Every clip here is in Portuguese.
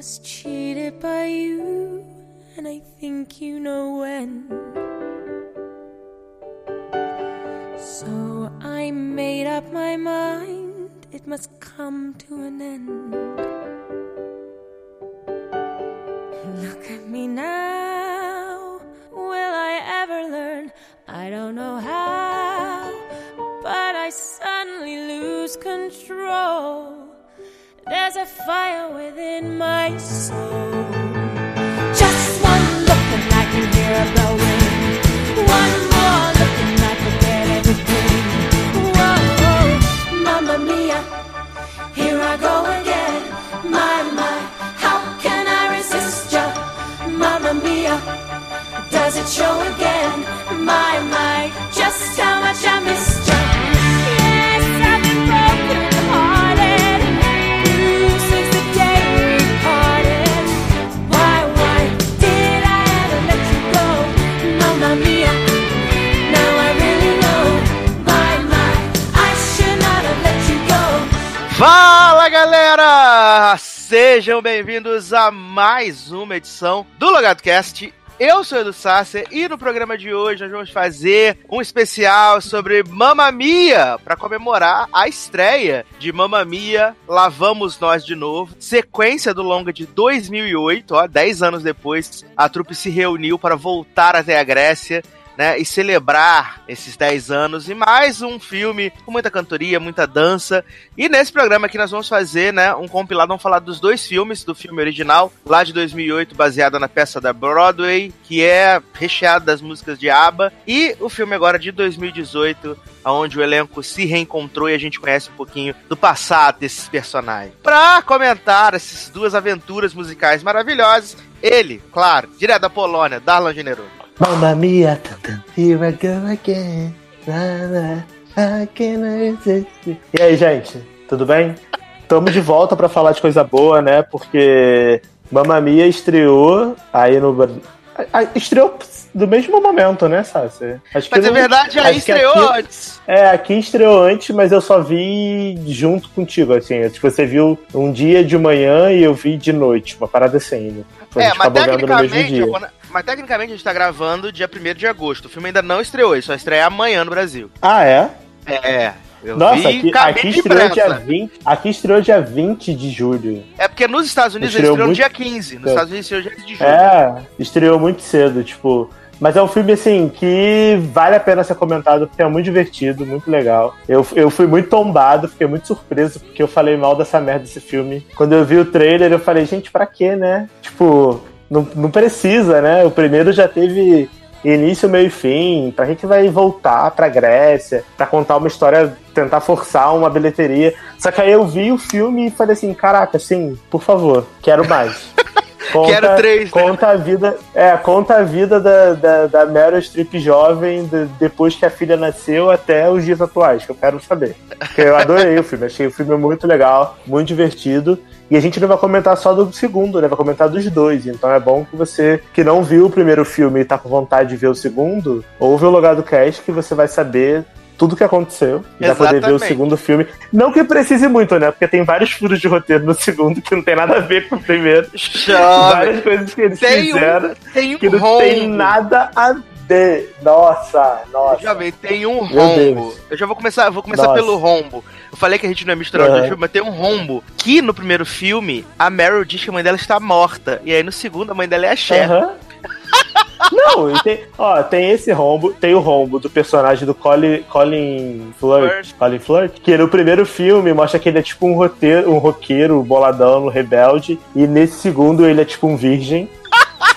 was cheated by you, and I think you know when. So I made up my mind, it must come to an end. Fire within my soul. Just one look and I can hear a bell ring. One more look and I forget everything. Whoa, Mamma Mia, here I go again. My, my, how can I resist ya? Mamma Mia, does it show again? Fala galera! Sejam bem-vindos a mais uma edição do Logado Cast. Eu sou Edu Sasser e no programa de hoje nós vamos fazer um especial sobre Mamma Mia para comemorar a estreia de Mamma Mia, Lá Vamos Nós de Novo, sequência do longa de 2008, ó, 10 anos depois, a trupe se reuniu para voltar até a Grécia né, e celebrar esses 10 anos e mais um filme com muita cantoria, muita dança. E nesse programa aqui nós vamos fazer, né, um compilado, vamos falar dos dois filmes, do filme original, lá de 2008, baseado na peça da Broadway, que é recheado das músicas de ABBA, e o filme agora de 2018, onde o elenco se reencontrou e a gente conhece um pouquinho do passado desses personagens. Para comentar essas duas aventuras musicais maravilhosas, ele, claro, direto da Polônia, Darlan Generoso. Mamma mia, here I go again. I can resist. E aí, gente, tudo bem? Estamos de volta para falar de coisa boa, né? Porque Mamma Mia estreou aí no. Estreou do mesmo momento, né, Sassi? Acho Mas é verdade, aí estreou aqui- antes. É, aqui estreou antes, mas eu só vi junto contigo, assim. Que você viu um dia de manhã e eu vi de noite, uma parada assim. né? A É, mas tecnicamente. Mas tecnicamente a gente tá gravando dia 1 de agosto. O filme ainda não estreou, ele só estreia amanhã no Brasil. Ah, é? É. Eu Nossa, vi aqui, caminho aqui estreou dia 20. Aqui estreou dia 20 de julho. É porque nos Estados Unidos ele Estreou estreou no muito dia 15. Nos. Estados Unidos estreou dia 15 de julho. É, estreou muito cedo, tipo. Mas é um filme, assim, que vale a pena ser comentado, porque é muito divertido, muito legal. Eu, eu fui muito tombado, fiquei muito surpreso, porque eu falei mal dessa merda desse filme. Quando eu vi o trailer, eu falei, gente, pra quê, né? Tipo, não, não precisa, né? O primeiro já teve início, meio e fim. Pra gente vai voltar pra Grécia, pra contar uma história, tentar forçar uma bilheteria. Só que aí eu vi o filme e falei assim, caraca, assim, por favor, quero mais. Conta, Quero três, né? conta a vida, é, conta a vida da, da, da Meryl Streep jovem de- depois que a filha nasceu até os dias atuais, que eu quero saber. Porque eu adorei o filme, achei o filme muito legal, muito divertido. E a gente não vai comentar só do segundo, né? Vai comentar dos dois. Então é bom que você que não viu o primeiro filme e tá com vontade de ver o segundo, ouve o Logado Cast que você vai saber tudo que aconteceu. E vai poder ver o segundo filme. Não que precise muito, né? Porque tem vários furos de roteiro no segundo que não tem nada a ver com o primeiro. Chove. Várias coisas que eles Tem fizeram um, tem um que não rombo. tem nada a ver. Nossa, nossa. Jovem, tem um rombo. Eu já vou começar, vou começar Nossa. pelo rombo. Eu falei que a gente não ia misturar os Aham. dois filmes, mas tem um rombo. Que no primeiro filme, a Meryl diz que a mãe dela está morta. E aí no segundo, a mãe dela é a Cher. Aham. Não, tem, ó, tem esse rombo, tem o rombo do personagem do Colin, Colin Flirt, Flirt. Colin Flirt, que no primeiro filme mostra que ele é tipo um roteiro, um roqueiro boladão, rebelde, e nesse segundo ele é tipo um virgem.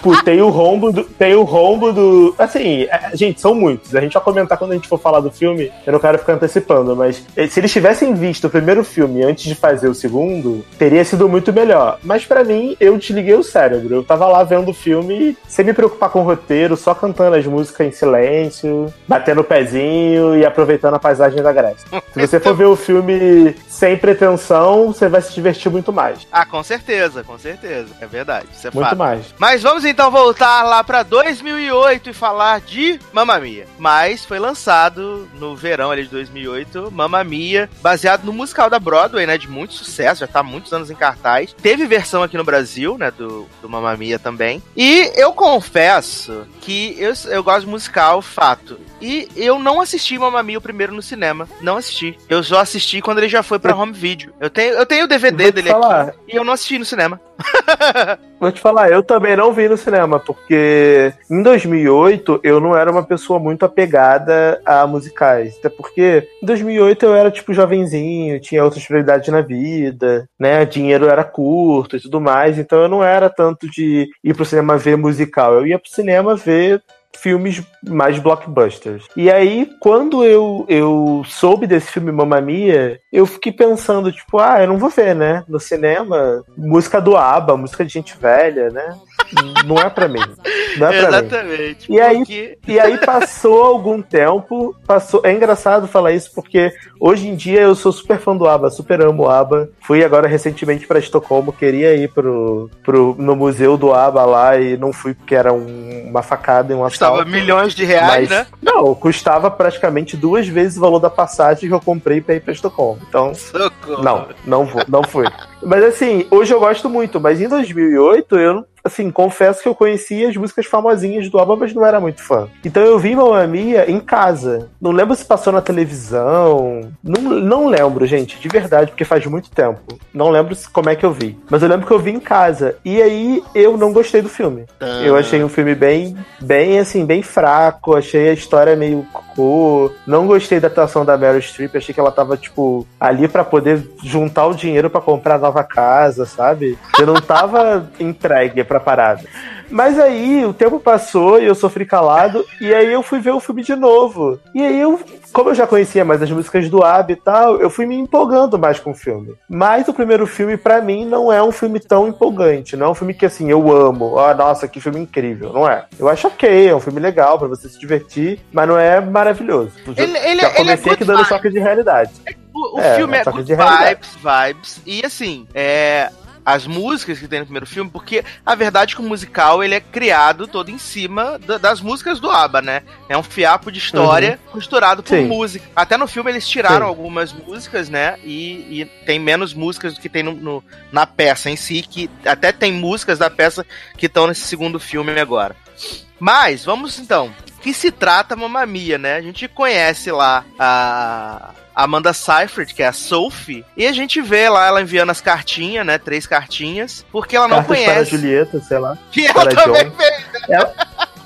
Tipo, tem o rombo do. Tem o rombo do. Assim, é, gente, são muitos. A gente vai comentar quando a gente for falar do filme. Eu não quero ficar antecipando, mas eh, se eles tivessem visto o primeiro filme antes de fazer o segundo, teria sido muito melhor. Mas pra mim, eu desliguei o cérebro. Eu tava lá vendo o filme sem me preocupar com o roteiro, só cantando as músicas em silêncio, batendo o pezinho e aproveitando a paisagem da Grécia. Se você for ver o filme sem pretensão, você vai se divertir muito mais. Ah, com certeza, com certeza. É verdade. Isso é Muito fato. mais. Mas vamos então voltar lá pra 2008 e falar de Mamma Mia. Mas foi lançado no verão ali de 2008, Mamma Mia, baseado no musical da Broadway, né? De muito sucesso, já tá há muitos anos em cartaz. Teve versão aqui no Brasil, né? Do, do Mamma Mia também. E eu confesso que eu, eu gosto de musical, fato. E eu não assisti Mamma Mia o primeiro no cinema. Não assisti. Eu só assisti quando ele já foi pra home video. Eu tenho, eu tenho o DVD dele falar. aqui e eu não assisti no cinema. Vou te falar, eu também não vi no cinema, porque em 2008 eu não era uma pessoa muito apegada a musicais. Até porque em 2008 eu era tipo jovenzinho, tinha outras prioridades na vida, né? Dinheiro era curto e tudo mais, então eu não era tanto de ir pro cinema ver musical. Eu ia pro cinema ver filmes mais blockbusters. E aí, quando eu, eu soube desse filme Mamma Mia, eu fiquei pensando, tipo, ah, eu não vou ver, né? No cinema, música do ABBA, música de gente velha, né? Não é pra mim. Não é Exatamente. Mim. E aí, e aí passou algum tempo, passou. É engraçado falar isso porque hoje em dia eu sou super fã do ABBA, super amo o ABBA. Fui agora recentemente para Estocolmo, queria ir pro, pro, no museu do ABBA lá e não fui porque era um, uma facada e um assalto. Custava milhões de reais, Mas, né? Não, custava praticamente duas vezes o valor da passagem que eu comprei pra ir pra Estocolmo. Então, Socorro. não, não, vou, não fui. Mas assim, hoje eu gosto muito, mas em 2008 eu, assim, confesso que eu conhecia as músicas famosinhas do álbum, mas não era muito fã. Então eu vi Mamma Mia em casa. Não lembro se passou na televisão. Não, não lembro, gente, de verdade, porque faz muito tempo. Não lembro como é que eu vi. Mas eu lembro que eu vi em casa. E aí eu não gostei do filme. Eu achei um filme bem, bem assim, bem fraco. Achei a história meio cocô. Não gostei da atuação da Meryl Streep. Achei que ela tava, tipo, ali pra poder juntar o dinheiro pra comprar nova casa, sabe? Eu não tava entregue pra parada. Mas aí o tempo passou e eu sofri calado. E aí eu fui ver o filme de novo. E aí eu, como eu já conhecia mais as músicas do Ab e tal, eu fui me empolgando mais com o filme. Mas o primeiro filme, pra mim, não é um filme tão empolgante. Não é um filme que assim, eu amo. Ah, nossa, que filme incrível. Não é. Eu acho ok, é um filme legal pra você se divertir, mas não é maravilhoso. Já- Ele- ele- já ele é comecei aqui dando choque de realidade. O, o É, filme é good vibes, vibes. E assim, é. As músicas que tem no primeiro filme, porque a verdade é que o musical ele é criado todo em cima da- das músicas do ABBA, né? É um fiapo de história costurado por Uhum. Sim. música. Até no filme eles tiraram Sim. algumas músicas, né? E, e tem menos músicas do que tem no, no- na peça em si, que até tem músicas da peça que estão nesse segundo filme agora. Mas, vamos então. Que se trata Mamma Mia, né? A gente conhece lá a Amanda Seyfried, que é a Sophie, e a gente vê lá ela enviando as cartinhas, né? Três cartinhas, porque ela não Cartas para a conhece. Julieta, sei lá. Que ela para também John. fez. Ela,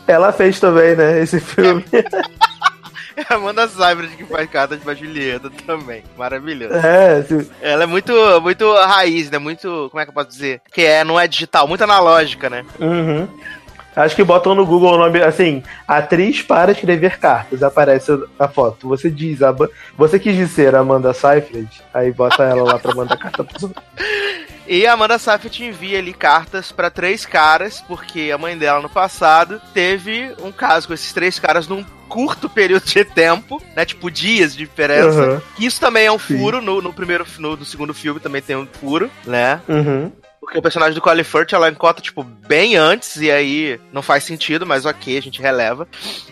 ela fez também, né? Esse filme. É a Amanda Seyfried que faz cartas pra Julieta também. Maravilhoso. É, assim, Ela é muito, muito raiz, né? Muito, como é que eu posso dizer? Que é, não é digital, muito analógica, né? Uhum. Acho que botam no Google o nome assim, atriz para escrever cartas, aparece a foto. Você diz, a, você quis dizer Amanda Seyfried, aí bota ela lá pra mandar carta outros. E a Amanda Seyfried envia ali cartas pra três caras, porque a mãe dela no passado teve um caso com esses três caras num curto período de tempo, né? Tipo dias de diferença. Uhum. Isso também é um furo no, no primeiro, no, no segundo filme também tem um furo, né? Uhum. Porque o personagem do Colin Firth ela encontra, tipo, bem antes, e aí não faz sentido, mas ok, a gente releva.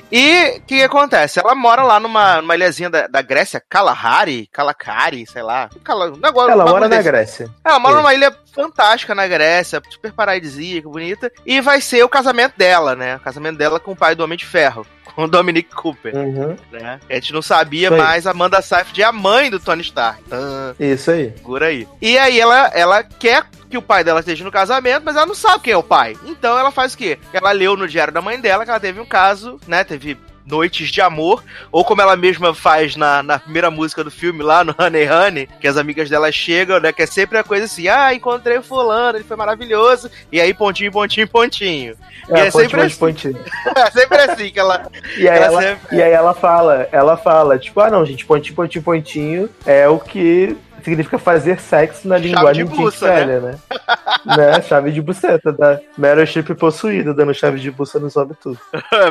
E o que, acontece? Ela mora lá numa, numa ilhazinha da, da Grécia, Kalahari, Kalakari, sei lá. Cala, um negócio, Ela um mora bagulho na desse. Grécia. Ela mora Isso. numa ilha fantástica na Grécia, super paradisíaca, bonita. E vai ser o casamento dela, né? O casamento dela com o pai do Homem de Ferro, com o Dominic Cooper, Uhum. né? A gente não sabia, mas Amanda Seyfried é a mãe do Tony Stark. Tã, Isso aí. segura aí. E aí ela, ela quer que o pai dela esteja no casamento, mas ela não sabe quem é o pai. Então ela faz o quê? Ela leu no diário da mãe dela que ela teve um caso, né? Teve noites de amor, ou como ela mesma faz na, na primeira música do filme lá no Honey Honey, que as amigas dela chegam, né? Que é sempre a coisa assim, ah, encontrei o fulano, ele foi maravilhoso, e aí pontinho, pontinho, pontinho. É, é ponte, sempre ponte, assim. pontinho. É sempre assim que ela... E aí Ela ela, sempre- e aí ela fala, ela fala, tipo, ah não, gente, pontinho, pontinho, pontinho é o que significa fazer sexo na linguagem de, buça, né? velha, né? né? Chave de buceta, da Meryl Streep possuída, dando chave de buça nos homens tudo.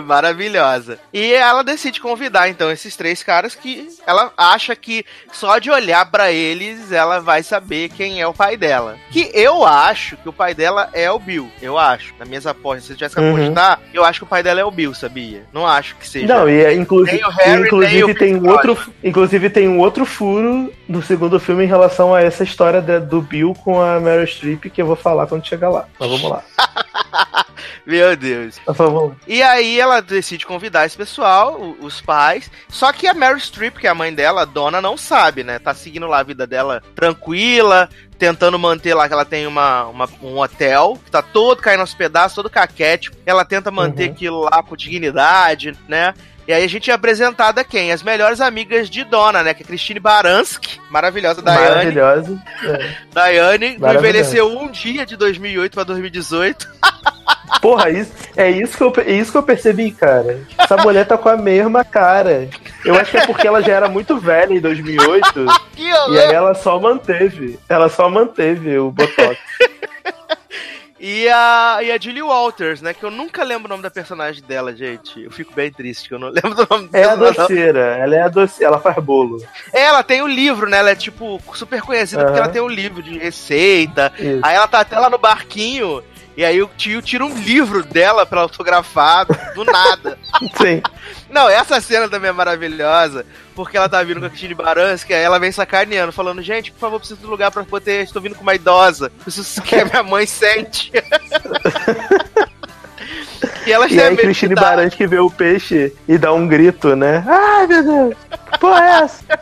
Maravilhosa. E ela decide convidar, então, esses três caras que ela acha que só de olhar para eles ela vai saber quem é o pai dela. Que eu acho que o pai dela é o Bill. Eu acho. Na minhas apostas, se eu tivesse que uhum. apostar, eu acho que o pai dela é o Bill, sabia? Não acho que seja. Não, e é, inclusive, Harry, inclusive tem um outro, inclusive tem um outro furo no segundo filme em relação a essa história de, do Bill com a Meryl Streep que eu vou falar quando chegar lá. Mas vamos lá. Meu Deus. E aí ela decide convidar esse pessoal, os pais. Só que a Mary Streep, que é a mãe dela, a dona, não sabe, né? Tá seguindo lá a vida dela tranquila, tentando manter lá que ela tem uma, uma, um hotel que tá todo caindo aos pedaços, todo caquético. Ela tenta manter uhum. aquilo lá com dignidade, né? E aí a gente é apresentada quem? As melhores amigas de Dona, né? Que é Christine Baranski, maravilhosa Daiane. Maravilhosa. É. Daiane envelheceu um dia de 2008 para 2018. Porra, isso, é, isso que eu, é isso que eu percebi, cara. Essa mulher tá com a mesma cara. Eu acho que é porque ela já era muito velha em 2008. e aí ela só manteve. Ela só manteve o Botox. E a, e a Julie Walters, né? Que eu nunca lembro o nome da personagem dela, gente. Eu fico bem triste que eu não lembro do nome dela. É a doceira, ela é a doceira, ela faz bolo. É, ela tem o um livro, né? Ela é, tipo, super conhecida uhum. porque ela tem um livro de receita. Isso. Aí ela tá até lá no barquinho e aí o tio tira um livro dela pra autografar do nada. Sim. Não, essa cena também é maravilhosa, porque ela tá vindo com a Christine Baranski, aí ela vem sacaneando, falando, gente, por favor, preciso de um lugar pra poder, estou vindo com uma idosa, preciso que a minha mãe sente. e ela e aí Christine Baranski vê o peixe e dá um grito, né? Ai, meu Deus, que porra é essa?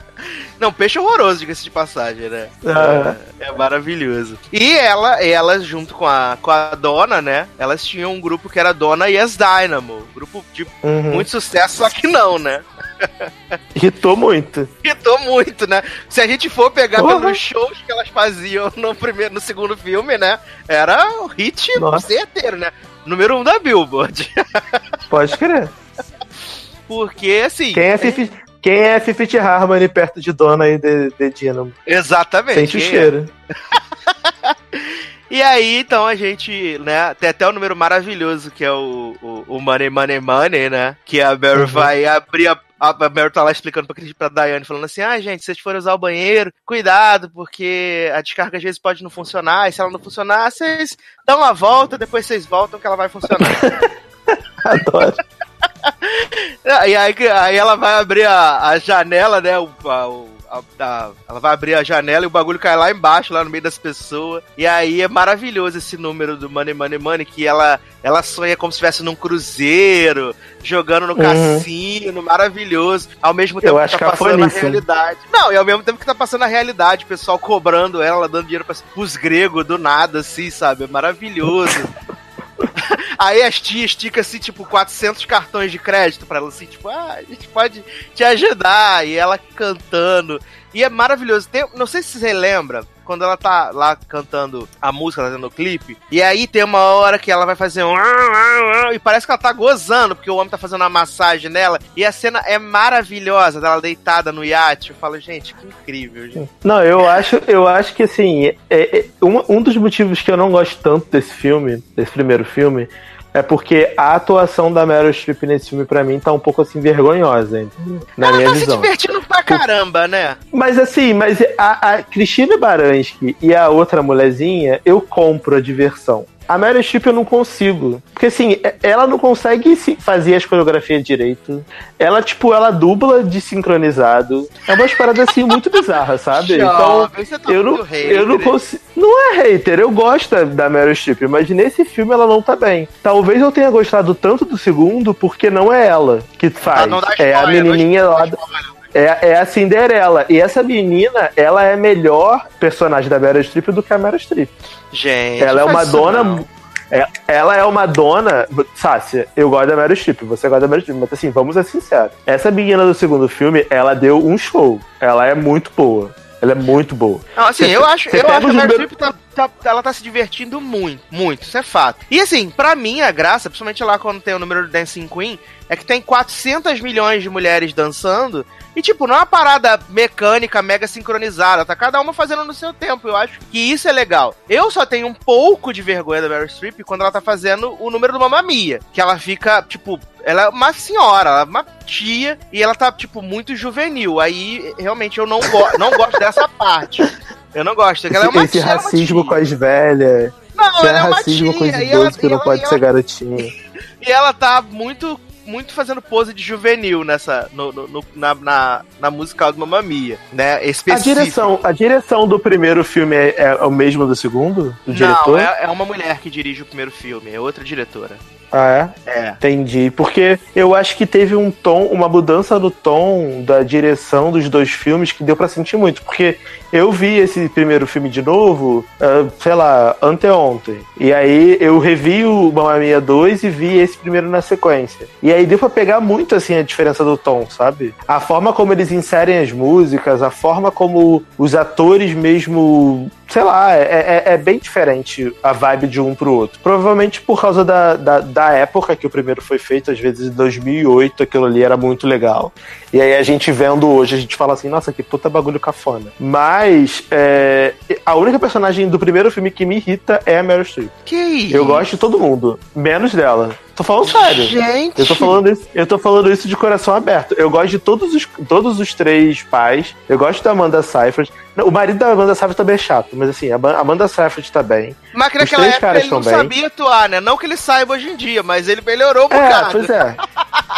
Não, peixe horroroso, diga-se de passagem, né? Ah. É, é, maravilhoso. E ela, ela, junto com a, com a Dona, né? Elas tinham um grupo que era Dona e as Dynamo. Grupo de uhum. muito sucesso, só que não, né? Irritou muito. Irritou muito, né? Se a gente for pegar Porra. pelos shows que elas faziam no primeiro, no segundo filme, né? Era o hit Nossa. certeiro, né? Número um da Billboard. Pode crer. Porque, assim. Quem é, Fifi, quem é Fifty Harmony perto de Dona e de, de Dynamo? Exatamente. Sente o é? cheiro. E aí, então, a gente, né, tem até um número maravilhoso que é o, o, o Money, Money, Money, né? Que a Mary uhum. vai abrir a. A Mary tá lá explicando pra, pra Daiane, falando assim: ah, gente, se vocês forem usar o banheiro, cuidado, porque a descarga às vezes pode não funcionar, e se ela não funcionar, vocês dão uma volta, depois vocês voltam que ela vai funcionar. Adoro. e aí, aí ela vai abrir a, a janela, né? O, a, o, a, ela vai abrir a janela e o bagulho cai lá embaixo, lá no meio das pessoas. E aí é maravilhoso esse número do Money Money Money, que ela, ela sonha como se estivesse num cruzeiro, jogando no uhum. cassino, maravilhoso. Ao mesmo tempo Eu que tá passando na realidade. Não, e ao mesmo tempo que tá passando a realidade, o pessoal cobrando ela, dando dinheiro pra, pros gregos do nada, assim, sabe? É maravilhoso. Aí as tias esticam assim, tipo, 400 cartões de crédito para ela, assim, tipo, ah, a gente pode te ajudar. E ela cantando. E é maravilhoso. Tem, não sei se você lembra, quando ela tá lá cantando a música, fazendo o clipe, e aí tem uma hora que ela vai fazer um e parece que ela tá gozando, porque o homem tá fazendo uma massagem nela, e a cena é maravilhosa, dela deitada no iate. Eu falo, gente, que incrível, gente. Não, eu acho, eu acho que assim, é, é, um, um dos motivos que eu não gosto tanto desse filme, desse primeiro filme, é porque a atuação da Meryl Streep nesse filme, pra mim, tá um pouco assim, vergonhosa, na Ela minha tá visão. se divertindo pra caramba, né? Mas assim, mas a, a Cristina Baranski e a outra mulherzinha, eu compro a diversão. A Meryl Streep eu não consigo. Porque assim, ela não consegue fazer as coreografias direito. Ela, tipo, ela dubla de sincronizado. É uma parada assim muito bizarra, sabe? então, tá eu não, hater, eu não consigo. Não é hater, eu gosto da Meryl Streep, mas nesse filme ela não tá bem. Talvez eu tenha gostado tanto do segundo porque não é ela que faz. é a menininha lá. É, é a Cinderela. E essa menina, ela é melhor personagem da Meryl Streep do que a Meryl Streep. Gente, ela é uma dona. É, ela é uma dona. Sácia, eu gosto da Meryl Streep, você gosta da Meryl Streep, mas assim, vamos ser sinceros. Essa menina do segundo filme, ela deu um show. Ela é muito boa. Ela é muito boa. Não, assim, cê, eu acho, eu acho a Meryl Streep tá tá, ela tá se divertindo muito, muito, isso é fato. E assim, pra mim a graça, principalmente lá quando tem o número do Dancing Queen, é que tem 400 milhões de mulheres dançando e, tipo, não é uma parada mecânica, mega sincronizada, tá cada uma fazendo no seu tempo. Eu acho que isso é legal. Eu só tenho um pouco de vergonha da Meryl Streep quando ela tá fazendo o número do Mamma Mia, que ela fica, tipo, ela é uma senhora, ela é uma tia, e ela tá, tipo, muito juvenil. Aí, realmente, eu não, go não gosto dessa parte. Eu não gosto. Ela é uma Esse tia, ela é uma racismo com as velhas. Não, é ela é uma racismo tia, com os e ela- idosos que não ela- pode e ser ela- garotinha. E ela tá muito, muito fazendo pose de juvenil nessa, no, no- no- na, na, na musical do Mamma Mia, né? A Específico. direção, a direção do primeiro filme é, é o mesmo do segundo? Do diretor? Não, é, é uma mulher que dirige o primeiro filme, é outra diretora. Ah, é? É. Entendi. Porque eu acho que teve um tom, uma mudança no tom da direção dos dois filmes que deu pra sentir muito. Porque eu vi esse primeiro filme de novo, ah, sei lá, anteontem. E aí eu revi o Mamma Mia 2 e vi esse primeiro na sequência. E aí deu pra pegar muito assim a diferença do tom, sabe? A forma como eles inserem as músicas, a forma como os atores mesmo sei lá, é, é- é bem diferente a vibe de um pro outro. Provavelmente por causa da, da, da época que o primeiro foi feito, às vezes em 2008, aquilo ali era muito legal. E aí a gente vendo hoje, a gente fala assim, nossa, que puta bagulho cafona. Mas é, a única personagem do primeiro filme que me irrita é a Meryl Streep. Que isso? Eu gosto de todo mundo, menos dela. Tô falando sério. Gente! Eu tô falando isso, eu tô falando isso de coração aberto. Eu gosto de todos os, todos os três pais. Eu gosto da Amanda Seyfried. Não, O marido da Amanda Seyfried também é chato, mas assim, a Amanda Seyfried tá bem. Mas naquela época ele não bem. sabia atuar, né? Não que ele saiba hoje em dia, mas ele melhorou um É, bocado. pois é.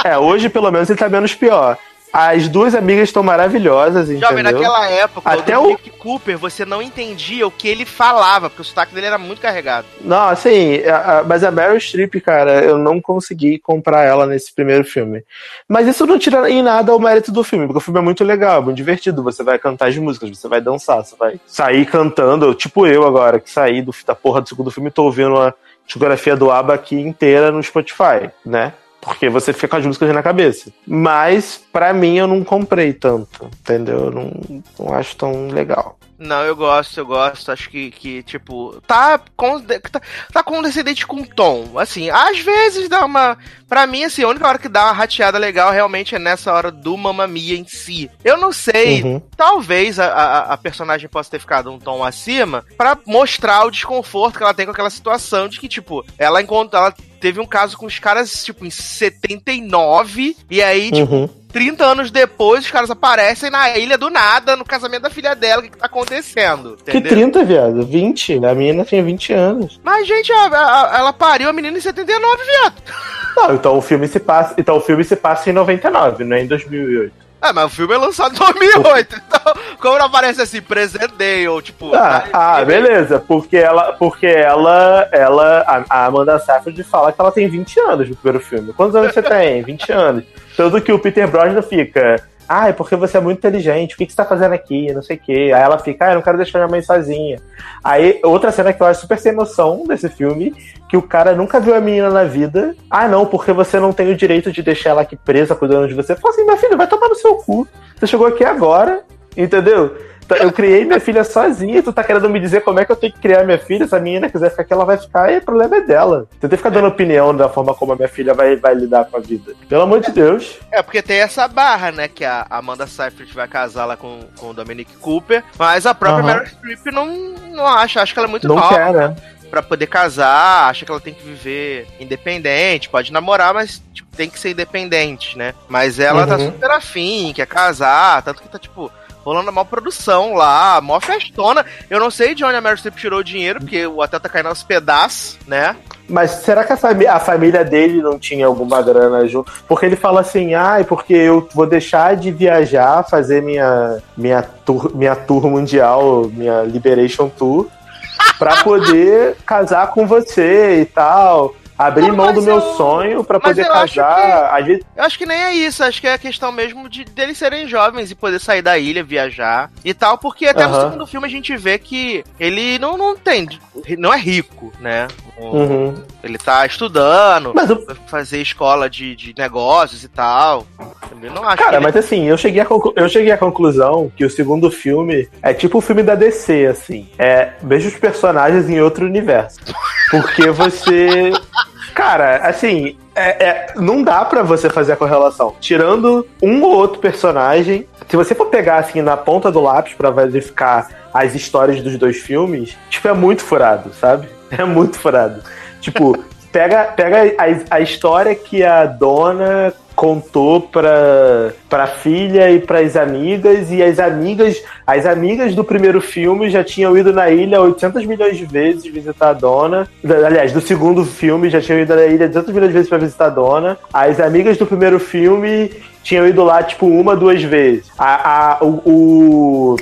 É, hoje pelo menos ele tá menos pior. As duas amigas estão maravilhosas, entendeu? Jovem, naquela época, Até o Dominic Cooper, você não entendia o que ele falava, porque o sotaque dele era muito carregado. Não, assim, a- a- mas a Meryl Streep, cara, eu não consegui comprar ela nesse primeiro filme. Mas isso não tira em nada o mérito do filme, porque o filme é muito legal, é muito divertido. Você vai cantar as músicas, você vai dançar, você vai sair cantando, tipo eu agora, que saí do, da porra do segundo filme e tô ouvindo a discografia do ABBA aqui inteira no Spotify, né? Porque você fica com as músicas na cabeça. Mas, pra mim, eu não comprei tanto, entendeu? Eu não, não acho tão legal. Não, eu gosto, eu gosto. Acho que, que tipo, tá, com, tá, tá condescendente com tom. Assim, às vezes dá uma. Pra mim, assim, a única hora que dá uma rateada legal realmente é nessa hora do Mamma Mia em si. Eu não sei, Uhum. talvez a, a, a personagem possa ter ficado um tom acima pra mostrar o desconforto que ela tem com aquela situação de que, tipo, ela encontra. Ela teve um caso com os caras, tipo, em 79, e aí, tipo, Uhum. 30 anos depois, os caras aparecem na ilha do nada, no casamento da filha dela. O que, que tá acontecendo? Que Entendeu? 30, viado? 20. A menina tinha 20 anos. Mas, gente, a- a- ela pariu a menina em 79, viado. Não, então o filme se passa, então o filme se passa em 99, não é em 2008. É, mas o filme é lançado em 2008. Então, como não aparece assim, present day, ou tipo. Ah, tá- ah, beleza, porque ela, porque ela, ela, a- a Amanda Seyfried fala que ela tem 20 anos no primeiro filme. Quantos anos você tem? 20 anos. Tanto que o Peter Brosnan fica, ah, é porque você é muito inteligente, o que, que você tá fazendo aqui? Não sei o quê. Aí ela fica, ah, eu não quero deixar minha mãe sozinha. Aí, outra cena que eu acho super sem noção desse filme, que o cara nunca viu a menina na vida. Ah, não, porque você não tem o direito de deixar ela aqui presa cuidando de você. Fala assim, minha filha, vai tomar no seu cu. Você chegou aqui agora, entendeu? Tá, Eu criei minha filha sozinha, tu tá querendo me dizer como é que eu tenho que criar minha filha? Se a menina quiser ficar aqui, ela vai ficar, e o problema é dela. Você tem que ficar dando opinião da forma como a minha filha vai, vai lidar com a vida. Pelo amor de Deus. É, porque tem essa barra, né? Que a Amanda Seyfried vai casar lá com, com o Dominic Cooper, mas a própria Aham. Meryl Streep não, não acha. Acha que ela é muito Não nova quer, né? pra poder casar, acha que ela tem que viver independente, pode namorar, mas tipo, tem que ser independente, né? Mas ela tá Uhum. super afim, quer casar, tanto que tá, tipo, rolando uma produção lá, mó festona. Eu não sei de onde a Meryl Streep tirou o dinheiro, porque o hotel tá caindo aos pedaços, né? Mas será que a, fami- a família dele não tinha alguma grana junto? Porque ele fala assim, ai, porque eu vou deixar de viajar, fazer minha, minha, tour, minha tour mundial, minha Liberation Tour, pra poder casar com você e tal. Abrir Não, mão do meu eu- sonho pra mas poder acho casar. Às vezes, Eu acho que nem é isso, acho que é a questão mesmo de deles serem jovens e poder sair da ilha, viajar e tal, porque até no Aham. segundo filme a gente vê que ele não, não tem, não é rico, né? Uhum. Ele tá estudando, Mas eu, fazer escola de, de negócios e tal. Não acho Cara, ele- mas assim, eu cheguei, à conclu- eu cheguei à conclusão que o segundo filme é tipo o filme da DC, assim. É mesmos personagens em outro universo. Porque você. Cara, assim, é- é- não dá pra você fazer a correlação. Tirando um ou outro personagem, se você for pegar assim na ponta do lápis pra verificar as histórias dos dois filmes, tipo, é muito furado, sabe? É muito furado. Tipo, pega, pega a, a história que a dona contou pra, pra filha e pras amigas, e as amigas as amigas do primeiro filme já tinham ido na ilha 800 milhões de vezes visitar a dona. Aliás, do segundo filme já tinham ido na ilha 200 milhões de vezes pra visitar a dona. As amigas do primeiro filme tinham ido lá, tipo, uma, duas vezes. A, a- o, o,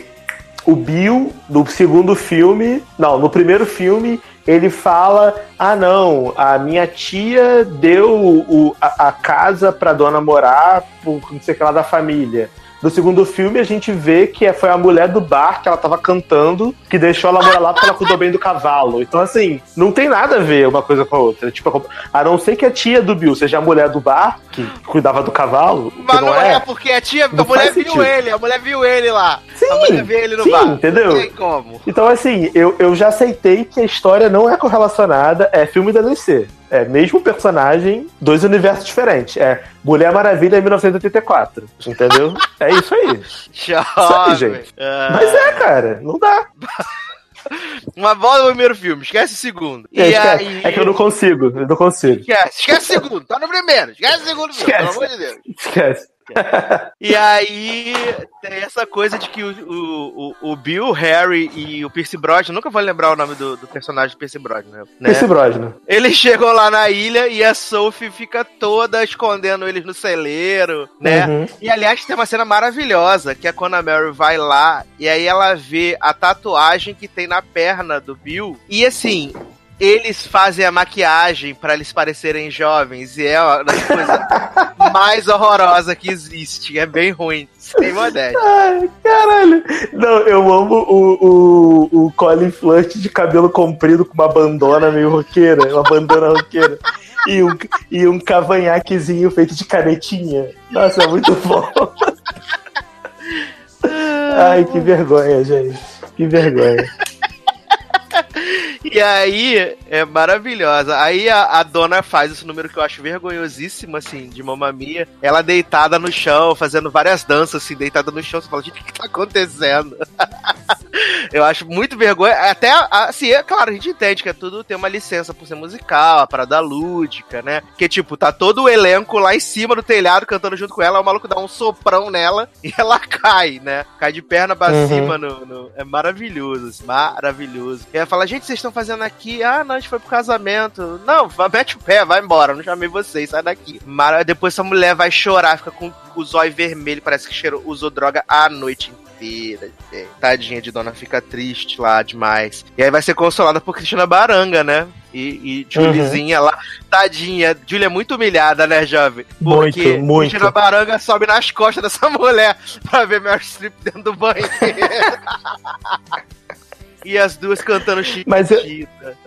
o Bill, do segundo filme. Não, no primeiro filme. Ele fala: Ah, não, a minha tia deu o- a, a casa pra dona morar, por não sei o que lá da família. No segundo filme, a gente vê que é, foi a mulher do bar que ela tava cantando, que deixou ela morar lá porque ela cuidou bem do cavalo. Então, assim, não tem nada a ver uma coisa com a outra. Tipo, a não ser que a tia do Bill seja a mulher do bar, que cuidava do cavalo, Mas não, é. porque a tia, a Não mulher faz viu sentido. ele, a mulher viu ele lá. Sim, a mulher viu ele no sim, bar. entendeu? Não tem como. Então, assim, eu, eu já aceitei que a história não é correlacionada, é filme da DC. É mesmo personagem, dois universos diferentes. É Mulher Maravilha em 1984. Entendeu? é isso aí. Jovem. gente. Ah. Mas é, cara, não dá. Uma bola no primeiro filme, esquece o segundo. É, esquece. aí... é que eu não consigo, eu não consigo. Esquece, esquece o segundo, tá no primeiro, esquece o segundo filme, Esquece. pelo amor de Deus. Esquece. E aí tem essa coisa de que o, o, o, Bill, Harry e o Pierce Brosnan, nunca vou lembrar o nome do, do personagem do Pierce Brosnan, né? Esse Brosnan. Eles chegam lá na ilha e a Sophie fica toda escondendo eles no celeiro, né? Uhum. E aliás, tem uma cena maravilhosa que é quando a Mary vai lá e aí ela vê a tatuagem que tem na perna do Bill. E assim, eles fazem a maquiagem pra eles parecerem jovens e é a coisa mais horrorosa que existe. É bem ruim, sem modéstia. Ai, caralho. Não, eu amo o, o, o Colin Flush de cabelo comprido com uma bandona meio roqueira, uma bandana roqueira. E um, e um cavanhaquezinho feito de canetinha. Nossa, é muito bom. Ai, que vergonha, gente. Que vergonha. E aí, é maravilhosa. Aí a, a dona faz esse número que eu acho vergonhosíssimo, assim, de mamamia. Ela deitada no chão, fazendo várias danças, assim, deitada no chão. Você fala, gente, o que tá acontecendo? eu acho muito vergonha. Até, assim, é claro, a gente entende que é tudo tem uma licença por ser musical, a parada lúdica, né? Que, tipo, tá todo o elenco lá em cima do telhado cantando junto com ela. O maluco dá um soprão nela e ela cai, né? Cai de perna pra Uhum. cima. No, no- É maravilhoso, assim, maravilhoso. E ela fala, gente, vocês estão fazendo aqui? Ah, não, a gente foi pro casamento. Não, mete o pé, vai embora. Não chamei vocês, sai daqui. Mara... Depois essa mulher vai chorar, fica com o zóio vermelho, parece que cheirou, usou droga a noite inteira. gente. Tadinha de dona, fica triste lá demais. E aí vai ser consolada por Cristina Baranga, né? E, e Julizinha lá, tadinha. Julia é muito humilhada, né, jovem? Muito, Porque muito. Cristina Baranga sobe nas costas dessa mulher pra ver Meryl Streep dentro do banheiro. E as duas cantando Chiquitita. Mas eu-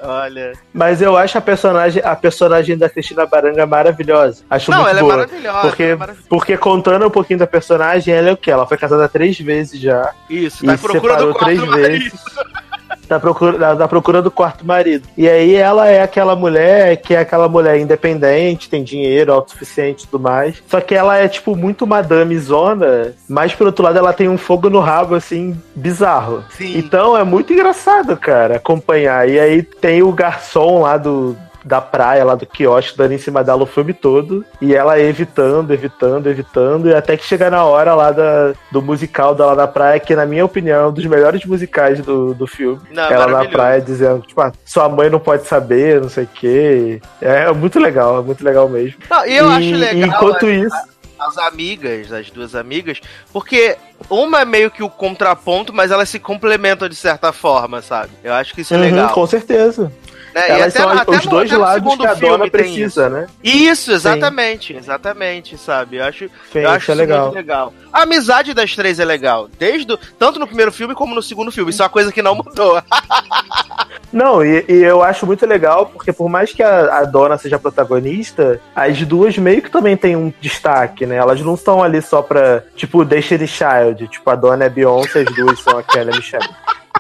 Olha. Mas eu acho a personagem, a personagem da Cristina Baranga maravilhosa. Acho Não, muito ela boa. é maravilhosa. Porque, ela é maravilhosa. porque contando um pouquinho da personagem, ela é o quê? Ela foi casada três vezes já. Isso, e tá procurando separou três do marido. vezes. Tá procura, tá, tá procurando o quarto marido. E aí ela é aquela mulher que é aquela mulher independente, tem dinheiro, autossuficiente e tudo mais. Só que ela é, tipo, muito madame zona, mas por outro lado ela tem um fogo no rabo, assim, bizarro. Sim. Então é muito engraçado, cara, acompanhar. E aí tem o garçom lá do. Da praia, lá do quiosque, dando em cima dela o filme todo. E ela evitando, evitando, evitando. E até que chega na hora lá da, do musical dela na praia, que na minha opinião é um dos melhores musicais do, do filme. Não, ela na praia dizendo, tipo, ah, sua mãe não pode saber, não sei o quê. É muito legal, é muito legal mesmo. Não, e eu e, acho legal. enquanto as- isso. as amigas, as duas amigas, porque uma é meio que o contraponto, mas elas se complementam de certa forma, sabe? Eu acho que isso é Uhum, legal. com certeza. Né? Elas são os dois lados que a dona precisa, né? Isso, exatamente, Sim. exatamente, sabe? Eu acho, Sim, eu acho é legal. legal. A amizade das três é legal, desde do, tanto no primeiro filme como no segundo filme. Isso é uma coisa que não mudou. Não, e, e, eu acho muito legal, porque por mais que a, a, dona seja protagonista, as duas meio que também têm um destaque, né? Elas não estão ali só pra, tipo, Destiny Child. Tipo, a dona é Beyoncé, as duas são a Kelly Michelle.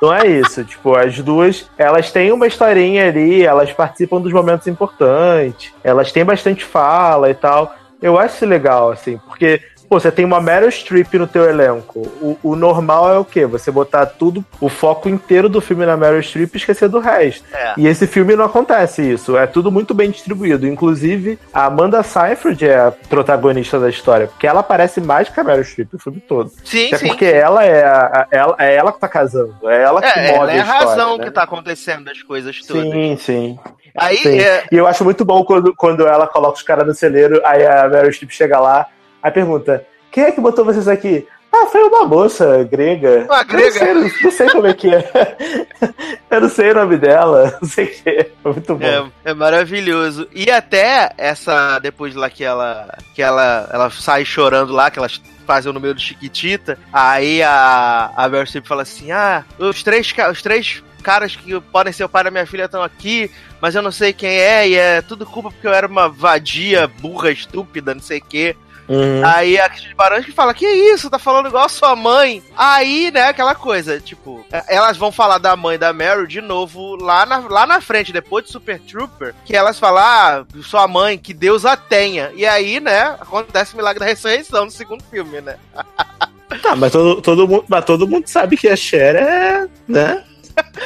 Não é isso, tipo, as duas, elas têm uma historinha ali, elas participam dos momentos importantes, elas têm bastante fala e tal. Eu acho legal, assim, porque Pô, você tem uma Meryl Streep no teu elenco. O, o, normal é o quê? Você botar tudo, o foco inteiro do filme na Meryl Streep e esquecer do resto. É. E esse filme não acontece isso. É tudo muito bem distribuído. Inclusive, a Amanda Seyfried é a protagonista da história, porque ela aparece mais que a Meryl Streep o filme todo. Sim, é sim. porque ela é, a, ela, é ela que tá casando. É ela que é, move ela é a, história, a razão né? que tá acontecendo das coisas todas. Sim, sim. Aí, sim. É... E eu acho muito bom quando, quando ela coloca os caras no celeiro, aí a Meryl Streep chega lá, aí pergunta quem é que botou vocês aqui? Ah, foi uma moça grega. Uma grega? Não sei, não sei como é que é. Eu não sei o nome dela. Não sei o que é. Muito bom. É, é, maravilhoso. E até essa, depois lá que ela, que ela, ela sai chorando lá, que elas fazem o número do Chiquitita, aí a, a Meryl fala assim, ah, os três, os três caras que podem ser o pai da minha filha estão aqui, mas eu não sei quem é, e é tudo culpa porque eu era uma vadia, burra, estúpida, não sei o quê. Uhum. Aí a Cristina Baranski fala: Que isso? Tá falando igual a sua mãe. Aí, né, aquela coisa, tipo, é, elas vão falar da mãe da Meryl de novo lá na, lá na frente, depois de Super Trooper, que elas falam: Ah, sua mãe, que Deus a tenha. E aí, né, acontece o milagre da ressurreição no segundo filme, né? Tá, mas todo, todo, mundo, mas todo mundo sabe que a Cher é, né?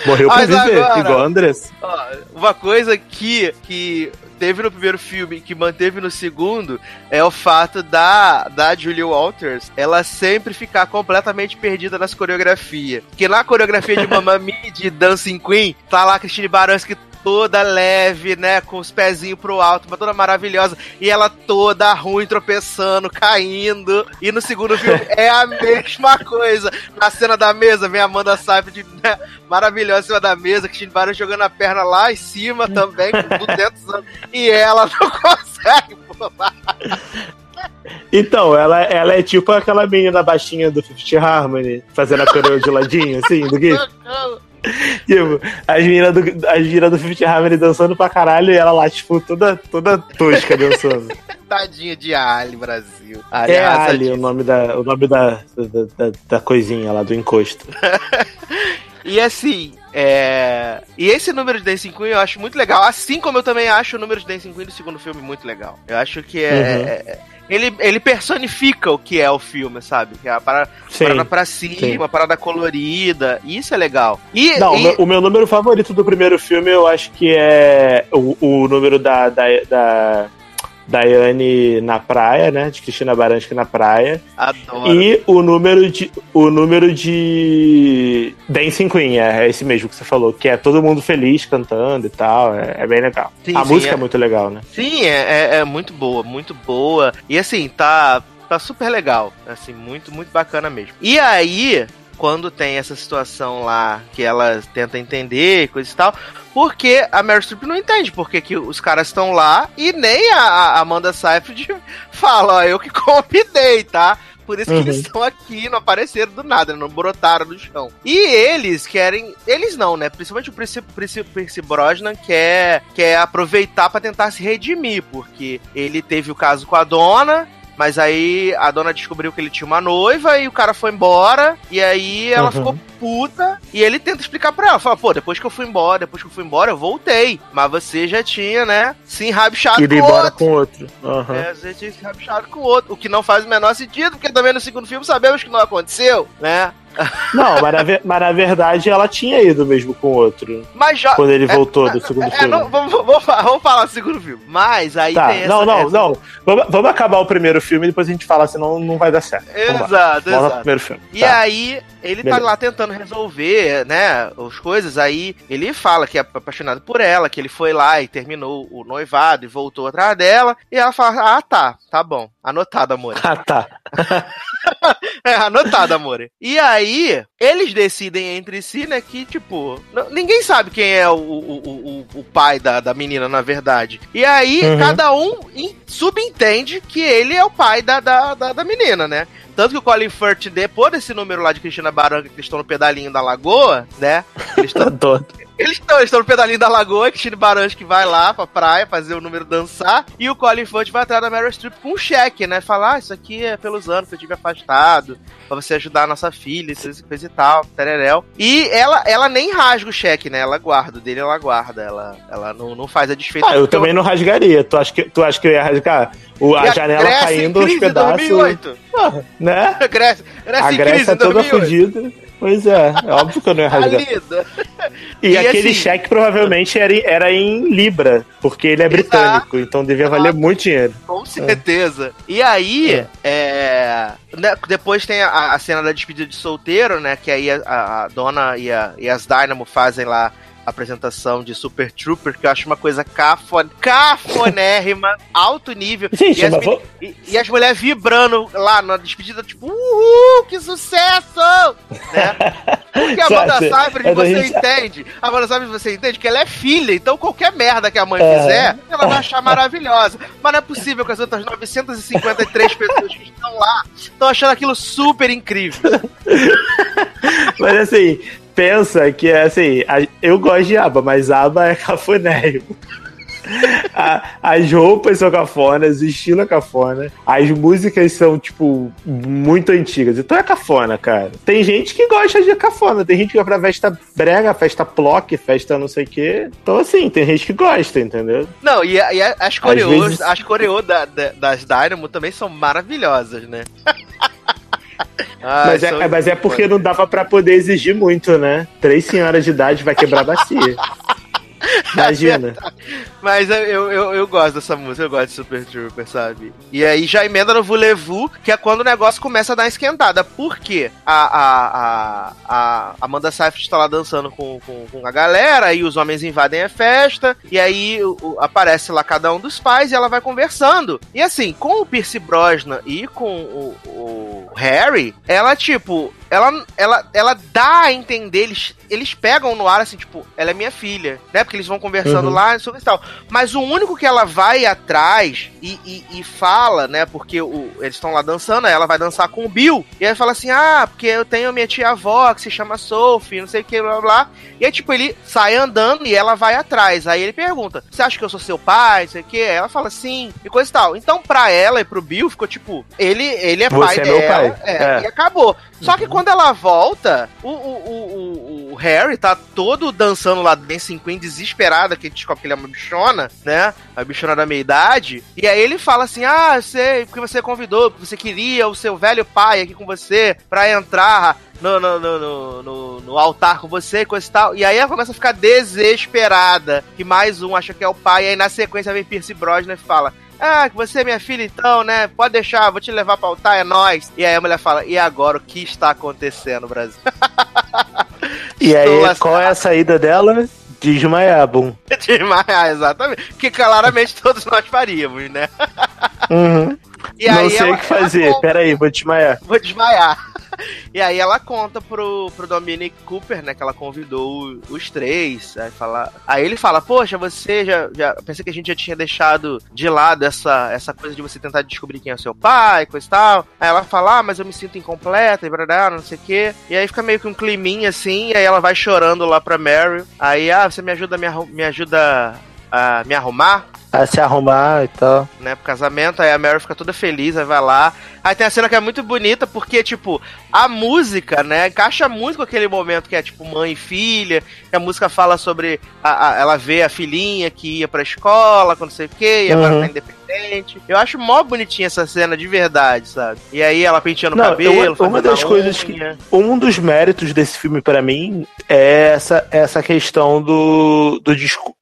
Morreu pra viver, agora, igual Andrés. Uma coisa que, que teve no primeiro filme que manteve no segundo é o fato da, da Julie Walters ela sempre ficar completamente perdida nas coreografias. Que na coreografia de Mamma Mia de Dancing Queen, tá lá a Christine Baranski toda leve, né? Com os pezinhos pro alto, mas toda maravilhosa. E ela toda ruim, tropeçando, caindo. E no segundo filme é a mesma coisa. Na cena da mesa, vem a Amanda Seyfried, né, maravilhosa em cima da mesa, que Barão jogando a perna lá em cima também, com 200 anos. E ela não consegue pular. Então, ela, ela é tipo aquela menina baixinha do Fifth Harmony, fazendo a coreografia de ladinho, assim, do GIF. Tipo, as meninas do, as meninas do Fifth Harmony dançando pra caralho e ela lá, tipo, toda, toda tosca dançando. Tadinha de Ali, Brasil. Ali é Ali o nome, da, o nome da, da, da, da coisinha lá, do encosto. e assim, é... E esse número de Dancing Queen eu acho muito legal, assim como eu também acho o número de Dancing Queen do segundo filme muito legal. Eu acho que é, uhum. é ele, ele personifica o que é o filme, sabe? Que é a parada, sim, parada pra cima, sim. uma parada colorida. Isso é legal. E, Não, e... O, meu, número favorito do primeiro filme eu acho que é o, o número da, da, da Daiane na praia, né? De Cristina Baranski na praia. Adoro. E o número de. O número de. Dancing Queen, é, é esse mesmo que você falou, que é todo mundo feliz cantando e tal. É, é bem legal. Sim, a sim, música é... é... muito legal, né? Sim, é, é, é muito boa, muito boa. E assim, tá. Tá super legal. Assim, muito, muito bacana mesmo. E aí, quando tem essa situação lá que ela tenta entender coisa e tal, porque a Meryl Streep não entende porque que os caras estão lá e nem a, a Amanda Seyfried fala, ó, eu que convidei, tá? Por isso que uhum. eles estão aqui, não apareceram do nada, não brotaram no chão. E eles querem. Eles não, né? Principalmente o Percy, Percy, Percy Brosnan quer, quer aproveitar para tentar se redimir, porque ele teve o caso com a dona, mas aí a dona descobriu que ele tinha uma noiva e o cara foi embora. E aí ela uhum. ficou puta. E ele tenta explicar pra ela. Fala, pô, depois que eu fui embora, depois que eu fui embora, eu voltei. Mas você já tinha, né, se enrabixado com embora outro. com outro. Uhum. É, você tinha se enrabixado com outro. O que não faz o menor sentido, porque também no segundo filme sabemos que não aconteceu, né? Não, mas na, mas na, verdade ela tinha ido mesmo com outro. Mas já, quando ele é, voltou é, do segundo é, filme. Não, vamos, vamos, vamos, falar do segundo filme. Mas aí tá, tem essa, Não, não, essa... não. Vamos, vamos, acabar o primeiro filme e depois a gente fala, senão não vai dar certo. Exato, exato. primeiro filme. E tá. aí ele Beleza. tá lá tentando resolver, né, as coisas. Aí ele fala que é apaixonado por ela, que ele foi lá e terminou o noivado e voltou atrás dela. E ela fala: Ah, tá, tá bom. Anotado, amor. Ah, tá. Anotado, amor. E aí, eles decidem entre si, né, que, tipo, ninguém sabe quem é o, o, o, o pai da, da menina, na verdade. E aí, uhum. cada um subentende que ele é o pai da, da, da, da menina, né? Tanto que o Colin Firth, depois desse número lá de Cristina Barranca, que eles estão no pedalinho da lagoa, né? Eles estão. Eles estão no pedalinho da lagoa, Cristina Barranca que vai lá pra praia fazer o número dançar, e o Colin Firth vai atrás da Meryl Streep com um cheque, né? Falar, ah, isso aqui é pelos anos que eu tive afastado, pra você ajudar a nossa filha, isso, coisa e tal, tereréu. E ela, ela nem rasga o cheque, né? Ela guarda, o dele ela guarda, ela, ela não, não faz a desfeita. Ah, eu também eu... não rasgaria. Tu acha que, tu acha que eu ia rasgar? O, a, a janela Grécia caindo aos pedaços. 2008. Ah, né? Grécia, Grécia a Grécia toda fodida. Pois é, é óbvio que eu não ia rasgar. E, e aquele assim, cheque provavelmente era, era em Libra, porque ele é britânico, então devia valer muito dinheiro. Com certeza. É. E aí, é. é né, depois tem a, a, cena da despedida de solteiro, né? Que aí a, a dona e, a, e as Dynamo fazem lá apresentação de Super Trooper, que eu acho uma coisa cafon... cafonérrima, alto nível. Gente, e, as vou... e, e, as mulheres vibrando lá na despedida, tipo, uhul, que sucesso! Né? Porque a Amanda Seyfried, é você gente... entende, a Amanda Seyfried, você entende que ela é filha, então qualquer merda que a mãe é. fizer, ela vai achar maravilhosa. Mas não é possível que as outras 953 pessoas que estão lá estão achando aquilo super incrível. Mas assim, pensa que é assim, a, eu gosto de aba, mas aba é cafunéio. as roupas são cafonas, o estilo é cafona, as músicas são, tipo, muito antigas. Então é cafona, cara. Tem gente que gosta de cafona, tem gente que vai pra festa brega, festa plock, festa não sei o quê. Então, assim, tem gente que gosta, entendeu? Não, e, e as coreôs, vezes... as da, da, das Dynamo também são maravilhosas, né? Ah, mas, é, mas é porque não dava para poder exigir muito, né? Três senhoras de idade vai quebrar a bacia. Imagina. Mas eu, eu, eu gosto dessa música, eu gosto de Super Trooper, sabe? E aí já emenda no Voulez-Vous, que é quando o negócio começa a dar esquentada. Por quê? A, a, a, a Amanda Seyfried tá lá dançando com, com, com, a galera, e os homens invadem a festa, e aí o, aparece lá cada um dos pais e ela vai conversando. E assim, com o Pierce Brosnan e com o, o Harry, ela, tipo, ela, ela, ela dá a entender, eles, eles pegam no ar assim, tipo, ela é minha filha, né? Porque eles vão conversando uhum. lá sobre tal. Mas o único que ela vai atrás e, e, e fala, né? Porque o, eles estão lá dançando, ela vai dançar com o Bill. E aí fala assim: ah, porque eu tenho minha tia-avó que se chama Sophie, não sei o que, blá blá. E aí, tipo, ele sai andando e ela vai atrás. Aí ele pergunta: Você acha que eu sou seu pai? Não sei o que. Ela fala sim, e coisa e tal. Então, pra ela e pro Bill, ficou tipo: ele, ele é Você pai é dela. Pai. É, é. E acabou. Só que quando ela volta, o, o, o, o, Harry tá todo dançando lá Dancing Queen, desesperada, que descobre que ele é uma bichona, né? A bichona da meia-idade. E aí ele fala assim: Ah, sei, porque você convidou, porque você queria o seu velho pai aqui com você pra entrar no, no, no, no, no altar com você e coisa e tal. E aí ela começa a ficar desesperada. Que mais um acha que é o pai. E aí na sequência vem Pierce Brosnan e fala: ah, você é minha filha então, né? Pode deixar, vou te levar pra altar, é nóis. E aí a mulher fala, e agora, o que está acontecendo, Brasil? e aí, qual é a saída dela? Desmaiar, bum. Desmaiar, exatamente. Que claramente todos nós faríamos, né? Uhum. E Não sei o que fazer, peraí, vou desmaiar. Vou desmaiar. E aí ela conta pro, pro Dominic Cooper, né, que ela convidou os três. Aí, fala, aí ele fala, poxa, você já, já. Pensei que a gente já tinha deixado de lado essa, essa coisa de você tentar descobrir quem é o seu pai, coisa e tal. Aí ela fala, ah, mas eu me sinto incompleta e blá, não sei o quê. E aí fica meio que um climinha assim, e aí ela vai chorando lá pra Mary. Aí, ah, você me ajuda, me, me ajuda a me arrumar? A se arrumar e tal. Né, pro casamento, aí a Mary fica toda feliz, aí vai lá. Aí tem a cena que é muito bonita, porque, tipo, a música, né, encaixa muito com aquele momento que é, tipo, mãe e filha, que a música fala sobre. A, a ela vê a filhinha que ia pra escola, quando sei o quê, e agora uhum. tá independente. Eu acho mó bonitinha essa cena de verdade, sabe? E aí ela penteando o cabelo. Eu, uma das coisas que. Um dos méritos desse filme para mim é essa, essa questão do, do disco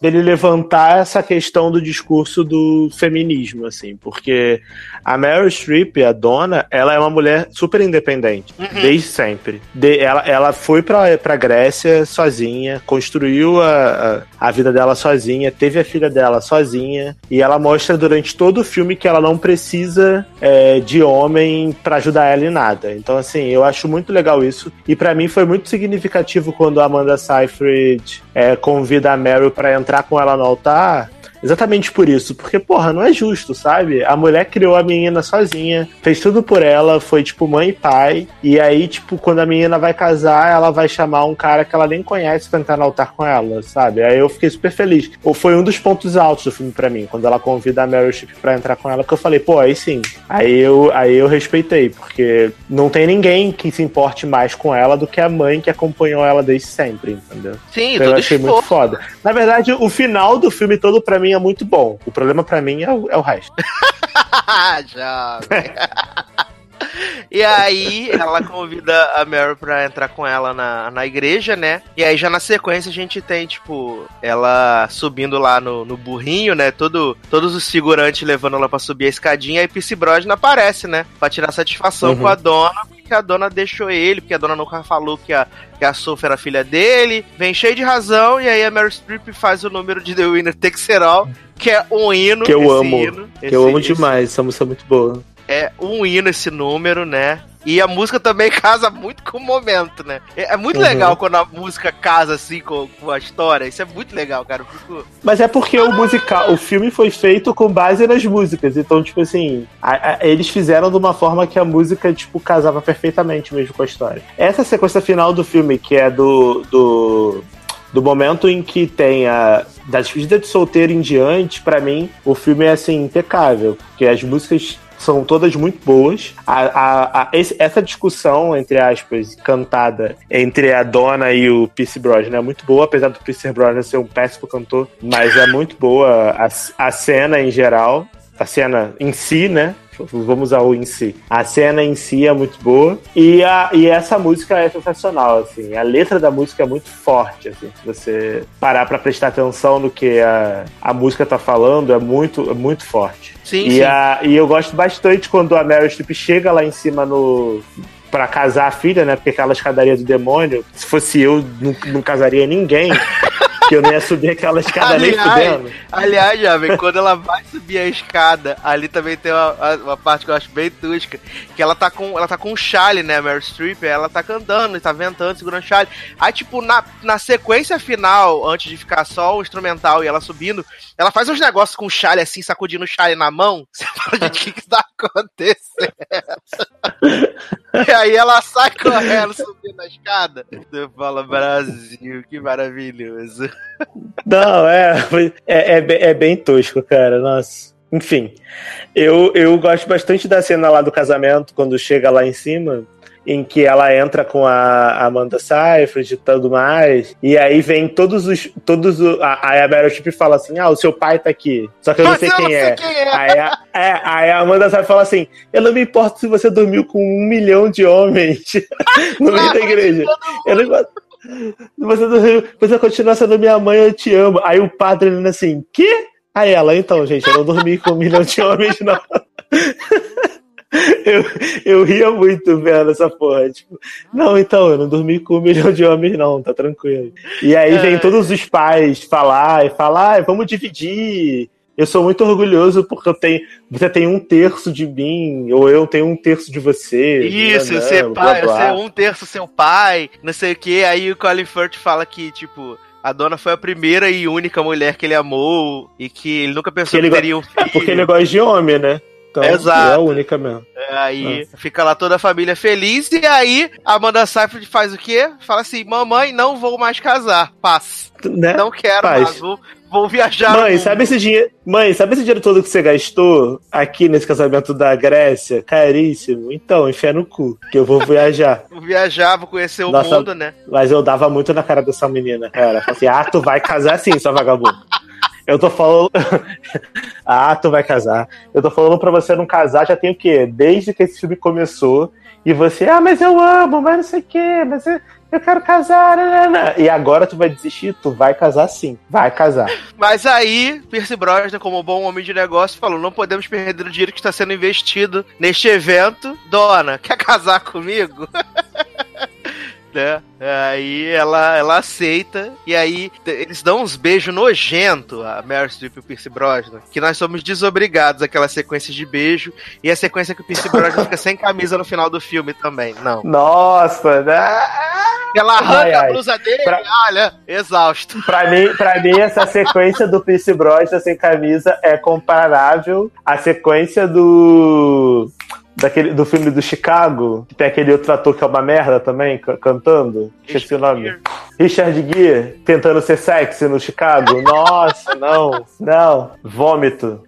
dele levantar essa questão do discurso do feminismo, assim, porque a Meryl Streep, a dona, ela é uma mulher super independente, uhum. desde sempre. De, ela, ela foi pra, pra Grécia sozinha, construiu a, a, a, vida dela sozinha, teve a filha dela sozinha, e ela mostra durante todo o filme que ela não precisa é, de homem para ajudar ela em nada. Então, assim, eu acho muito legal isso, e para mim foi muito significativo quando a Amanda Seyfried é, convida a Meryl para entrar com ela no altar Exatamente por isso, porque, porra, não é justo, sabe? A mulher criou a menina sozinha, fez tudo por ela, foi tipo mãe e pai, e aí, tipo, quando a menina vai casar, ela vai chamar um cara que ela nem conhece pra entrar no altar com ela, sabe? Aí eu fiquei super feliz. Ou foi um dos pontos altos do filme para mim, quando ela convida a Meryl Streep pra entrar com ela, que eu falei, pô, aí sim. Aí eu, aí eu respeitei, porque não tem ninguém que se importe mais com ela do que a mãe que acompanhou ela desde sempre, entendeu? Sim, então, eu achei esforço. muito foda. Na verdade, o final do filme todo para mim mim é muito bom. O problema para mim é o, é o resto. Jovem. E aí ela convida a Mary pra entrar com ela na, na igreja, né? E aí já na sequência a gente tem, tipo, ela subindo lá no, no burrinho, né? Todo, todos os figurantes levando ela pra subir a escadinha, e Pierce Brosnan aparece, né? Pra tirar satisfação uhum. com a dona, porque a dona deixou ele, porque a dona nunca falou que a, que a Sophie era filha dele. Vem cheio de razão, e aí a Mary Streep faz o número de The Winner All, que é um hino. Que eu amo. Hino, que esse, eu amo demais, essa música é muito boa é um hino esse número, né? E a música também casa muito com o momento, né? É, é muito uhum. legal quando a música casa assim com, com, a história. Isso é muito legal, cara. Fico... Mas é porque o musical, o filme foi feito com base nas músicas. Então, tipo assim, a, a, eles fizeram de uma forma que a música, tipo, casava perfeitamente mesmo com a história. Essa sequência final do filme, que é do. do do momento em que tem a da despedida de solteiro em diante, para mim, o filme é assim impecável, porque as músicas são todas muito boas. A, a, a, esse, essa discussão, entre aspas, cantada entre a Dona e o Pierce Brosnan é muito boa, apesar do Pierce Brosnan ser um péssimo cantor, mas é muito boa a, a cena em geral, a cena em si, né? Vamos ao em si. A cena em si é muito boa e, a, e essa música é sensacional, assim. A letra da música é muito forte, assim. Se você parar para prestar atenção no que a, a música tá falando, é muito, é muito forte. Sim, e, sim. A, e eu gosto bastante quando a Meryl Streep chega lá em cima no, para casar a filha, né? Porque aquela escadaria do demônio, se fosse eu, não, não casaria ninguém. que eu não ia subir aquela escada aliás, nem fudendo. Aliás, jovem, quando ela vai subir a escada, ali também tem uma, uma, parte que eu acho bem tusca, que ela tá com, ela tá com um chale, né, Meryl Streep, ela tá cantando, tá ventando, segurando o chale. Aí, tipo, na, na sequência final, antes de ficar só o instrumental e ela subindo, ela faz uns negócios com o chale assim, sacudindo o chale na mão. Você fala, gente, o que que tá acontecendo? E aí ela sai correndo, subindo a escada. Você fala, Brasil, que maravilhoso. Não, é, é, é, é bem tosco, cara. Nossa. Enfim, eu, eu gosto bastante da cena lá do casamento, quando chega lá em cima, em que ela entra com a Amanda Seyfried e tudo mais, e aí vem todos os. Todos os, a, a Meryl Streep fala assim: Ah, o seu pai tá aqui. Só que eu não sei, quem, é. quem é. Aí, a, é, aí a Amanda Seyfried fala assim: Eu não me importo se você dormiu com um milhão de homens no meio da igreja. Eu não importo. Você, você continua sendo minha mãe, eu te amo. Aí o padre dizendo assim, que? Aí ela, então, gente, eu não dormi com um milhão de homens, não. Eu, eu ria muito vendo essa porra. Tipo, não, então, eu não dormi com um milhão de homens, não, tá tranquilo. E aí vem é. todos os pais falar e falar, ah, vamos dividir eu sou muito orgulhoso porque eu tenho, você tem um terço de mim, ou eu tenho um terço de você. Isso, não, ser pai, blá, blá. um terço seu pai, não sei o que. Aí o Colin Firth fala que, tipo, a dona foi a primeira e única mulher que ele amou e que ele nunca pensou que, que teria um filho. É porque ele gosta de homem, né? Então, Exato. é a única mesmo. É, aí ah. fica lá toda a família feliz e aí a Amanda Seyfried faz o quê? Fala assim, mamãe, não vou mais casar, paz. Né? Não quero Paz. mais, vou, vou viajar. Mãe, sabe esse dinheiro? Mãe, sabe esse dinheiro todo que você gastou aqui nesse casamento da Grécia? Caríssimo. Então, enfia no cu, que eu vou viajar. vou viajar, vou conhecer o Nossa, mundo, né? Mas eu dava muito na cara dessa menina, cara. Assim, ah, tu vai casar sim, sua vagabundo. Eu tô falando. ah, tu vai casar. Eu tô falando pra você não casar já tem o quê? Desde que esse filme começou. E você, ah, mas eu amo, mas não sei o quê, mas. Eu... eu quero casar, nanana. e agora tu vai desistir? Tu vai casar sim, vai casar. Mas aí, Pierce Brosnan, como bom homem de negócio, falou: não podemos perder o dinheiro que está sendo investido neste evento. Dona, quer casar comigo? né? Aí ela, ela aceita, e aí eles dão uns beijos nojentos, a Meryl Streep e o Pierce Brosnan, que nós somos desobrigados aquela sequência de beijo, e a sequência que o Pierce Brosnan fica sem camisa no final do filme também, não. Nossa, né? Ela arranca ai, ai. a blusa dele pra... olha, exausto. Pra mim, pra mim, essa sequência do Pierce Brosnan sem camisa é comparável à sequência do daquele, do filme do Chicago, que tem aquele outro ator que é uma merda também, cantando. Esqueci o nome. Richard Gere tentando ser sexy no Chicago. Nossa, não, não. Vômito.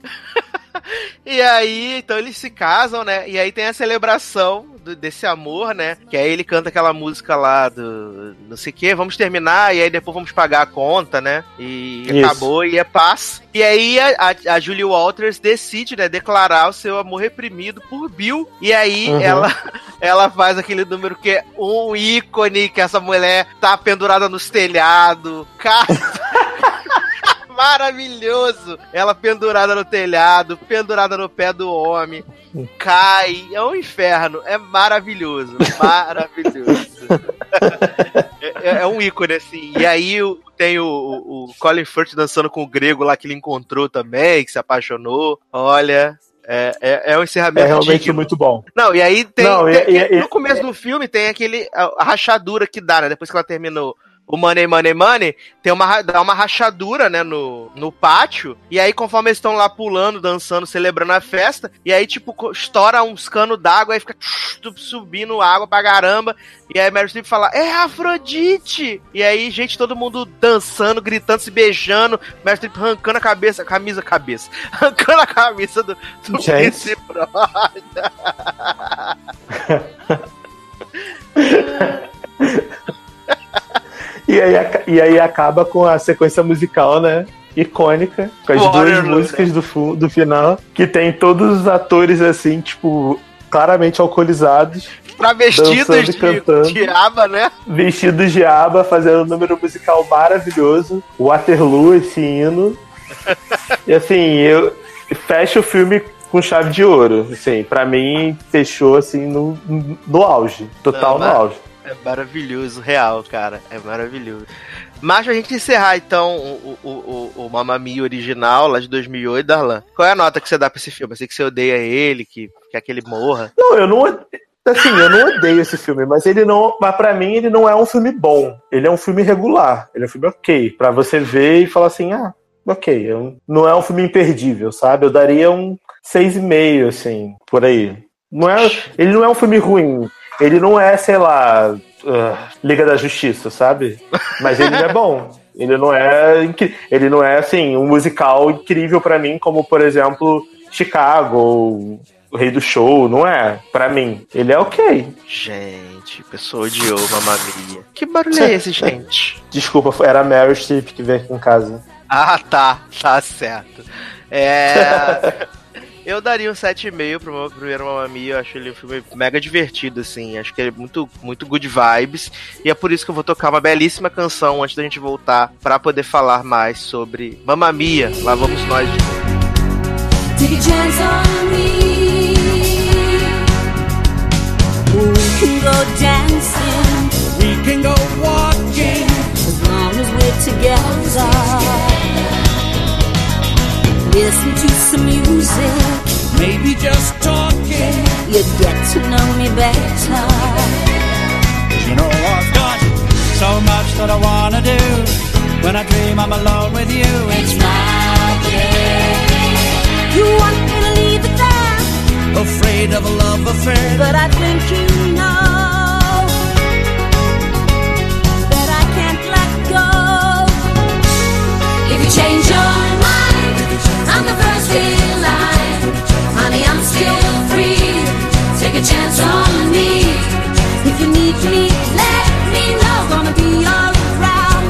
e aí, então eles se casam, né? E aí tem a celebração do, desse amor, né? Que aí ele canta aquela música lá do não sei o que, vamos terminar, e aí depois vamos pagar a conta, né? E Isso. acabou, e é paz. E aí a, a, Julie Walters decide, né, declarar o seu amor reprimido por Bill. E aí uhum. ela, ela faz aquele número que é um ícone, que essa mulher tá pendurada nos telhados. Cara. Maravilhoso. Ela pendurada no telhado, pendurada no pé do homem, cai. É um inferno. É maravilhoso. Maravilhoso. é, é, um ícone, assim. E aí tem o, o Colin Firth dançando com o grego lá que ele encontrou também, que se apaixonou. Olha, é, é, é um encerramento. É realmente digno. muito bom. Não, e aí tem. Não, tem, e, e, no começo e, do filme tem aquele. A, a, rachadura que dá, né? Depois que ela terminou o Money, Money, Money, tem uma, dá uma rachadura, né, no, no pátio. E aí, conforme eles estão lá pulando, dançando, celebrando a festa, e aí, tipo, estoura uns canos d'água, aí fica subindo água pra caramba. E aí, Mary Streep fala, é Afrodite! E aí, gente, todo mundo dançando, gritando, se beijando. Mary Streep arrancando a cabeça, camisa, cabeça. Arrancando a camisa do, do Prince E aí, e aí acaba com a sequência musical, né? Icônica, com as duas músicas né? do, do final, que tem todos os atores assim, tipo, claramente alcoolizados. Travestidos de, cantando, de aba, né? Vestidos de aba, fazendo um número musical maravilhoso. Waterloo, esse hino. e assim, eu fecho o filme com chave de ouro. Assim, pra mim, fechou assim no, no auge. Total Não, no auge. É maravilhoso, real, cara. É maravilhoso. Mas pra gente encerrar, então, o, o, o, o Mamma Mia original, lá de 2008, Darlan, qual é a nota que você dá pra esse filme? Eu sei que você odeia ele, que quer que ele morra. Não, eu não... Assim, eu não odeio esse filme, mas ele não... Mas pra mim, ele não é um filme bom. Ele é um filme regular. Ele é um filme ok. Pra você ver e falar assim, ah, ok. Eu, não é um filme imperdível, sabe? Eu daria um 6,5, assim, por aí. Não é, ele não é um filme ruim. Ele não é, sei lá, uh, Liga da Justiça, sabe? Mas ele é bom. Ele não é ele não é assim um musical incrível para mim como por exemplo Chicago ou o Rei do Show, não é? Para mim, ele é ok. Gente, pessoa odiou Mamma Mia. Que barulho é esse, gente? Desculpa, era a Meryl Streep que veio aqui em casa. Ah, tá, tá certo. É Eu daria um 7,5 pro meu primeiro Mamma Mia. Eu acho ele um filme mega divertido, assim. Acho que ele é muito, muito good vibes. E é por isso que eu vou tocar uma belíssima canção antes da gente voltar para poder falar mais sobre Mamma Mia. Lá vamos nós de novo. Take a chance on me. We can go dancing. We can go walking. As long as we're together. Listen to some music. Maybe just talking. You get to know me better. You know I've got so much that I wanna do. When I dream I'm alone with you, it's magic. You want me to leave it there? Afraid of a love affair, but I think you know that I can't let go. If you change your The first. Honey, I'm still free. Take a chance on me. If you need me, let me know. Gonna be around.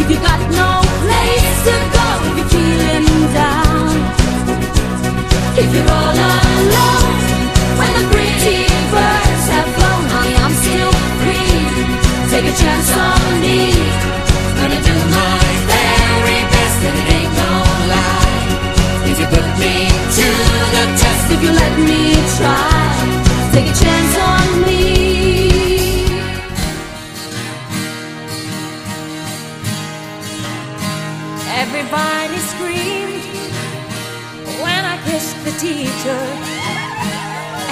If you got no place to go, if you're feeling down, if you're all alone, Barney screamed when I kissed the teacher.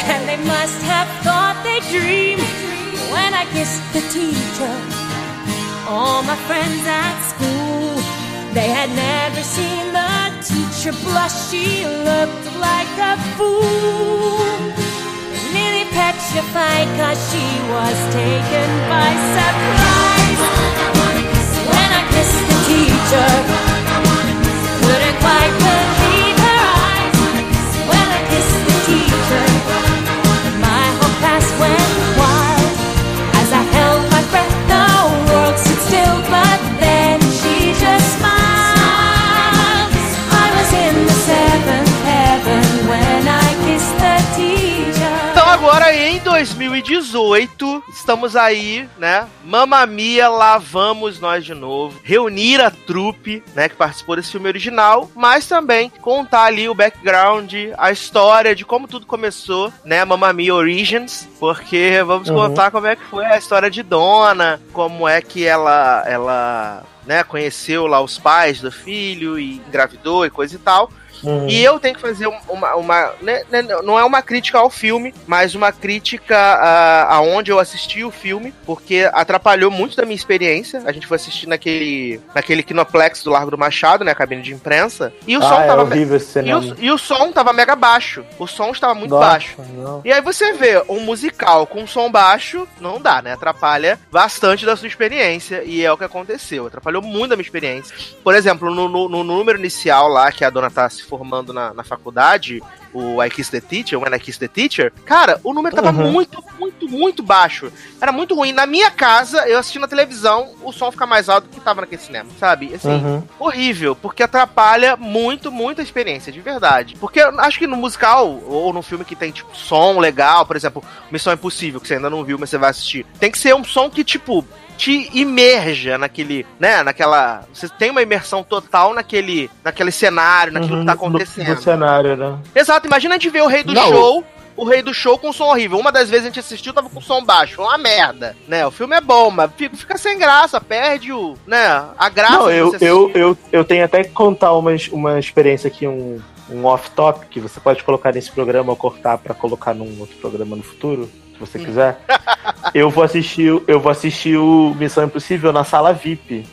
And they must have thought they dreamed when I kissed the teacher. All my friends at school, they had never seen the teacher blush. She looked like a fool. Nearly petrified cause she was taken by surprise. When I kissed the teacher wouldn't quite put 2018, estamos aí, né? Mamma Mia, lá vamos nós de novo. Reunir a trupe, né, que participou desse filme original, mas também contar ali o background, a história de como tudo começou, né? Mamma Mia Origins, porque vamos Uhum. contar como é que foi a história de Dona, como é que ela ela né, conheceu lá os pais do filho e engravidou e coisa e tal. Uhum. E eu tenho que fazer um- uma. uma né, né, não é uma crítica ao filme, mas uma crítica a, aonde eu assisti o filme, porque atrapalhou muito da minha experiência. A gente foi assistir naquele, naquele Kinoplex do Largo do Machado, né? A cabine de imprensa. E o som ah, é tava. horrível esse e, o, e o som tava mega baixo. O som estava muito Nossa, baixo. não. E aí você vê um musical com som baixo, não dá, né? Atrapalha bastante da sua experiência. E é o que aconteceu. Atrapalhou muito da minha experiência. Por exemplo, no, no- no número inicial lá, que a dona tá se formando na, na faculdade, o I Kiss the Teacher, When I Kiss the Teacher, cara, o número tava Uhum. muito, muito, muito baixo. Era muito ruim. Na minha casa, eu assistindo na televisão, o som fica mais alto do que tava naquele cinema, sabe? Assim, Uhum. horrível, porque atrapalha muito, muito a experiência, de verdade. Porque eu acho que no musical, ou no filme que tem, tipo, som legal, por exemplo, Missão Impossível, que você ainda não viu, mas você vai assistir, tem que ser um som que, tipo, te imerja naquele, né, naquela... Você tem uma imersão total naquele, naquele cenário, naquilo Uhum, que tá do- acontecendo. Do cenário, né? Exato, imagina a gente ver o Rei do Não. Show... O Rei do Show com som horrível. Uma das vezes a gente assistiu tava com som baixo. Uma merda, né? O filme é bom, mas fica, fica sem graça. Perde o, né? A graça Não, eu, eu, eu, eu tenho até que contar uma, uma experiência aqui, um, um off-top, que você pode colocar nesse programa ou cortar pra colocar num outro programa no futuro, você quiser. eu vou assistir, eu vou assistir o Missão Impossível na sala VIP.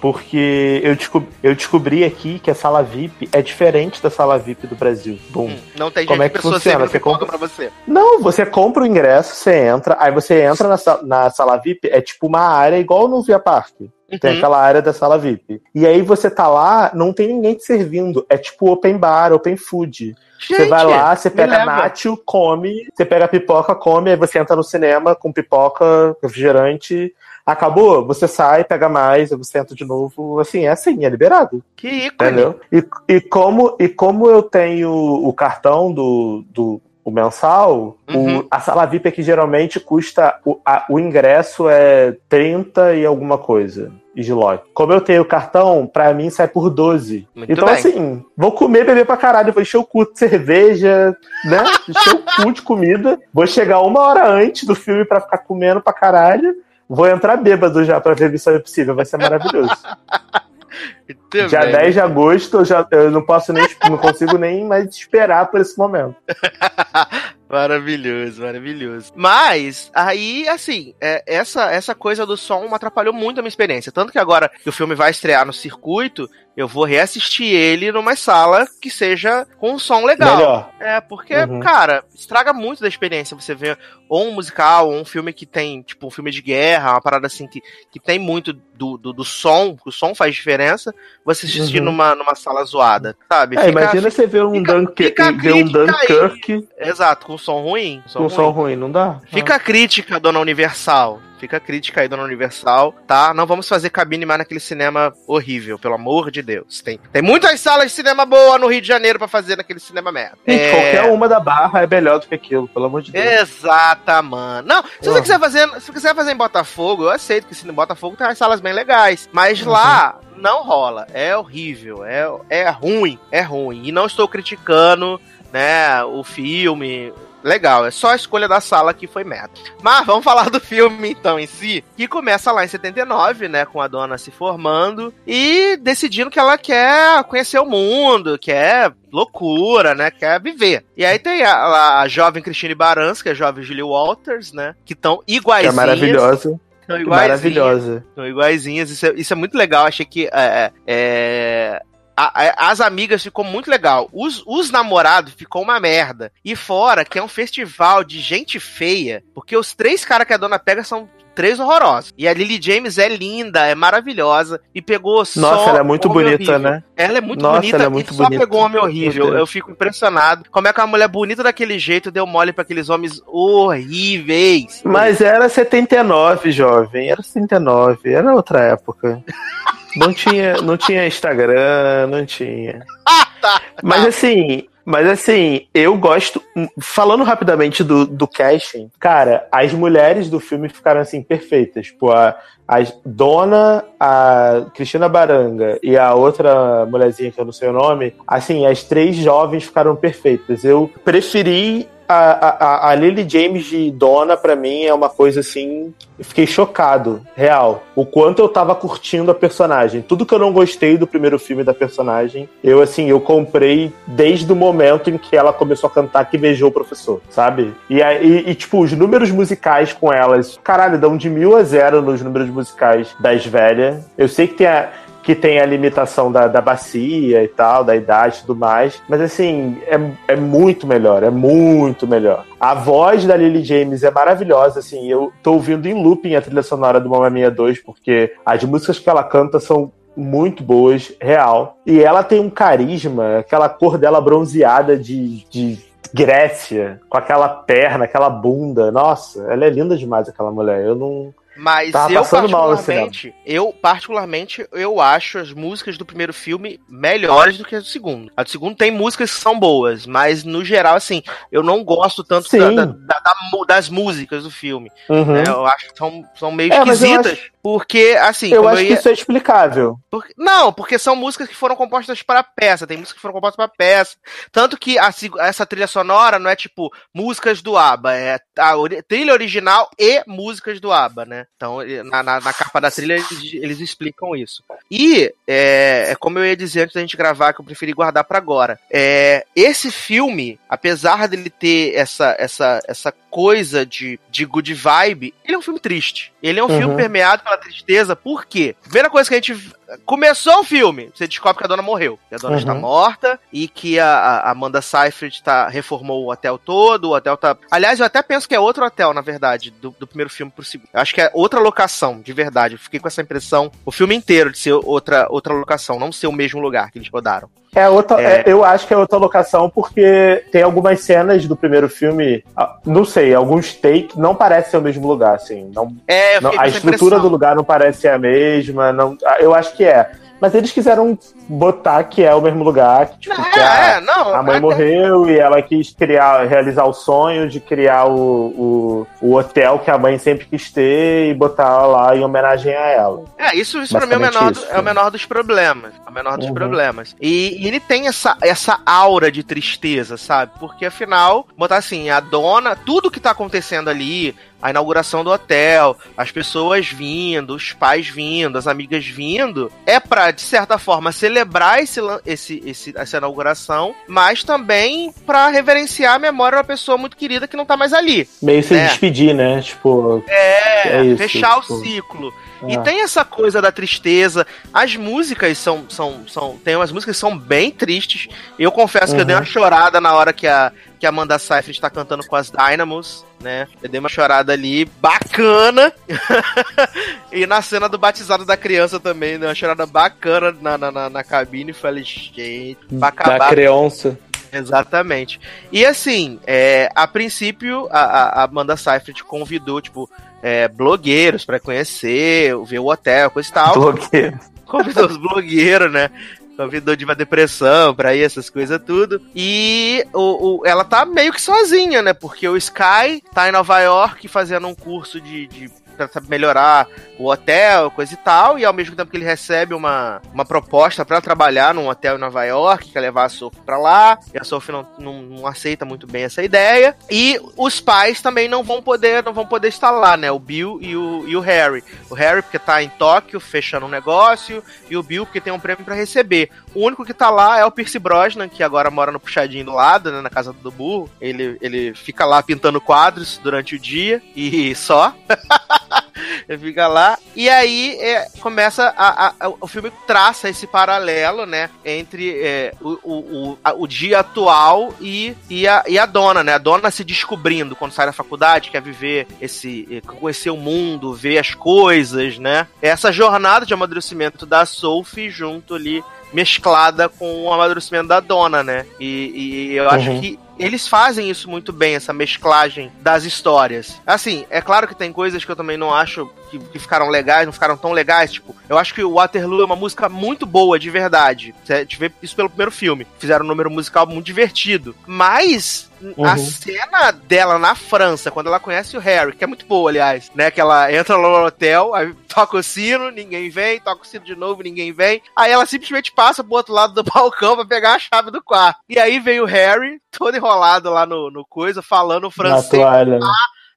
Porque eu, descob- eu descobri aqui que a sala VIP é diferente da sala VIP do Brasil. Bom. Hum, não tem Como é que funciona? Você compra- pra você. Não, você compra o ingresso, você entra, aí você entra na, sa- na sala VIP, é tipo uma área igual no Via Parque. Tem Uhum. aquela área da sala VIP. E aí você tá lá, não tem ninguém te servindo. É tipo open bar, open food. você Gente, vai lá, você pega nacho, come, você pega a pipoca, come, aí você entra no cinema com pipoca, refrigerante. Acabou, você sai, pega mais, você entra de novo. Assim, é assim, é liberado. Que ícone. Entendeu? E, e, como, e como eu tenho o cartão do, do o mensal, Uhum. o- a sala VIP é que geralmente custa. O, a- o ingresso é 30 e alguma coisa. Slot. Como eu tenho o cartão, pra mim sai por 12. Muito então, bem. assim, vou comer, beber pra caralho, vou encher o cu de cerveja, né? Encher o cu de comida. Vou chegar uma hora antes do filme pra ficar comendo pra caralho. Vou entrar bêbado já pra ver Missão Impossível, vai ser maravilhoso. Muito Dia bem. 10 de agosto, eu, já, eu não posso nem, não consigo nem mais esperar por esse momento. Maravilhoso, maravilhoso. Mas, aí, assim, é, essa, essa coisa do som atrapalhou muito a minha experiência. Tanto que agora que o filme vai estrear no circuito, eu vou reassistir ele numa sala que seja com um som legal. Melhor. É, porque, Uhum. cara, estraga muito da experiência você ver ou um musical, ou um filme que tem, tipo, um filme de guerra, uma parada assim que, que tem muito do, do, do som, que o som faz diferença, você assistir Uhum. numa, numa sala zoada, sabe? É, Fica- imagina você ver um, fica- Dunk, fica a ver um aí. Dunkirk Exato, com som ruim. som com ruim. som ruim, não dá? Fica a crítica, dona Universal. Fica a crítica aí, dona Universal, tá? Não vamos fazer cabine mais naquele cinema horrível, pelo amor de Deus. Tem, tem muitas salas de cinema boa no Rio de Janeiro pra fazer naquele cinema merda. Gente, É, qualquer uma da barra é melhor do que aquilo, pelo amor de Deus. Exata, mano. Não, se você quiser fazer, se quiser fazer em Botafogo, eu aceito que se em Botafogo tem umas salas bem legais, mas Uhum. lá não rola. É horrível, é, é ruim, é ruim. E não estou criticando, né, o filme, legal. É só a escolha da sala que foi merda. Mas vamos falar do filme, então, em si, que começa lá em 79, né, com a dona se formando e decidindo que ela quer conhecer o mundo, quer loucura, né? Quer viver. E aí tem a, a jovem Christine Barans, que é a jovem Julie Walters, né? Que estão iguaizinhas. Que é maravilhosa. São Maravilhosa. São iguaizinhas. Isso é, isso é muito legal. Achei que é, é, a, as amigas ficou muito legal. Os, os namorados ficou uma merda. E fora que é um festival de gente feia, porque os três caras que a dona pega são três horrorosos. E a Lily James é linda, é maravilhosa. E pegou só. Nossa, ela é muito bonita, horrível. né? Ela é muito Nossa, bonita ela é muito e só bonita. pegou um homem horrível. Eu fico impressionado. Como é que uma mulher bonita daquele jeito deu mole pra aqueles homens horríveis. Mas era 79, jovem. Era 79. Era outra época. Não tinha, não tinha Instagram, não tinha. Ah, tá. Mas assim, mas assim, eu gosto. Falando rapidamente do, do casting, cara, as mulheres do filme ficaram assim, perfeitas. Tipo, a, a Dona, a Cristina Baranga e a outra mulherzinha que eu não sei o nome, assim, as três jovens ficaram perfeitas. Eu preferi a, a, a Lily James de Dona, pra mim, é uma coisa assim. Eu fiquei chocado, real. O quanto eu tava curtindo a personagem. Tudo que eu não gostei do primeiro filme da personagem, eu, assim, eu comprei desde o momento em que ela começou a cantar que beijou o professor, sabe? E, aí, e, tipo, os números musicais com elas, caralho, dão de mil a zero nos números musicais das velhas. Eu sei que tem a que tem a limitação da, da bacia e tal, da idade e tudo mais. Mas assim, é, é muito melhor, é muito melhor. A voz da Lily James é maravilhosa, assim. Eu tô ouvindo em looping a trilha sonora do Mamma Mia 2, porque as músicas que ela canta são muito boas, real. E ela tem um carisma, aquela cor dela bronzeada de, de Grécia, com aquela perna, aquela bunda. Nossa, ela é linda demais, aquela mulher. Eu não. Mas Tava eu particularmente, eu particularmente, eu acho as músicas do primeiro filme melhores do que as do segundo. A do segundo tem músicas que são boas, mas no geral, assim, eu não gosto tanto da- da- da- das músicas do filme. Uhum. né? Eu acho que são, são meio É, esquisitas, porque, assim, Eu acho eu que ia- isso é explicável. porque- não, porque são músicas que foram compostas para peça, tem músicas que foram compostas para peça. Tanto que a essa trilha sonora não é tipo músicas do ABBA, é a trilha original e músicas do ABBA, né? Então, na, na, na capa da trilha eles, eles explicam isso. E, é, é como eu ia dizer antes da gente gravar, que eu preferi guardar para agora. É, esse filme, apesar dele ter essa, essa, essa coisa de, de good vibe, ele é um filme triste. Ele é um Uhum. filme permeado pela tristeza, por quê? Primeira coisa que a gente Começou o filme, você descobre que a dona morreu. Que a dona Uhum. está morta e que a, a Amanda Seyfried tá, reformou o hotel todo. O hotel tá. Aliás, eu até penso que é outro hotel, na verdade, do, do primeiro filme pro segundo. Eu acho que é outra locação, de verdade. Eu fiquei com essa impressão o filme inteiro de ser outra, outra locação, não ser o mesmo lugar que eles rodaram. É outra, É. é, eu acho que é outra locação porque tem algumas cenas do primeiro filme, ah, não sei, alguns takes não parece ser o mesmo lugar, assim. Não, É, não- a estrutura impressão. do lugar não parece ser a mesma. Não, ah, eu acho que é. Mas eles quiseram botar que é o mesmo lugar, que, tipo, que a, É, não. a mãe até- morreu e ela quis criar, realizar o sonho de criar o, o, o hotel que a mãe sempre quis ter e botar lá em homenagem a ela. É, isso, isso pra mim é o, menor, isso, do- é o menor dos problemas. É o menor dos Uhum. problemas. E, e ele tem essa, essa aura de tristeza, sabe? Porque afinal, botar assim, a dona, tudo que tá acontecendo ali, a inauguração do hotel, as pessoas vindo, os pais vindo, as amigas vindo, é pra, de certa forma, celebrar esse, esse, esse, essa inauguração, mas também pra reverenciar a memória de uma pessoa muito querida que não tá mais ali. Meio se É. despedir, né? Tipo, É, É isso, fechar tipo, o ciclo. É. E tem essa coisa da tristeza. As músicas são. são, são tem umas músicas que são bem tristes. Eu confesso que eu dei Uhum. uma chorada na hora que a, que a Amanda Seyfried está cantando com as Dynamos, né? Eu dei uma chorada ali bacana. e na cena do batizado da criança também, dei uma chorada bacana na, na, na, na cabine. Falei, gente, pra da acabar criança. Exatamente. E assim, é, a princípio, a, a Amanda Seyfried convidou, tipo, é, blogueiros pra conhecer, ver o hotel, coisa e tal. Bloqueio. Convidou os blogueiros, né? Convidou Diva Depressão pra ir, essas coisas tudo. E o, o- ela tá meio que sozinha, né? Porque o Sky tá em Nova York fazendo um curso de, de pra melhorar o hotel, coisa e tal, e ao mesmo tempo que ele recebe uma, uma proposta para trabalhar num hotel em Nova York, quer levar a Sophie pra lá, e a Sophie não, não, não, aceita muito bem essa ideia, e os pais também não vão poder não vão poder estar lá, né, o Bill e o, e o Harry. O Harry porque tá em Tóquio, fechando um negócio, e o Bill porque tem um prêmio para receber. O único que tá lá é o Percy Brosnan, que agora mora no puxadinho do lado, né, na casa do burro. Ele, ele fica lá pintando quadros durante o dia, e só. ele fica lá. E aí é, começa a, a, o filme traça esse paralelo, né? Entre é, o, o, o dia atual e, e, a, e a dona, né? A dona se descobrindo quando sai da faculdade, quer viver esse. É, conhecer o mundo, ver as coisas, né? Essa jornada de amadurecimento da Sophie junto ali mesclada com o amadurecimento da dona, né? E, e eu acho uhum. que eles fazem isso muito bem, essa mesclagem das histórias. Assim, é claro que tem coisas que eu também não acho que, que, ficaram legais, não ficaram tão legais. Tipo, eu acho que o Waterloo é uma música muito boa, de verdade. Você vê isso pelo primeiro filme. Fizeram um número musical muito divertido. Mas Uhum. A cena dela na França, quando ela conhece o Harry, que é muito boa, aliás, né? Que ela entra no hotel, aí toca o sino, ninguém vem, toca o sino de novo, ninguém vem. Aí ela simplesmente passa pro outro lado do balcão pra pegar a chave do quarto. E aí vem o Harry, todo enrolado lá no, no coisa, falando francês. Né?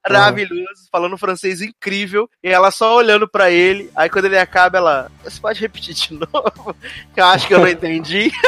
Maravilhoso, falando francês incrível, e ela só olhando para ele. Aí quando ele acaba, ela. Você pode repetir de novo? Que eu acho que eu não entendi.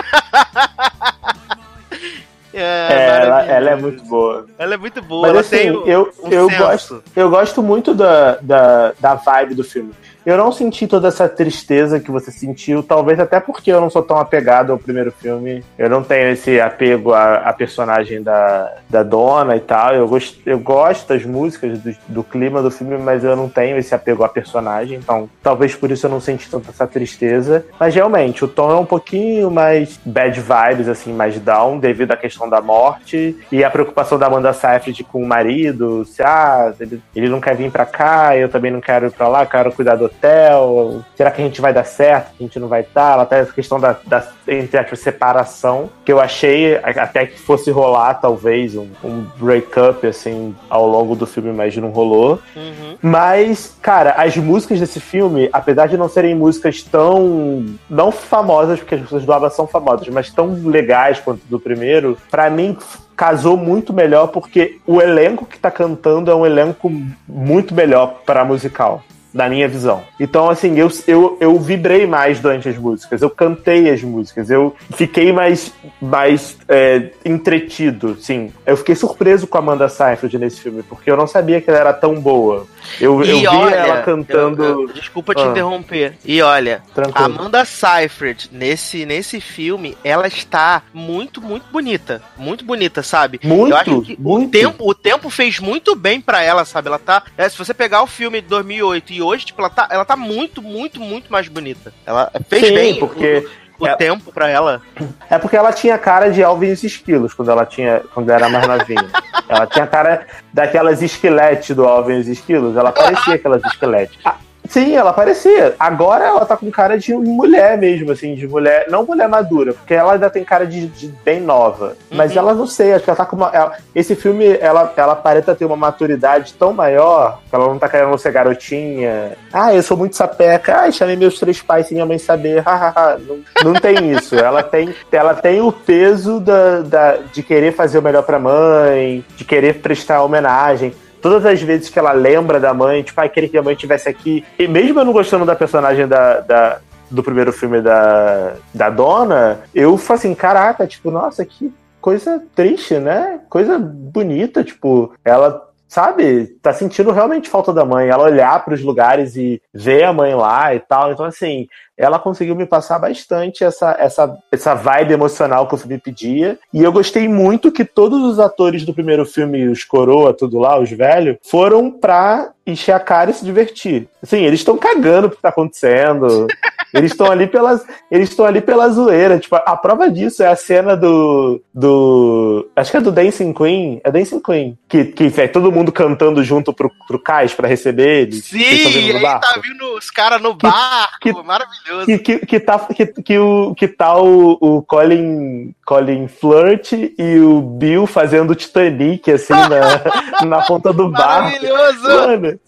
É, é ela, ela, é muito boa. Ela é muito boa. Mas assim, eu, um eu, gosto, eu gosto muito da, da, da vibe do filme. Eu não senti toda essa tristeza que você sentiu, talvez até porque eu não sou tão apegado ao primeiro filme. Eu não tenho esse apego à, à personagem da, da dona e tal. Eu gosto, eu gosto das músicas, do, do, clima do filme, mas eu não tenho esse apego à personagem. Então, talvez por isso eu não senti tanta essa tristeza. Mas realmente, o tom é um pouquinho mais bad vibes, assim, mais down, devido à questão da morte e a preocupação da Amanda Seyfried com o marido. Se, ah, ele, ele não quer vir pra cá, eu também não quero ir pra lá, quero cuidar do hotel? Será que a gente vai dar certo? Que a gente não vai estar? Ela tem essa questão da, da entre a separação, que eu achei até que fosse rolar, talvez, um, um breakup, assim, ao longo do filme, mas não rolou. Uhum. Mas, cara, as músicas desse filme, apesar de não serem músicas tão. não famosas, porque as pessoas do ABBA são famosas, mas tão legais quanto do primeiro, para mim casou muito melhor porque o elenco que tá cantando é um elenco muito melhor para musical da minha visão. Então, assim, eu, eu, eu vibrei mais durante as músicas, eu cantei as músicas, eu fiquei mais, mais é, entretido, sim. Eu fiquei surpreso com a Amanda Seyfried nesse filme, porque eu não sabia que ela era tão boa. Eu, eu vi olha, ela cantando. Eu, eu, desculpa te ah. interromper. E olha, Tranquilo. Amanda Seyfried, nesse, nesse filme, ela está muito, muito bonita. Muito bonita, sabe? Muito, muito. O, tempo, o tempo fez muito bem para ela, sabe? Ela tá. É, se você pegar o filme de 2008 e hoje, tipo, ela tá, ela tá muito, muito, muito mais bonita. Ela fez Sim, bem. porque o é, tempo para ela. É porque ela tinha cara de Alvin Esquilos quando ela tinha, quando era mais novinha. ela tinha cara daquelas esqueletes do Alvin Esquilos. Ela parecia aquelas esqueletes. Sim, ela parecia. Agora ela tá com cara de mulher mesmo, assim, de mulher. Não mulher madura, porque ela ainda tem cara de, de bem nova. Mas uhum. ela não sei, acho que ela tá com uma. Ela, esse filme, ela, ela parece ter uma maturidade tão maior que ela não tá querendo ser garotinha. Ah, eu sou muito sapeca. Ah, chamei meus três pais sem minha mãe saber. não, não tem isso. Ela tem, ela tem o peso da, da, de querer fazer o melhor pra mãe, de querer prestar homenagem todas as vezes que ela lembra da mãe, tipo, ai, queria que a mãe estivesse aqui. E mesmo eu não gostando da personagem da, da do primeiro filme da, da dona, eu falo assim, caraca, tipo, nossa, que coisa triste, né? Coisa bonita, tipo, ela sabe, tá sentindo realmente falta da mãe. Ela olhar para os lugares e ver a mãe lá e tal. Então, assim, ela conseguiu me passar bastante essa, essa, essa vibe emocional que o filme pedia. E eu gostei muito que todos os atores do primeiro filme, os coroa, tudo lá, os velhos, foram pra encher a cara e se divertir. Assim, eles estão cagando o que tá acontecendo. Eles estão ali pelas. Eles estão ali pela zoeira. Tipo, a prova disso é a cena do. do. Acho que é do Dancing Queen. É Dancing Queen. Que, que é todo mundo cantando junto pro, pro cais pra receber eles. Sim, e aí tá vindo os caras no barco. Que, maravilhoso maravilhoso. Que, que, que, tá, que, que, o, que tá o, o Colin, Colin Flirt e o Bill fazendo Titanic, assim, na, na ponta do barco. Maravilhoso! Mano,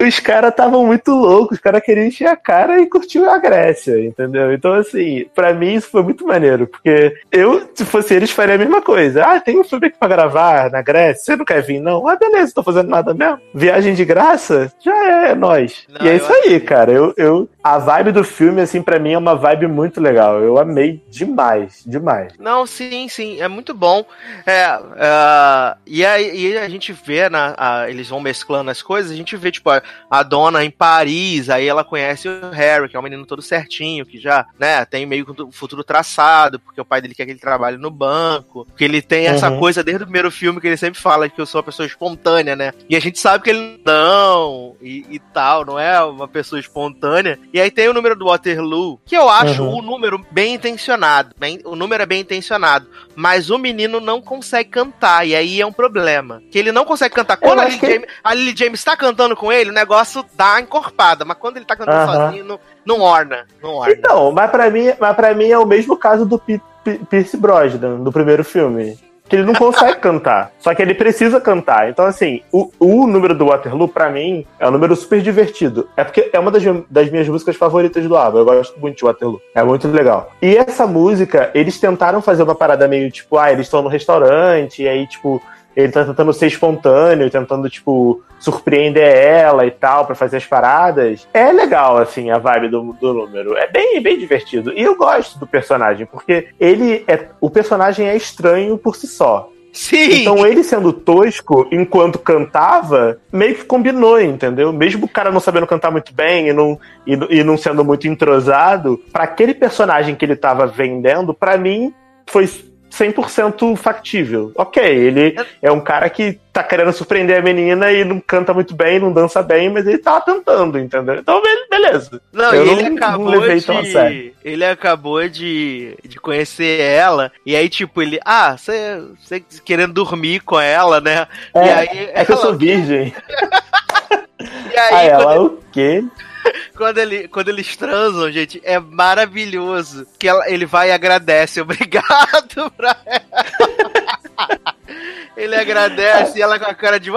os caras estavam muito loucos, os caras queriam encher a cara e curtir a Grécia, entendeu? Então, assim, pra mim isso foi muito maneiro, porque eu, se fosse eles, faria a mesma coisa. Ah, tem um filme aqui pra gravar na Grécia, você não quer vir, não? Ah, beleza, tô fazendo nada mesmo. Viagem de graça? Já é, é nós. Não, e é isso aí, cara. Eu, eu, a vibe do filme, assim, pra mim é uma vibe muito legal. Eu amei demais, demais. Não, sim, sim, é muito bom. É, uh, e, aí, e a gente vê, na, a, eles vão mesclando as coisas, a gente vê, tipo, a, a, dona em Paris, aí ela conhece o Harry, que é um menino todo certinho, que já, né, tem meio que o futuro traçado, porque o pai dele quer que ele trabalhe no banco, que ele tem essa uhum. coisa desde o primeiro filme que ele sempre fala que eu sou uma pessoa espontânea, né? E a gente sabe que ele não, e, e tal, não é uma pessoa espontânea. E aí tem o número do Waterloo, que eu acho uhum. o número bem intencionado. Bem, o número é bem intencionado. Mas o menino não consegue cantar. E aí é um problema. Que ele não consegue cantar. Quando a Lily, que... James, a Lily James tá cantando com ele, o negócio dá encorpada. Mas quando ele tá cantando uhum. sozinho, não, não orna. Não orna. Então, mas pra, mim, mas pra mim é o mesmo caso do P Pierce Brosnan, do primeiro filme que ele não consegue cantar. Só que ele precisa cantar. Então, assim, o, o número do Waterloo, para mim, é um número super divertido. É porque é uma das, das minhas músicas favoritas do álbum. Eu gosto muito de Waterloo. É muito legal. E essa música, eles tentaram fazer uma parada meio tipo, ah, eles estão no restaurante, e aí, tipo, ele tá tentando ser espontâneo, tentando, tipo, surpreender ela e tal, para fazer as paradas. É legal, assim, a vibe do, do número. É bem, bem divertido. E eu gosto do personagem, porque ele é. O personagem é estranho por si só. Sim. Então ele sendo tosco enquanto cantava, meio que combinou, entendeu? Mesmo o cara não sabendo cantar muito bem e não, e, e não sendo muito entrosado, para aquele personagem que ele tava vendendo, para mim foi 100% factível. Ok, ele é um cara que tá querendo surpreender a menina e não canta muito bem, não dança bem, mas ele tá tentando, entendeu? Então, beleza. Não, eu ele não, acabou não de... Ele acabou de, de conhecer ela, e aí, tipo, ele... Ah, você querendo dormir com ela, né? É, e aí, é ela... que eu sou virgem. e aí, aí ela, ele... o quê? quando, ele, quando eles transam, gente, é maravilhoso. Que ela, ele vai e agradece. Obrigado pra ela. ele agradece e ela com a cara de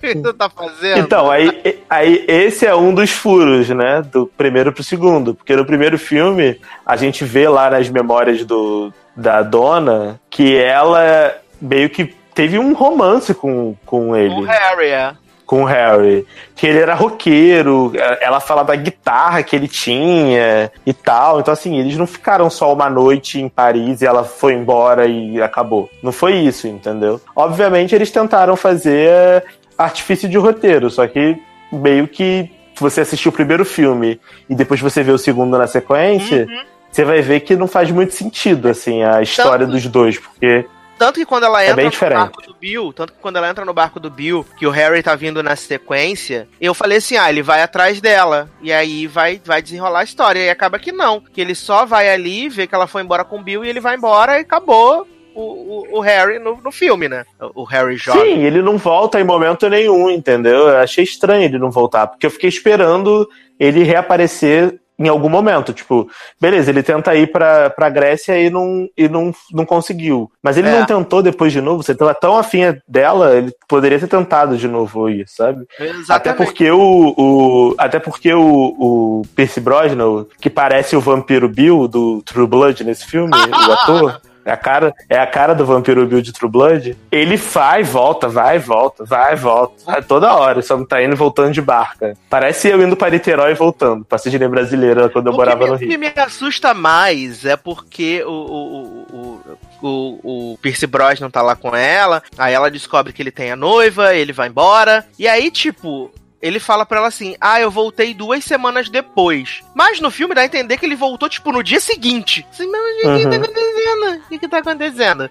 que tu tá fazendo? Então, aí, aí esse é um dos furos, né? Do primeiro pro segundo. Porque no primeiro filme, a gente vê lá nas memórias do, da dona que ela meio que teve um romance com, com ele. Com o Harry, é com o Harry. Que ele era roqueiro, ela fala da guitarra que ele tinha e tal. Então, assim, eles não ficaram só uma noite em Paris e ela foi embora e acabou. Não foi isso, entendeu? Obviamente, eles tentaram fazer artifício de roteiro, só que meio que se você assistiu o primeiro filme e depois você vê o segundo na sequência, uhum. você vai ver que não faz muito sentido, assim, a história dos dois, porque tanto que quando ela é entra é no barco do Bill, tanto que quando ela entra no barco do Bill, que o Harry tá vindo na sequência, eu falei assim: ah, ele vai atrás dela. E aí vai, vai desenrolar a história. E acaba que não. Que ele só vai ali, vê que ela foi embora com o Bill e ele vai embora e acabou. O, o, o, Harry no, no filme, né? O Harry jovem. Sim, ele não volta em momento nenhum, entendeu? Eu achei estranho ele não voltar, porque eu fiquei esperando ele reaparecer em algum momento. Tipo, beleza, ele tenta ir pra, pra Grécia e não, e não, não conseguiu. Mas ele é. não tentou depois de novo. Você tava tão afim dela, ele poderia ter tentado de novo ir, sabe? Exatamente. Até porque o, o, até porque o, o Percy Brosnan, que parece o vampiro Bill do True Blood nesse filme, o ator. É a cara, é a cara do Vampiro Bill de True Blood. Ele vai, volta, vai, volta, vai, volta. Vai toda hora, só tá indo e voltando de barca. Parece eu indo para Niterói e voltando, pra Cidinha Brasileira, quando eu o morava me, no Rio. O que me assusta mais é porque o, o, o, o, o Pierce Brosnan tá lá com ela, aí ela descobre que ele tem a noiva, ele vai embora, e aí, tipo, ele fala para ela assim: Ah, eu voltei duas semanas depois. Mas no filme dá a entender que ele voltou, tipo, no dia seguinte. Assim, mas o que, uhum. que tá acontecendo? O que, que tá acontecendo?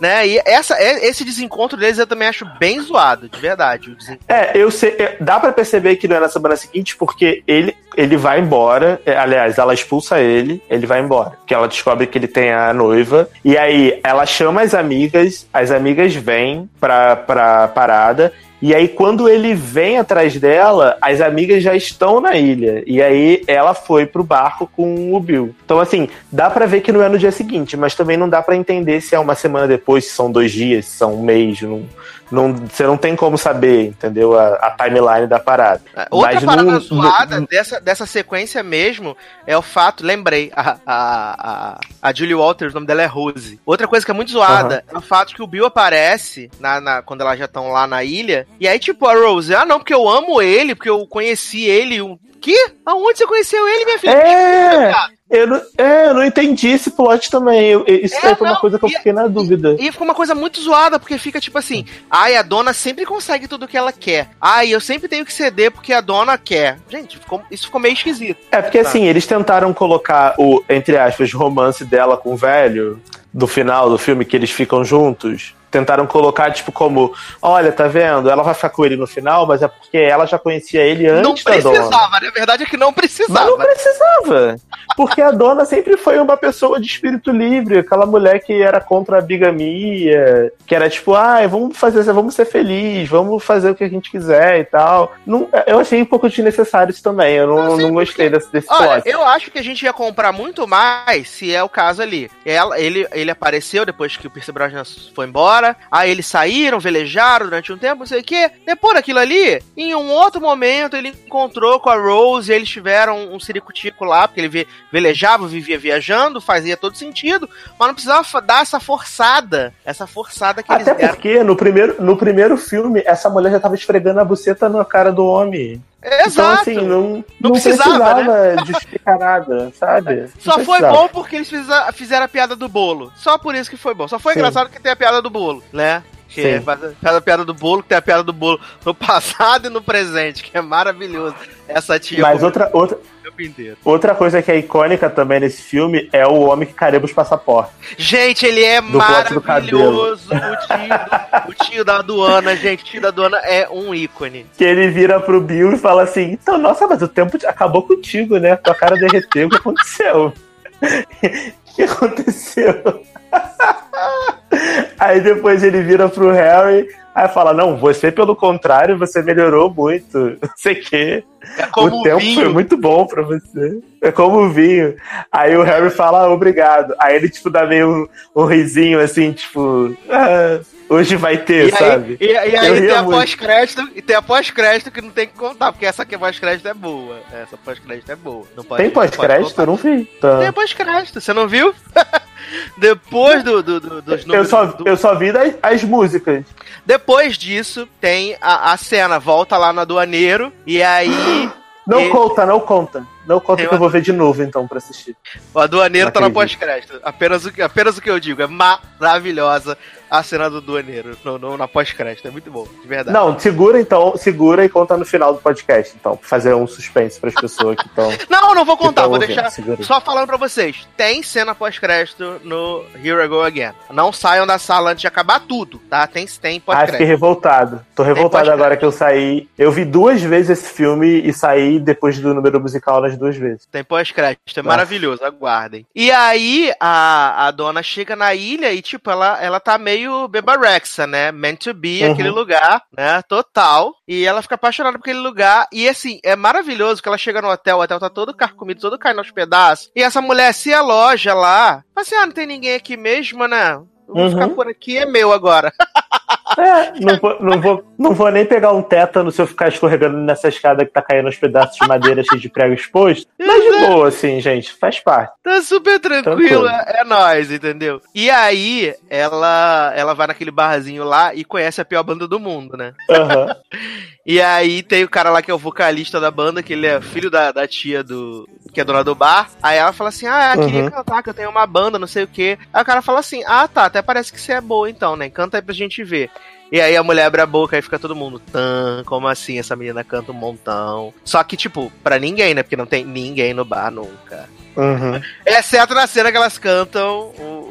Né? E essa, é, esse desencontro deles eu também acho bem zoado, de verdade. É, eu sei. É, dá para perceber que não é na semana seguinte, porque ele, ele vai embora. É, aliás, ela expulsa ele, ele vai embora. Porque ela descobre que ele tem a noiva. E aí ela chama as amigas, as amigas vêm pra, pra parada. E aí, quando ele vem atrás dela, as amigas já estão na ilha. E aí, ela foi pro barco com o Bill. Então, assim, dá para ver que não é no dia seguinte, mas também não dá para entender se é uma semana depois, se são dois dias, se são um mês. Não, não, você não tem como saber, entendeu? A, a timeline da parada. É, Outra Mas parada não- zoada dessa, dessa sequência mesmo é o fato, lembrei, a, a, a, a Julie Walters, o nome dela é Rose. Outra coisa que é muito zoada é o fato que o Bill aparece na, na- quando elas já estão lá na ilha, e aí tipo a Rose, ah não, porque eu amo ele, porque eu conheci ele, um... Que? Aonde você conheceu ele, minha filha? É, eu não, é, eu não entendi esse plot também. Eu- isso É, foi uma não, coisa que eu e- fiquei na dúvida. E ficou uma coisa muito zoada, porque fica tipo assim: ai, a dona sempre consegue tudo que ela quer. Ai, eu sempre tenho que ceder porque a dona quer. Gente, ficou- isso ficou meio esquisito. É porque Tá. assim, eles tentaram colocar o, entre aspas, romance dela com o velho do final do filme, que eles ficam juntos. Tentaram colocar, tipo, como, olha, tá vendo? Ela vai ficar com ele no final, mas é porque ela já conhecia ele não antes da dona. precisava, né? a verdade é que não Mas precisava. não precisava. Porque a dona sempre foi uma pessoa de espírito livre, aquela mulher que era contra a bigamia, que era tipo, ai, vamos fazer, vamos ser felizes, vamos fazer o que a gente quiser e tal. Não, eu achei um pouco desnecessário isso também. Eu não, Não, não gostei desse, desse Olha, plot. eu acho que a gente ia comprar muito mais se é o caso ali. Ela, ele, ele apareceu depois que o Pierce Brosnan foi embora. Aí eles saíram, velejaram durante um tempo, não sei o quê. Depois daquilo ali, em um outro momento, ele encontrou com a Rose e eles tiveram um ciricutico lá, porque ele ve- velejava, vivia viajando, fazia todo sentido. Mas não precisava dar essa forçada. Essa forçada que Até eles deram. porque no primeiro, no primeiro filme, essa mulher já tava esfregando a buceta na cara do homem. Então, Exato. assim, não, Não não, precisava, né? precisava, justificar nada, sabe? Só foi bom porque eles fizeram, fizeram a piada do bolo. Só por isso que foi bom. Só foi Sim. engraçado que tem a piada do bolo, né? Que Sim. faz a- faz a piada do bolo, que tem a piada do bolo no passado e no presente, que é maravilhoso. Essa tia Mas outra, outra, outra coisa que é icônica também nesse filme é o homem que carimba os passaportes. Gente, ele é do maravilhoso. O tio, o tio da aduana, gente. O tio da aduana é um ícone. Que ele vira pro Bill e fala assim: Então, nossa, mas o tempo acabou contigo, né? Tua cara derreteu, o que aconteceu? O que aconteceu? Aí depois ele vira pro Harry, aí fala: Não, você, pelo contrário, você melhorou muito. Não sei o quê. É o tempo vinho. foi muito bom pra você. É como o vinho. Aí o Harry fala, ah, obrigado. Aí ele, tipo, dá meio um, um risinho assim, tipo, ah, hoje vai ter, E aí, sabe? e, e aí tem a pós-crédito, e tem a pós-crédito que não tem que contar, porque essa aqui é pós-crédito é boa. Essa pós-crédito é boa. Não pode, Tem pós-crédito? Eu não vi. Tá. Tem pós-crédito, você não viu? Depois do, do- do- dos Eu números. só, do- eu só vi das, as músicas. Depois disso, tem a, a cena, volta lá no aduaneiro, e aí Não E- conta, não conta. Não conta Tem que eu vou ver de novo, então, pra assistir. o aduaneiro Não tá na acredito. pós-crédito. Apenas o, que- apenas o que eu digo, é maravilhosa a cena do aduaneiro no, no- na pós-crédito. É muito bom, de verdade. Não, segura então, segura e conta no final do podcast, então, pra fazer um suspense pras pessoas que estão. Não, não vou contar, vou ouvindo, deixar segura. só falando pra vocês. Tem cena pós-crédito no Here I Go Again. Não saiam da sala antes de acabar tudo, tá? Tem, tem Ah, fiquei pós-crédito. revoltado. Tô revoltado pós-crédito. agora que eu saí. Eu vi duas vezes esse filme e saí depois do número musical duas vezes. Tem pós-crédito, é Nossa. maravilhoso, aguardem. E aí, a, a dona chega na ilha e, tipo, ela, ela tá meio bebarexa, né? Meant to be, Uhum. aquele lugar, né? Total. E ela fica apaixonada por aquele lugar. E, assim, é maravilhoso que ela chega no hotel, o hotel tá todo carcomido, todo caindo aos pedaços. E essa mulher se aloja lá. Fala assim, ah, não tem ninguém aqui mesmo, né? Eu vou Uhum. ficar por aqui, é meu agora. É, não vou, não, vou, não vou nem pegar um tétano se eu ficar escorregando nessa escada que tá caindo aos pedaços de madeira cheio de prego exposto. Mas de boa, assim, gente, faz parte. Tá super tranquilo, é, é nóis, entendeu? E aí, ela, ela vai naquele barzinho lá e conhece a pior banda do mundo, né? Aham. E aí tem o cara lá que é o vocalista da banda, que ele é filho da, da tia do. que é dona do bar. Aí ela fala assim: Ah, eu queria Uhum. cantar, que eu tenho uma banda, não sei o quê. Aí o cara fala assim: Ah, tá, até parece que você é boa então, né? Canta aí pra gente ver. E aí a mulher abre a boca e fica todo mundo, tan, como assim? Essa menina canta um montão. Só que, tipo, pra ninguém, né? Porque não tem ninguém no bar nunca. Uhum. Exceto na cena que elas cantam o,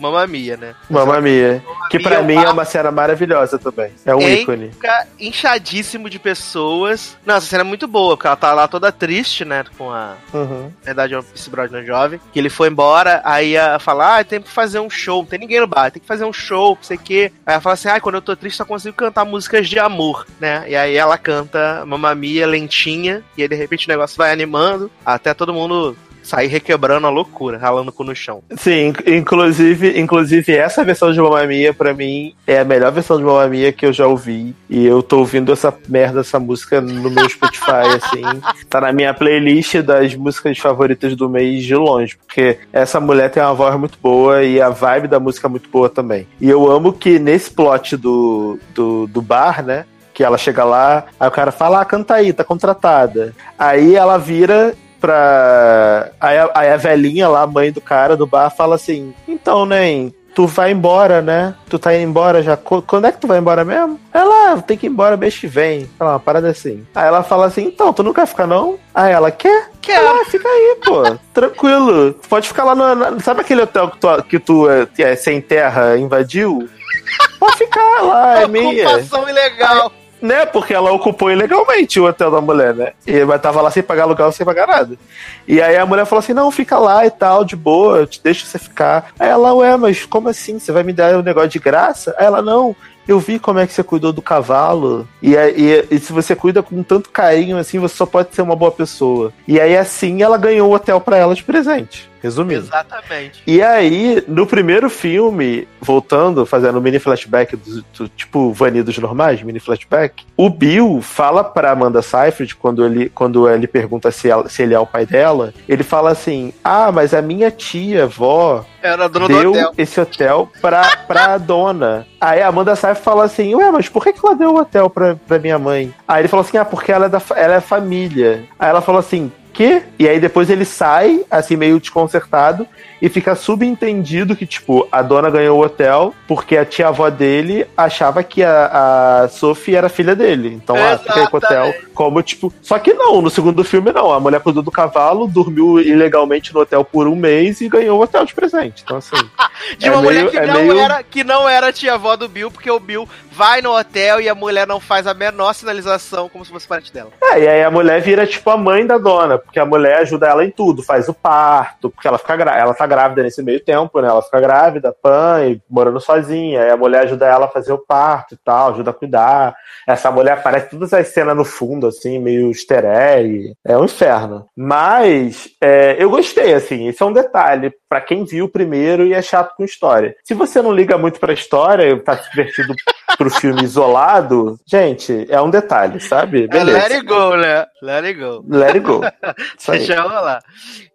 o Mamma Mia, né? Mamma Mia. Que pra Mia, mim é uma cena maravilhosa também. É um Hein? ícone. Fica inchadíssimo de pessoas. Não, essa cena é muito boa, porque ela tá lá toda triste, né? Com a. Uhum. Na verdade, é um Brosnan jovem. Que ele foi embora, aí ela fala: Ah, tem que fazer um show. Não tem ninguém no bar, tem que fazer um show, não sei o quê. Aí ela fala assim: Ah, quando eu tô triste, só consigo cantar músicas de amor, né? E aí ela canta Mamma Mia lentinha, e aí de repente o negócio vai animando, até todo mundo sair requebrando a loucura, ralando com no chão. Sim, inclusive, inclusive essa versão de Mamma Mia, pra mim, é a melhor versão de Mamma Mia que eu já ouvi. E eu tô ouvindo essa merda, essa música no meu Spotify, assim. Tá na minha playlist das músicas favoritas do mês de longe. Porque essa mulher tem uma voz muito boa e a vibe da música é muito boa também. E eu amo que nesse plot do, do, do bar, né? Que ela chega lá, aí o cara fala, ah, canta aí, tá contratada. Aí ela vira pra. Aí a, aí a velhinha lá, mãe do cara do bar, fala assim: Então, né, tu vai embora, né? Tu tá indo embora já. Quando é que tu vai embora mesmo? Ela, ah, tem que ir embora mês que vem. Ela, uma parada assim. Aí ela fala assim: Então, tu não quer ficar não? Aí ela, quer? Quer. Ah, fica aí, pô. Tranquilo. Pode ficar lá no. Sabe aquele hotel que tu, que tu é, é sem terra invadiu? Pode ficar lá, é minha. Ocupação ilegal. Né, porque ela ocupou ilegalmente o hotel da mulher, né? E ele tava lá sem pagar aluguel, sem pagar nada. E aí a mulher falou assim: não, fica lá e tal, de boa, eu te deixo você ficar. Aí ela, ué, mas como assim? Você vai me dar um negócio de graça? Aí ela, não, eu vi como é que você cuidou do cavalo. E, e, e, se você cuida com tanto carinho assim, você só pode ser uma boa pessoa. E aí assim ela ganhou o hotel para ela de presente. Resumindo. Exatamente. E aí, no primeiro filme, voltando, fazendo um mini flashback do, do tipo Vanidos normais, mini flashback, o Bill fala pra Amanda Seyfried, quando ele, quando ele pergunta se, ela, se ele é o pai dela, ele fala assim: Ah, mas a minha tia, vó, Era dona deu do hotel. esse hotel pra, pra dona. Aí a Amanda Seyfried fala assim: Ué, mas por que, que ela deu o hotel pra, pra minha mãe? Aí ele falou assim: Ah, porque ela é, da, ela é família. Aí ela falou assim: quê? E aí depois ele sai, assim, meio desconcertado, e fica subentendido que, tipo, a dona ganhou o hotel porque a tia-avó dele achava que a, a Sophie era filha dele. Então ela fica aí com o hotel como, tipo. Só que não, no segundo filme não. A mulher cuidou do cavalo, dormiu ilegalmente no hotel por um mês e ganhou o hotel de presente. Então, assim. de uma é mulher meio, que, é não meio... era, que não era tia-avó do Bill, porque o Bill vai no hotel e a mulher não faz a menor sinalização como se fosse parente dela. É, e aí a mulher vira, tipo, a mãe da dona, porque a mulher ajuda ela em tudo, faz o parto, porque ela fica ela tá grávida nesse meio tempo, né? Ela fica grávida, e morando sozinha. Aí a mulher ajuda ela a fazer o parto e tal, ajuda a cuidar. Essa mulher aparece todas as cenas no fundo, assim, meio easter egg. É um inferno. Mas é, eu gostei, assim. Esse é um detalhe para quem viu primeiro e é chato com história. Se você não liga muito pra história, tá divertido pro filme isolado, gente, é um detalhe, sabe? Beleza. É let it go, né? Let it go. Let it go. Deixa rolar.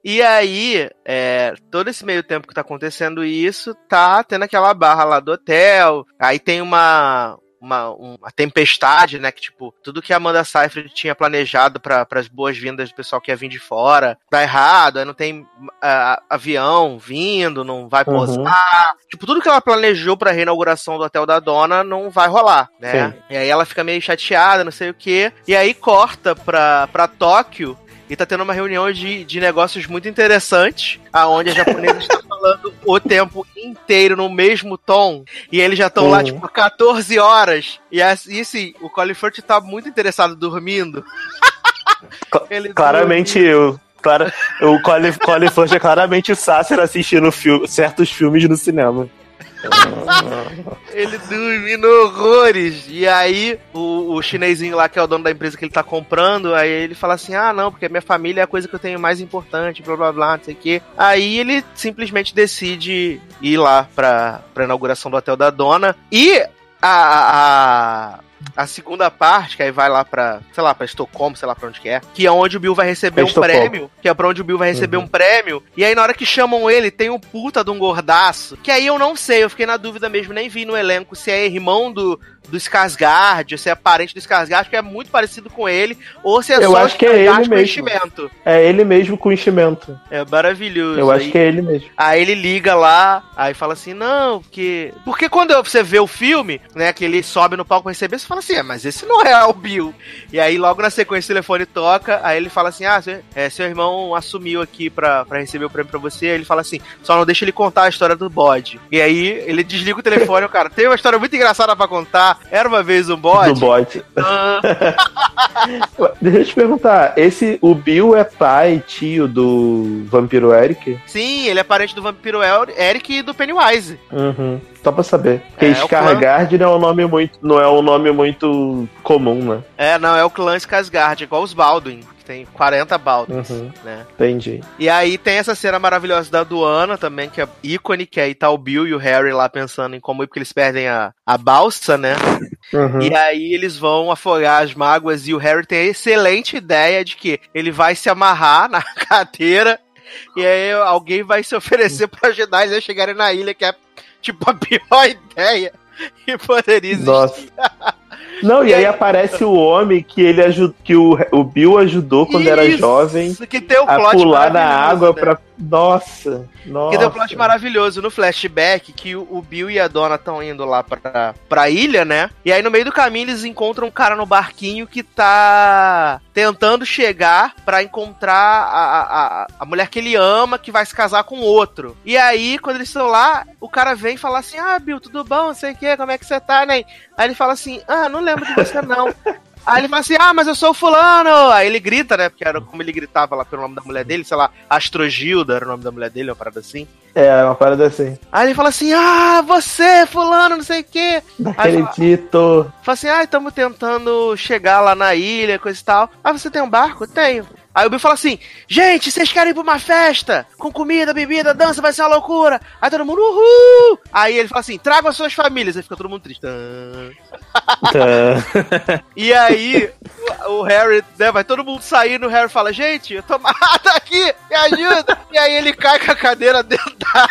E aí, é, todo esse meio tempo que tá acontecendo isso, tá tendo aquela barra lá do hotel. Aí tem uma, uma, uma tempestade, né? Que, tipo, tudo que a Amanda Seyfried tinha planejado para as boas-vindas do pessoal que ia vir de fora dá errado, aí não tem uh, avião vindo, não vai uhum. pousar. Uhum. Tipo, tudo que ela planejou pra reinauguração do hotel da dona não vai rolar, né? Sim. E aí ela fica meio chateada, não sei o quê. E aí corta pra, pra Tóquio e tá tendo uma reunião de, de negócios muito interessantes, aonde a japonesa está falando o tempo inteiro no mesmo tom, e eles já estão uhum. lá, tipo, 14 horas, e assim, o Colin Firth tá muito interessado dormindo. Claramente eu. Claro, o Colin, Colin Firth é claramente o Sasser assistindo filme, certos filmes no cinema. ele dormindo horrores. E aí, o, o chinesinho lá, que é o dono da empresa que ele tá comprando, aí ele fala assim: ah, não, porque minha família é a coisa que eu tenho mais importante, blá blá blá, não sei o quê. Aí ele simplesmente decide ir lá pra, pra inauguração do hotel da dona. E a, a, a segunda parte, que aí vai lá pra, sei lá, pra Estocolmo, sei lá pra onde que é, que é onde o Bill vai receber é um prêmio, que é pra onde o Bill vai receber uhum. um prêmio, e aí na hora que chamam ele, tem um puta de um gordaço, que aí eu não sei, eu fiquei na dúvida mesmo, nem vi no elenco se é irmão do, do Skarsgård, se é parente do Skarsgård, que é muito parecido com ele, ou se é eu só acho que é ele mesmo. enchimento. É ele mesmo com enchimento. É maravilhoso. Eu acho aí, que é ele mesmo. Aí ele liga lá, aí fala assim, não, porque... Porque quando você vê o filme, né, que ele sobe no palco pra receber, você fala assim, é, mas esse não é o Bill. E aí logo na sequência o telefone toca, aí ele fala assim, ah, seu, é, seu irmão assumiu aqui pra, pra receber o prêmio pra você, aí ele fala assim, só não deixa ele contar a história do bode. E aí ele desliga o telefone, o cara, tem uma história muito engraçada pra contar, era uma vez um bode? Do bode. Ah. Deixa eu te perguntar, esse, o Bill é pai, tio do vampiro Eric? Sim, ele é parente do vampiro Eric e do Pennywise. Uhum. Só pra saber. Porque é, Skarsgård não é um nome muito, não é um nome muito comum, né? É, não, é o clã Skarsgård, igual os Baldwin tem 40 baldas, Uhum. né? Entendi. E aí tem essa cena maravilhosa da aduana também, que é ícone, que aí tá o Bill e o Harry lá pensando em como ir, porque eles perdem a, a balsa, né? Uhum. E aí eles vão afogar as mágoas e o Harry tem a excelente ideia de que ele vai se amarrar na cadeira e aí alguém vai se oferecer pra ajudar eles a chegarem na ilha, que é tipo a pior ideia que poderia existir. Nossa. Não, e, E aí, aí- aparece o homem que ele ajudou, que o, o Bill ajudou quando era Isso, jovem que tem o a pular na água né? pra. Nossa, nossa. Que tem um plot maravilhoso no flashback que o, Bill e a Donna estão indo lá pra, pra ilha, né? E aí no meio do caminho eles encontram um cara no barquinho que tá tentando chegar pra encontrar a, a, a, a mulher que ele ama, que vai se casar com outro. E aí, quando eles estão lá, o cara vem falar assim: Ah, Bill, tudo bom? Não sei o que, como é que você tá, né? Aí ele fala assim: Ah, não lembro de você não. Aí ele fala assim, ah, mas eu sou o fulano. Aí ele grita, né? Porque era como ele gritava lá pelo nome da mulher dele, sei lá, Astrogilda era o nome da mulher dele, uma parada assim. É, uma parada assim. Aí ele fala assim, ah, você, fulano, não sei o quê. Não Aí fala, acredito. fala assim, ah, estamos tentando chegar lá na ilha, coisa e tal. Ah, você tem um barco? Tenho. Aí o Bill fala assim, gente, vocês querem ir pra uma festa? Com comida, bebida, dança, vai ser uma loucura. Aí todo mundo, uhul! Aí ele fala assim, tragam as suas famílias. Aí fica todo mundo triste. E aí, o, o Harry, né, vai todo mundo saindo, o Harry fala, gente, eu tô amarrado aqui, me ajuda! e aí ele cai com a cadeira dentro da...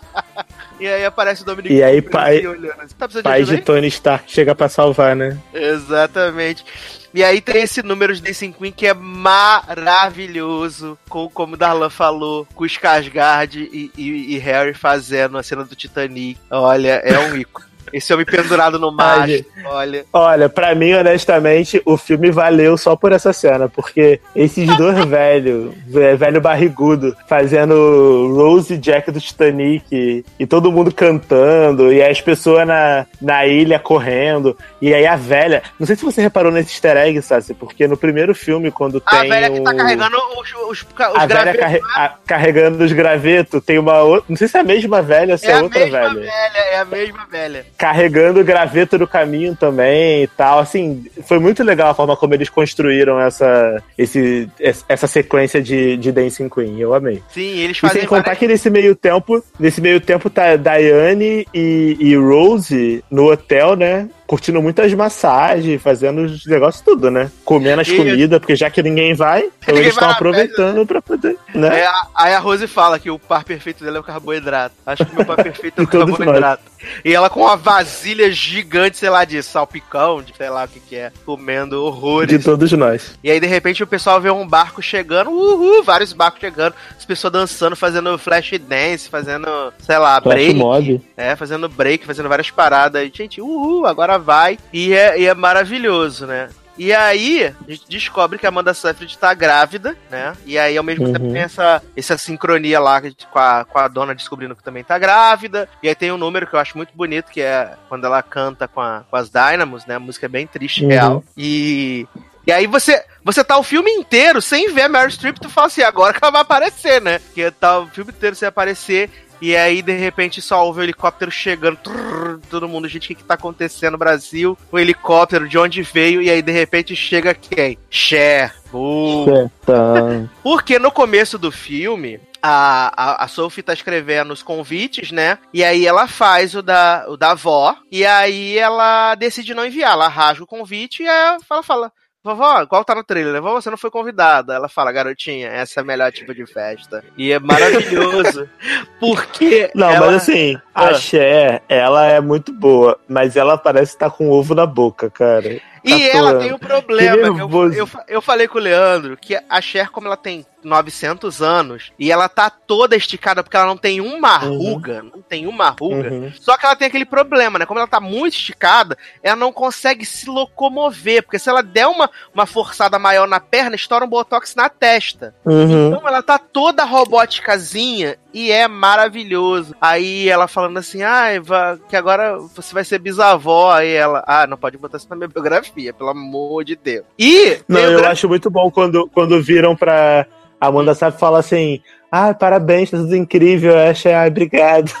e aí aparece o Dominic E aí, pai- olhando assim, tá Pai de de Tony Stark chega pra salvar, né? Exatamente. E aí tem esse número de Dancing Queen que é maravilhoso, com, como o Darlan falou, com Skarsgård e, e, e Harry fazendo a cena do Titanic. Olha, é um ícone. Esse homem pendurado no gente. olha. Olha, pra mim, honestamente, o filme valeu só por essa cena, porque esses dois velhos, ve- velho barrigudo, fazendo Rose Jack do Titanic, e todo mundo cantando, e as pessoas na, na ilha correndo, e aí a velha. Não sei se você reparou nesse easter egg, Sassi, porque no primeiro filme, quando A tem. velha que tá carregando os, os, os A velha gravetos, carre- a- carregando os gravetos, tem uma outra. Não sei se é a mesma velha ou se é, É a outra mesma velha. velha, é a mesma velha. Carregando o graveto do caminho também e tal. Assim, foi muito legal a forma como eles construíram essa, esse, essa sequência de, de Dancing Queen. Eu amei. Sim, eles E fazem sem contar várias- que nesse meio tempo, nesse meio tempo tá Diane e, e Rose no hotel, né? Curtindo muitas massagens, fazendo os negócios tudo, né? Comendo as E- comidas, porque já que ninguém vai, então Ninguém eles estão aproveitando pra poder, né? É, aí a Rose fala que o par perfeito dela é o carboidrato. Acho que meu par perfeito é o carboidrato. E ela com uma vasilha gigante, sei lá, de salpicão, de sei lá o que que é, comendo De horrores. todos nós. E aí, de repente, o pessoal vê um barco chegando, uhul, vários barcos chegando, as pessoas dançando, fazendo flash dance, fazendo, sei lá, Flash break. mob. É, fazendo break, fazendo várias paradas. E, gente, uhul, agora vai. E é, e é maravilhoso, né? E aí, a gente descobre que a Amanda Seyfried tá grávida, né? E aí, ao mesmo Uhum. tempo, tem essa, essa sincronia lá com a, com a dona descobrindo que também tá grávida. E aí tem um número que eu acho muito bonito, que é quando ela canta com, a- com as Dynamos, né? A música é bem triste, Uhum. real. E... E aí você, você tá o filme inteiro sem ver a Meryl Streep, tu fala assim, agora que ela vai aparecer, né? Porque tá o filme inteiro sem aparecer, e aí, de repente, só ouve o helicóptero chegando. trrr, todo mundo, gente, o que, que tá acontecendo no Brasil? O helicóptero, de onde veio? E aí, de repente, chega quem? Cher. Uh. Então, Porque no começo do filme, a, a, a Sophie tá escrevendo os convites, né? E aí ela faz o da, o da avó. E aí ela decide não enviar. Ela rasga o convite e aí ela fala. Vovó, igual tá no trailer, né? Vovó, você não foi convidada. Ela fala, garotinha, essa é a melhor tipo de festa. E é maravilhoso. porque. Não, ela- mas assim, a Ah. Cher, ela é muito boa, mas ela parece estar com ovo na boca, cara. E Tá ela tem um problema. Eu, eu, eu falei com o Leandro que a Cher, como ela tem 900 anos, e ela tá toda esticada porque ela não tem uma ruga, não tem uma ruga. Uhum. Só que ela tem aquele problema, né? Como ela tá muito esticada, ela não consegue se locomover, porque se ela der uma, uma forçada maior na perna, estoura um botox na testa. Uhum. Então ela tá toda robóticazinha e é maravilhoso. Aí ela falando assim, ai, va- que agora você vai ser bisavó. Aí ela, ah, não pode botar isso na minha biografia, pelo amor de Deus. E Não, eu acho muito bom quando, quando viram pra Amanda Sabe fala assim: Ah, parabéns, tá tudo incrível. A Cher, ai, obrigado.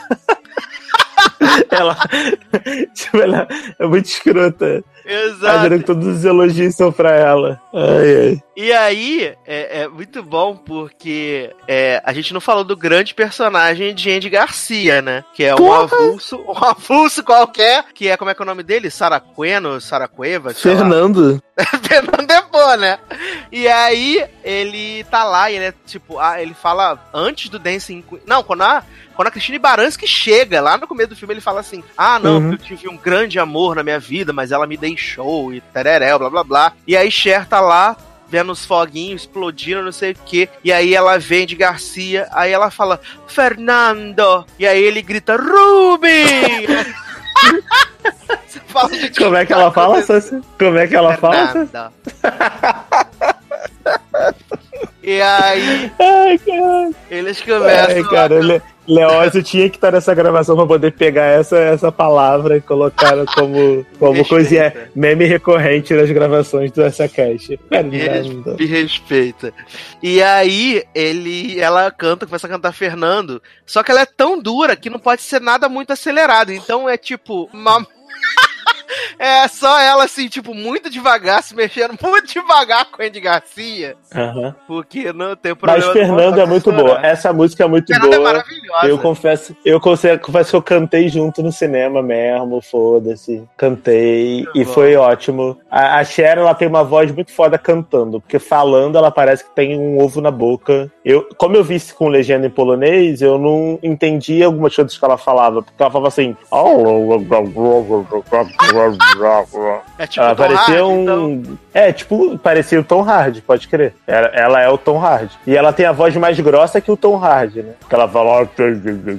ela, tipo, ela é muito escrota. Exato. Que todos os elogios são pra ela. Ai, ai. E aí, é, é muito bom porque é, a gente não falou do grande personagem de Andy Garcia, né? Que é um Porra! avulso, um avulso qualquer, que é, como é que é o nome dele? Saracueno, Saracueva? lá. Fernando. Fernando Depô, né? E aí, ele tá lá e ele é tipo, ah, ele fala antes do Dancing Queen. Não, quando a, quando a Christine Baranski chega, lá no começo do filme, ele fala assim: Ah, não, Uhum. eu tive um grande amor na minha vida, mas ela me deixou e tereréu, blá blá blá. E aí Cher tá lá. Vendo os foguinhos explodindo, não sei o que. E aí ela vem de Garcia. Aí ela fala, Fernando. E aí ele grita, Ruby! Como é que ela fala, Sassi? Como é que ela fala, e aí, Ai, cara. eles começam. Ai, cara. com- Le Leózio tinha que estar nessa gravação pra poder pegar essa, essa palavra e colocar como, como Respeita. coisinha meme recorrente nas gravações do essa. Fernando. Me respeita. E aí, ele, ela canta, começa a cantar Fernando. Só que ela é tão dura que não pode ser nada muito acelerado. Então é tipo. Uma... é só ela, assim, tipo, muito devagar, se mexendo muito devagar com a Andy Garcia. Aham. Porque não tem Mas problema. Fernando é muito boa. Essa música é muito Fernando é boa. maravilhosa. Eu confesso, eu confesso que eu cantei junto no cinema mesmo, foda-se. Cantei Muito e bom. foi ótimo. A, a Cher, ela tem uma voz muito foda cantando, porque falando ela parece que tem um ovo na boca. Eu, como eu vi isso com legenda em polonês, eu não entendi algumas coisas que ela falava, porque ela falava assim. É tipo Ela parecia Hardy, um. então. É, tipo, parecia o Tom Hardy, pode crer. Ela, ela é o Tom Hardy. E ela tem a voz mais grossa que o Tom Hardy, né? Que ela fala.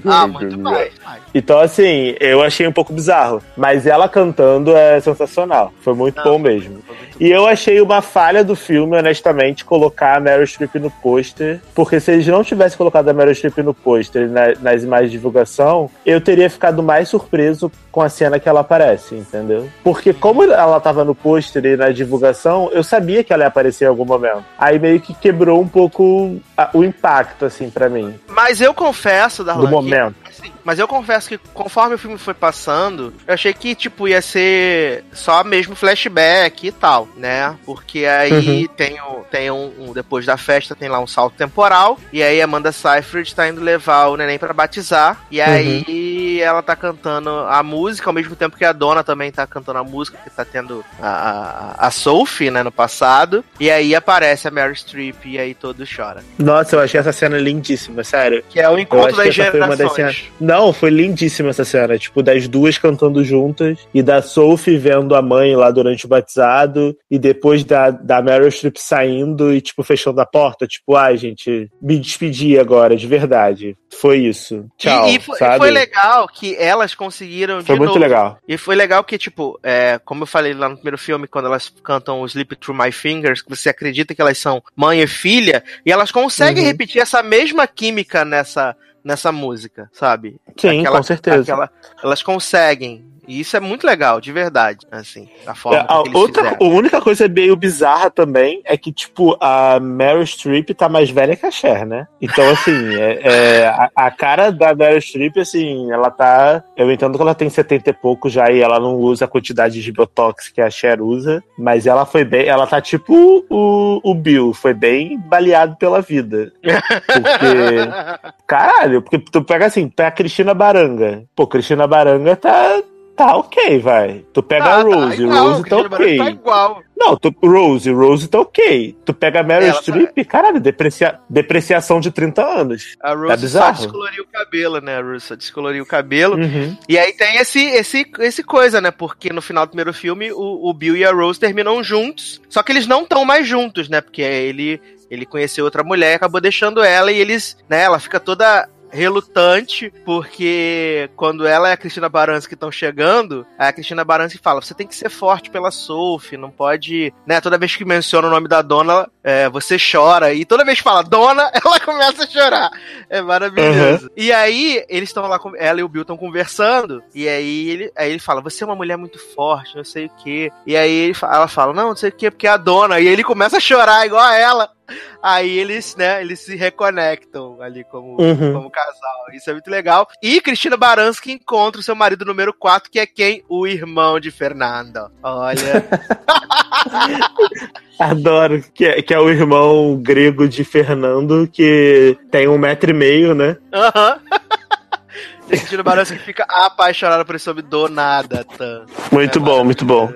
Ah, muito mais. mais. Então, assim, eu achei um pouco bizarro. Mas ela cantando é sensacional. Foi muito Não, bom mesmo. Muito E eu achei uma falha do filme, honestamente, colocar a Meryl Streep no pôster. Porque se eles não tivessem colocado a Meryl Streep no pôster na- nas imagens de divulgação, eu teria ficado mais surpreso com a cena que ela aparece, entendeu? Porque como ela tava no pôster e na divulgação, eu sabia que ela ia aparecer em algum momento. Aí meio que quebrou um pouco a- o impacto, assim, pra mim, Mas eu confesso, Darlan, do momento. Assim, mas eu confesso que conforme o filme foi passando, eu achei que, tipo, ia ser só mesmo flashback e tal, né? Porque aí tem, o, tem um, um- Depois da festa tem lá um salto temporal. E aí Amanda Seyfried tá indo levar o neném pra batizar. E aí ela tá cantando a música, ao mesmo tempo que a dona também tá cantando a música, que tá tendo a, a, a Sophie, né, no passado. E aí aparece a Mary Streep e aí todo chora. Nossa, eu achei essa cena lindíssima, sério. Que é o encontro acho que das gerações. Não, foi lindíssima essa cena. Tipo, das duas cantando juntas. E da Sophie vendo a mãe lá durante o batizado. E depois da, da Meryl Streep saindo e, tipo, fechando a porta. Tipo, ai, gente, me despedi agora, de verdade. Foi isso. Tchau. e, e foi, foi legal que elas conseguiram Foi muito novo. legal. E foi legal que, tipo, é, como eu falei lá no primeiro filme, quando elas cantam o Sleep Through My Fingers, que você acredita que elas são mãe e filha, e elas conseguem Uhum. repetir essa mesma química nessa, nessa música, sabe? Sim, Aquela- com certeza. aquela- elas conseguem. E isso é muito legal, de verdade. Assim, a forma É, a, que eles outra, fizeram. a única coisa meio bizarra também é que, tipo, a Meryl Streep tá mais velha que a Cher, né? Então, assim, é, é, a, a cara da Meryl Streep, assim, ela tá. Eu entendo que ela tem 70 e pouco já e ela não usa a quantidade de Botox que a Cher usa, mas ela foi bem. Ela tá tipo o, o Bill, foi bem baleado pela vida. Porque. Caralho, porque tu pega assim, pega a Cristina Baranga. Pô, Cristina Baranga tá. Tá ok, vai. Tu pega Tá, a tá Rose, igual, Rose tá ok. Tá igual. Não, tu, Rose, Rose tá ok. Tu pega a Meryl Ela tá- Streep, caralho, deprecia, depreciação de 30 anos. A Tá Russo só bizarro. descoloriu o cabelo, né? A Russo só descoloriu o cabelo. Uhum. E aí tem esse, esse, esse coisa, né? Porque no final do primeiro filme, o, o Bill e a Rose terminam juntos. Só que eles não estão mais juntos, né? Porque ele, ele conheceu outra mulher e acabou deixando ela e eles, né? Ela fica toda relutante, porque quando ela e a Cristina Baranski estão chegando, a Cristina Baranski fala: você tem que ser forte pela Sophie, não pode. Né, toda vez que menciona o nome da dona, é, você chora. E toda vez que fala dona, ela começa a chorar. É maravilhoso. E aí, eles estão lá, com- ela e o Bill estão conversando, e aí ele, aí ele fala: você é uma mulher muito forte, não sei o quê. E aí ele ela fala: não, não sei o quê, porque é a dona. E ele começa a chorar igual a ela. Aí eles, né, eles se reconectam ali como, Uhum. como casal. Isso é muito legal. E Cristina Baranski encontra o seu marido número 4, que é quem? O irmão de Fernanda. Olha. Adoro, que é, que é o irmão grego de Fernando, que tem um metro e meio, né? Aham. E Cristina Baranski fica apaixonada por esse homem do nada, tá? Muito É bom, muito bom.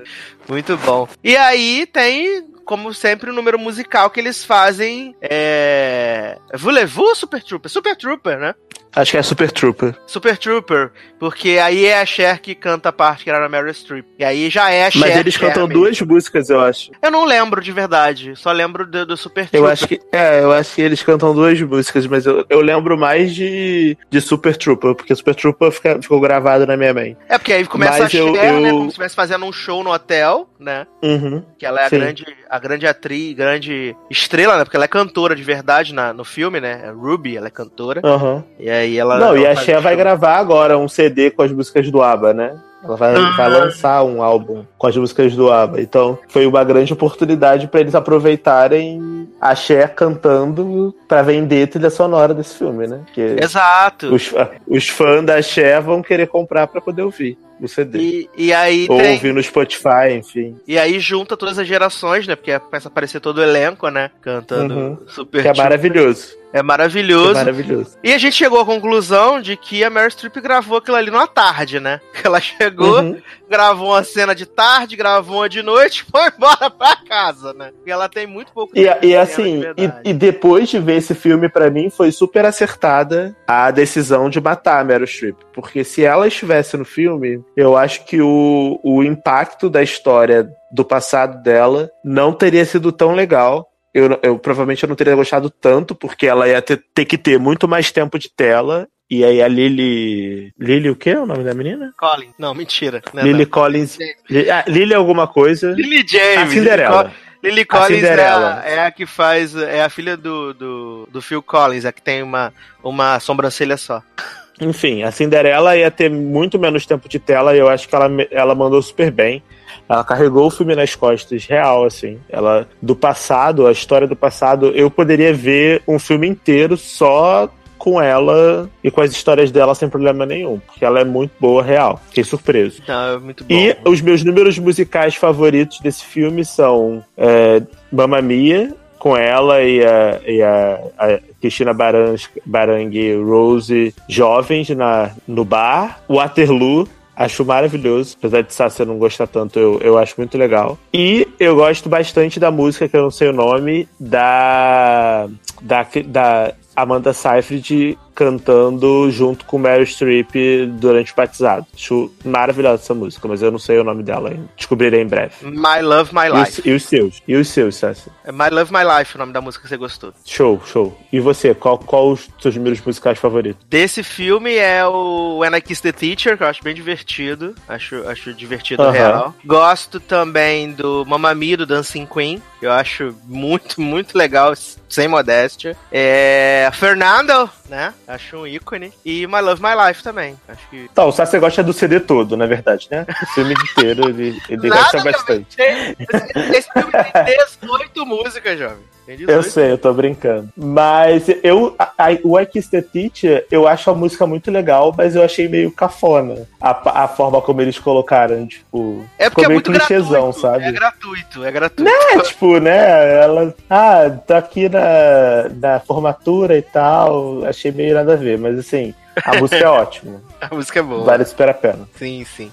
Muito bom. E aí tem, como sempre, o número musical que eles fazem. É. Voulez-vous Super Trooper? Super Trooper, né? Acho que é Super Trooper. Super Trooper. Porque aí é a Cher que canta a parte que era na Meryl Streep. E aí já é a Cher. Mas eles cantam mesmo. duas músicas, eu acho. Eu não lembro de verdade. Só lembro do, do Super Eu Trooper. acho que. É, eu acho que eles cantam duas músicas, mas eu, eu lembro mais de, de Super Trooper, porque Super Trooper fica- ficou gravado na minha mente. É porque aí começa Mas a Cher, eu- né? eu- Como se estivesse fazendo um show no hotel, né? Uhum. Que ela é a Sim. grande, a grande atriz, grande estrela, né? Porque ela é cantora de verdade na, no filme, né? É Ruby, ela é cantora. Aham. E aí ela. Não, e a Cher vai gravar agora um CD com as músicas do ABBA, né? Ela vai, Ah. vai lançar um álbum com as músicas do ABBA. Então, foi uma grande oportunidade pra eles aproveitarem a Cher cantando pra vender trilha sonora desse filme, né? Porque Exato. os, os fãs da Cher vão querer comprar pra poder ouvir o CD. E, e aí Ou tem. ouvir no Spotify, enfim. E aí junta todas as gerações, né? Porque começa a aparecer todo o elenco, né? Cantando Uhum. super. Que é Trooper. maravilhoso. É maravilhoso. é maravilhoso. E a gente chegou à conclusão de que a Meryl Streep gravou aquilo ali numa tarde, né? Ela chegou, Uhum. gravou uma cena de tarde, gravou uma de noite, foi embora pra casa, né? E ela tem muito pouco E, e assim, de e, e depois de ver esse filme, pra mim, foi super acertada a decisão de matar a Meryl Streep. Porque se ela estivesse no filme, eu acho que o, o impacto da história do passado dela não teria sido tão legal. Eu, eu provavelmente eu não teria gostado tanto, porque ela ia ter, ter que ter muito mais tempo de tela. E aí a Lily. Lily o quê? É o nome da menina? Colin. Não, mentira. Não é Lily não. Collins. Li- ah, Lily alguma coisa. Lily A James. Cinderela. Lily A Collins é Cinderela. a, é a que faz. É a filha do, do, do Phil Collins, a que tem uma, uma sobrancelha só. Enfim, a Cinderela ia ter muito menos tempo de tela e eu acho que ela, ela mandou super bem. Ela carregou o filme nas costas, real, assim. Ela, do passado, a história do passado, eu poderia ver um filme inteiro só com ela e com as histórias dela sem problema nenhum, porque ela é muito boa, real. Fiquei surpreso. Muito bom. E os meus números musicais favoritos desse filme são é, Mamma Mia, com ela e a, e a, a Cristina Barans- Barang e Rose jovens na, no bar. Waterloo, acho maravilhoso. Apesar de Sasha não gostar tanto, eu, eu acho muito legal. E eu gosto bastante da música, que eu não sei o nome, da. da, da Amanda Seyfried cantando junto com Meryl Streep durante o batizado. Acho maravilhosa essa música, mas eu não sei o nome dela ainda. Descobrirei em breve. My Love, My Life. e os seus? E os seus, Sassi? É My Love, My Life o nome da música que você gostou. Show, show. E você, qual, qual os seus números musicais favoritos? Desse filme é o When I Kiss the Teacher, que eu acho bem divertido. Acho, acho divertido Aham. real. Gosto também do Mamma Mia, do Dancing Queen. que Eu acho muito, muito legal, sem modéstia. É. Fernando, né? Acho um ícone. E My Love, My Life também. Acho que. Tá, o Sassi gosta do CD todo, na verdade, né? O filme inteiro ele, ele gosta bastante. Esse filme tem 18 músicas, jovem. Tem 18. Eu sei, eu tô brincando. Mas eu, a, a, o I Kiss the Teacher, eu acho a música muito legal, mas eu achei meio cafona. A, a forma como eles colocaram, tipo. É porque ficou é meio muito clichêzão, gratuito. sabe? É gratuito, é gratuito. É, tipo, né? Ela. Ah, tá aqui na, na formatura e tal. Achei meio nada a ver, mas assim, a música é ótima. A música é boa. Vale super a pena. Sim, sim.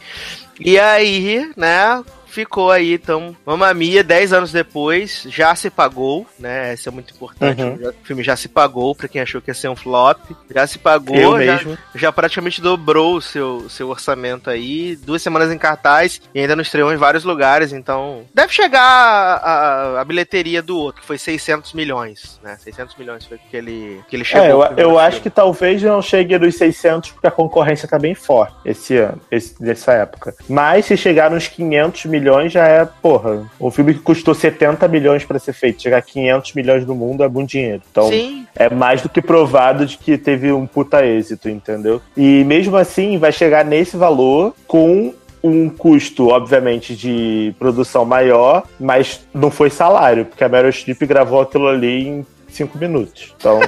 E aí, né? Ficou aí, então, Mamma Mia, 10 anos depois, já se pagou, né? Isso é muito importante. Uhum. O filme já se pagou, pra quem achou que ia ser um flop. Já se pagou, já, já praticamente dobrou o seu, seu orçamento aí. Duas semanas em cartaz e ainda não estreou em vários lugares, então. Deve chegar a, a, a bilheteria do outro, que foi 600 milhões, né? 600 milhões foi que ele, que ele chegou. É, eu, eu acho filme. que talvez não chegue nos 600, porque a concorrência tá bem forte esse ano, esse, nessa época. Mas se chegar nos 500 milhões, já é, porra, um filme que custou 70 milhões pra ser feito. Chegar a 500 milhões no mundo é muito dinheiro. Então, Sim, é mais do que provado de que teve um puta êxito, entendeu? E mesmo assim, vai chegar nesse valor com um custo, obviamente, de produção maior, mas não foi salário, porque a Meryl Streep gravou aquilo ali em cinco minutos. Então,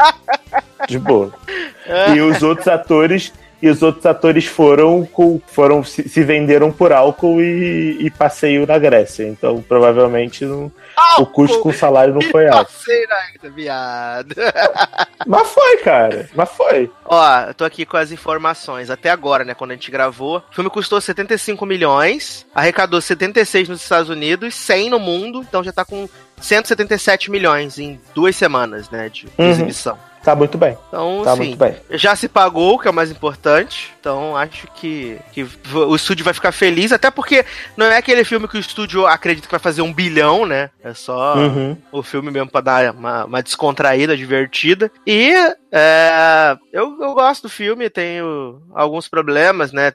de boa. E os outros atores e os outros atores foram foram se, se venderam por álcool e, e, passeio na Grécia. Então, provavelmente não, o custo com o salário não foi alto. Passeio na Grécia, viado. Mas foi, cara. Mas foi. Ó, eu tô aqui com as informações. Até agora, né, quando a gente gravou, o filme custou 75 milhões, arrecadou 76 nos Estados Unidos, 100 no mundo, então já tá com 177 milhões em duas semanas, né, de uhum. Tá muito bem. Então, tá assim, muito bem. já se pagou, que é o mais importante. Então, acho que, que o estúdio vai ficar feliz. Até porque não é aquele filme que o estúdio acredita que vai fazer um bilhão, né? É só uhum. o filme mesmo pra dar uma, uma descontraída, divertida. E é, eu, eu gosto do filme, tenho alguns problemas, né?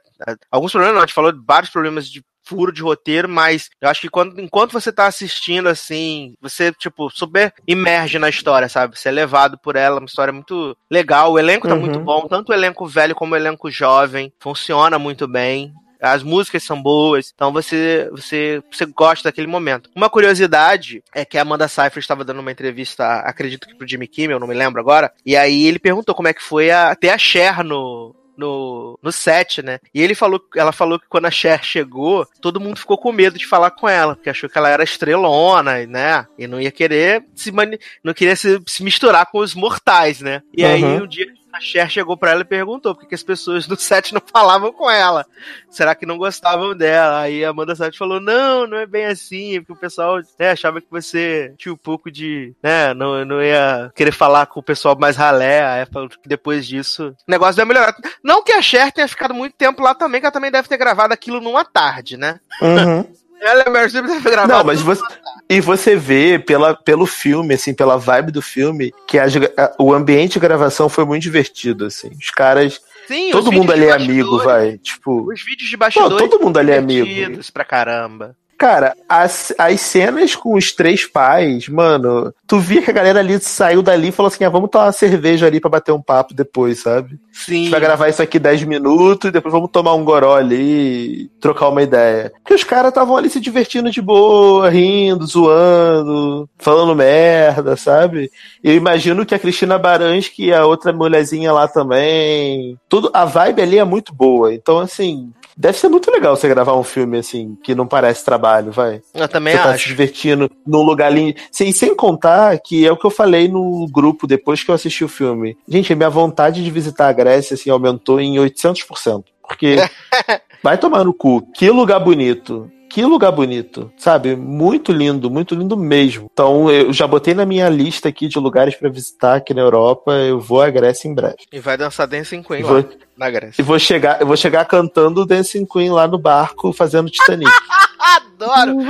Alguns problemas, não, a gente falou de vários problemas de furo de roteiro, mas eu acho que quando, enquanto você tá assistindo, assim, você, tipo, super imerge na história, sabe? Você é levado por ela, uma história muito legal. O elenco tá uhum. muito bom, tanto o elenco velho como o elenco jovem. Funciona muito bem. As músicas são boas, então você, você, você gosta daquele momento. Uma curiosidade é que a Amanda Seyfried estava dando uma entrevista, acredito que pro Jimmy Kimmel, não me lembro agora, e aí ele perguntou como é que foi a, ter a Cher no, no, no set, né? E ele falou, ela falou que quando a Cher chegou, todo mundo ficou com medo de falar com ela, porque achou que ela era estrelona, né? E não ia querer se mani não queria se, se misturar com os mortais, né? E uhum. aí um dia a Cher chegou para ela e perguntou por que as pessoas no set não falavam com ela. Será que não gostavam dela? Aí a Amanda Seyfried falou, não, não é bem assim, porque o pessoal né, achava que você tinha um pouco de, né, não, não ia querer falar com o pessoal mais ralé, aí falou que depois disso o negócio deu melhorar. Não que a Cher tenha ficado muito tempo lá também, que ela também deve ter gravado aquilo numa tarde, né? Uhum. Ela é Meryl Streep gravar. Não, mas você, e você vê pela, pelo filme, assim, pela vibe do filme, que a, a, o ambiente de gravação foi muito divertido, assim. Os caras. Sim, todo mundo ali é amigo, vai. Tipo. Os vídeos de bastidores. Não, todo mundo ali é amigo. pra caramba. Cara, as, as cenas com os três pais, mano, tu via que a galera ali saiu dali e falou assim: ah, vamos tomar uma cerveja ali pra bater um papo depois, sabe? Sim. A gente vai gravar isso aqui 10 minutos e depois vamos tomar um goró ali e trocar uma ideia. Porque os caras estavam ali se divertindo de boa, rindo, zoando, falando merda, sabe? Eu imagino que a Cristina Baranski e a outra mulherzinha lá também. Tudo, a vibe ali é muito boa. Então, assim, Deve ser muito legal você gravar um filme assim, que não parece trabalho, vai. Eu também você acho. Tá se divertindo num lugar lindo. Sem, sem contar que é o que eu falei no grupo depois que eu assisti o filme. Gente, a minha vontade de visitar a Grécia assim, aumentou em 800%. Porque vai tomar no cu. Que lugar bonito que lugar bonito, sabe? Muito lindo, muito lindo mesmo. Então, eu já botei na minha lista aqui de lugares para visitar aqui na Europa. Eu vou à Grécia em breve. E vai dançar Dancing Queen vou, lá, na Grécia. E vou chegar, eu vou chegar cantando Dancing Queen lá no barco, fazendo Titanic. Adoro!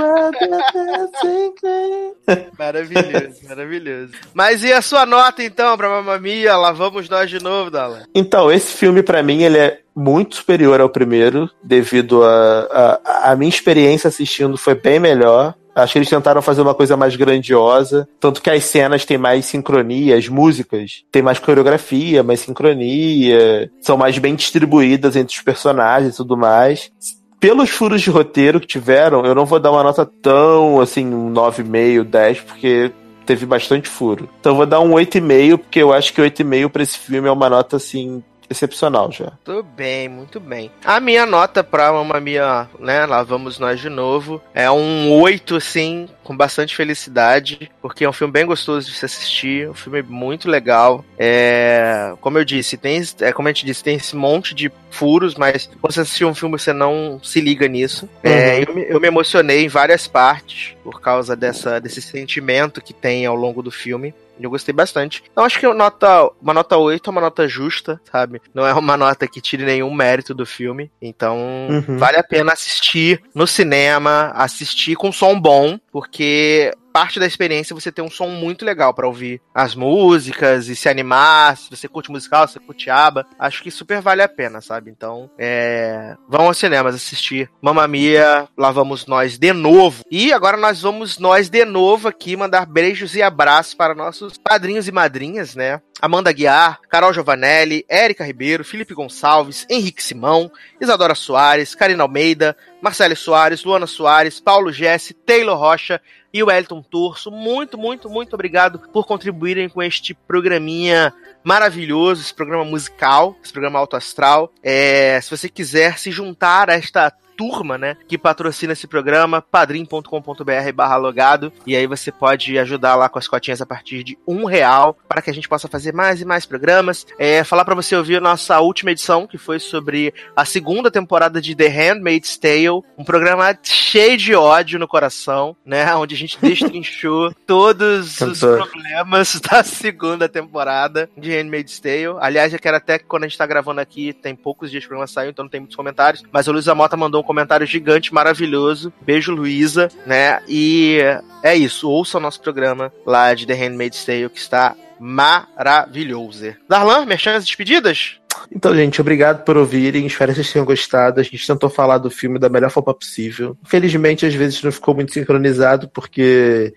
maravilhoso, maravilhoso. Mas e a sua nota então pra Mamma Mia? Lá vamos nós de novo, Dala. Então, esse filme para mim ele é muito superior ao primeiro, devido a, a, a minha experiência assistindo foi bem melhor. Acho que eles tentaram fazer uma coisa mais grandiosa. Tanto que as cenas têm mais sincronia, as músicas têm mais coreografia, mais sincronia, são mais bem distribuídas entre os personagens e tudo mais pelos furos de roteiro que tiveram, eu não vou dar uma nota tão assim, um 9,5, 10, porque teve bastante furo. Então eu vou dar um 8,5, porque eu acho que 8,5 para esse filme é uma nota assim excepcional já. Muito bem, muito bem. A minha nota pra Mamma Mia, né, lá vamos nós de novo, é um 8, assim, com bastante felicidade, porque é um filme bem gostoso de se assistir, um filme muito legal. É, como eu disse, tem, é, como a gente disse, tem esse monte de furos, mas quando você assistir um filme você não se liga nisso. É, uhum. É, eu, eu, me emocionei em várias partes por causa dessa, desse sentimento que tem ao longo do filme. Eu gostei bastante. Então acho que nota, uma nota 8 é uma nota justa, sabe? Não é uma nota que tire nenhum mérito do filme. Então uhum. vale a pena assistir no cinema, assistir com som bom, porque parte da experiência você ter um som muito legal para ouvir as músicas e se animar. Se você curte musical, se você curte aba, acho que super vale a pena, sabe? Então, é... vão aos cinemas assistir Mamma Mia, lá vamos nós de novo. E agora nós vamos nós de novo aqui mandar beijos e abraços para nossos padrinhos e madrinhas, né? Amanda Guiar, Carol Giovanelli, Érica Ribeiro, Felipe Gonçalves, Henrique Simão, Isadora Soares, Karina Almeida, Marcelo Soares, Luana Soares, Paulo Jesse, Taylor Rocha e o Elton Turso. Muito, muito, muito obrigado por contribuírem com este programinha maravilhoso, esse programa musical, esse programa alto astral. É, se você quiser se juntar a esta turma, né, que patrocina esse programa, padrim.com.br barra logado, e aí você pode ajudar lá com as cotinhas a partir de um real, para que a gente possa fazer mais e mais programas. É, falar para você ouvir a nossa última edição, que foi sobre a segunda temporada de The Handmaid's Tale, um programa cheio de ódio no coração, né, onde a gente destrinchou todos os problemas da segunda temporada de Handmaid's Tale. Aliás, eu quero até que quando a gente tá gravando aqui, tem poucos dias que o programa saiu, então não tem muitos comentários, mas o Luiz Amota mandou um comentário gigante, maravilhoso. Beijo, Luísa, né? E é isso. Ouça o nosso programa lá de The Handmaid's Tale, que está maravilhoso. Darlan, merchan as despedidas? Então, gente, obrigado por ouvirem. Espero que vocês tenham gostado. A gente tentou falar do filme da melhor forma possível. Infelizmente, às vezes não ficou muito sincronizado, porque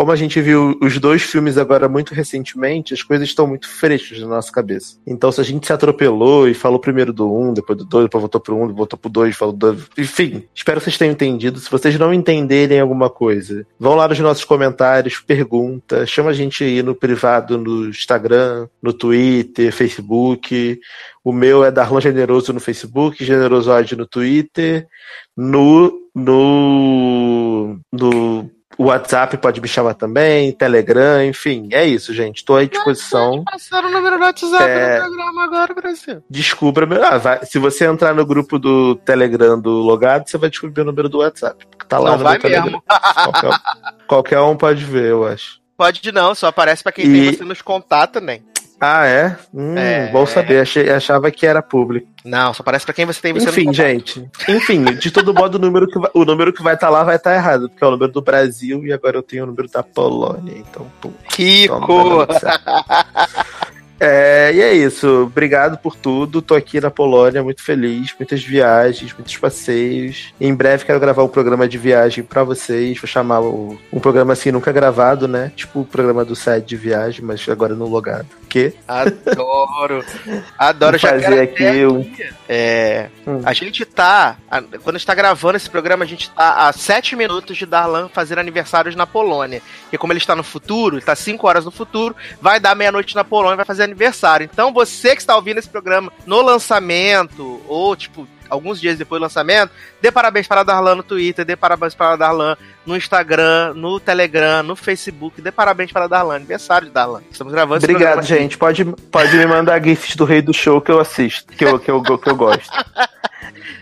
como a gente viu os dois filmes agora muito recentemente, as coisas estão muito frescas na nossa cabeça. Então, se a gente se atropelou e falou primeiro do um, depois do dois, depois voltou pro um, voltou pro dois, falou do. Enfim, espero que vocês tenham entendido. Se vocês não entenderem alguma coisa, vão lá nos nossos comentários, pergunta, chama a gente aí no privado, no Instagram, no Twitter, Facebook. O meu é Darlan Generoso no Facebook, Generosoide no Twitter, no, no, no o WhatsApp pode me chamar também, Telegram, enfim, é isso, gente. Estou à disposição. Passaram o número do WhatsApp é... no programa agora, Brasil. Descubra. Ah, vai... se você entrar no grupo do Telegram do Logado, você vai descobrir o número do WhatsApp. Tá lá não no vai mesmo. Qualquer, qualquer, um pode ver, eu acho. Pode não, só aparece para quem e... tem você nos contatos também. Ah, é? Hum, é? Bom saber. Achei, achava que era público. Não, só parece pra quem você tem você Enfim, gente. Enfim, de todo modo, o número que vai, o número que vai estar tá lá vai estar tá errado, porque é o número do Brasil e agora eu tenho o número da Polônia. Então, pum. Rico! É, e é isso. Obrigado por tudo. Tô aqui na Polônia, muito feliz. Muitas viagens, muitos passeios. Em breve quero gravar um programa de viagem para vocês. Vou chamar o, um programa assim nunca gravado, né? Tipo o programa do site de viagem, mas agora no logado. Que? Adoro. Adoro já fazer aqui um... É, hum. A gente tá. Quando a gente tá gravando esse programa, a gente tá a sete minutos de Darlan fazer aniversários na Polônia. E como ele está no futuro, ele tá cinco horas no futuro, vai dar meia-noite na Polônia vai fazer aniversário. Então você que está ouvindo esse programa no lançamento, ou tipo, alguns dias depois do lançamento, dê parabéns para a Darlan no Twitter, dê parabéns para a Darlan no Instagram, no Telegram, no Facebook, dê parabéns para a Darlan, aniversário de Darlan. Estamos gravando Obrigado, gente. Pode, pode me mandar gifs do Rei do Show que eu assisto, que eu, que eu, que eu gosto.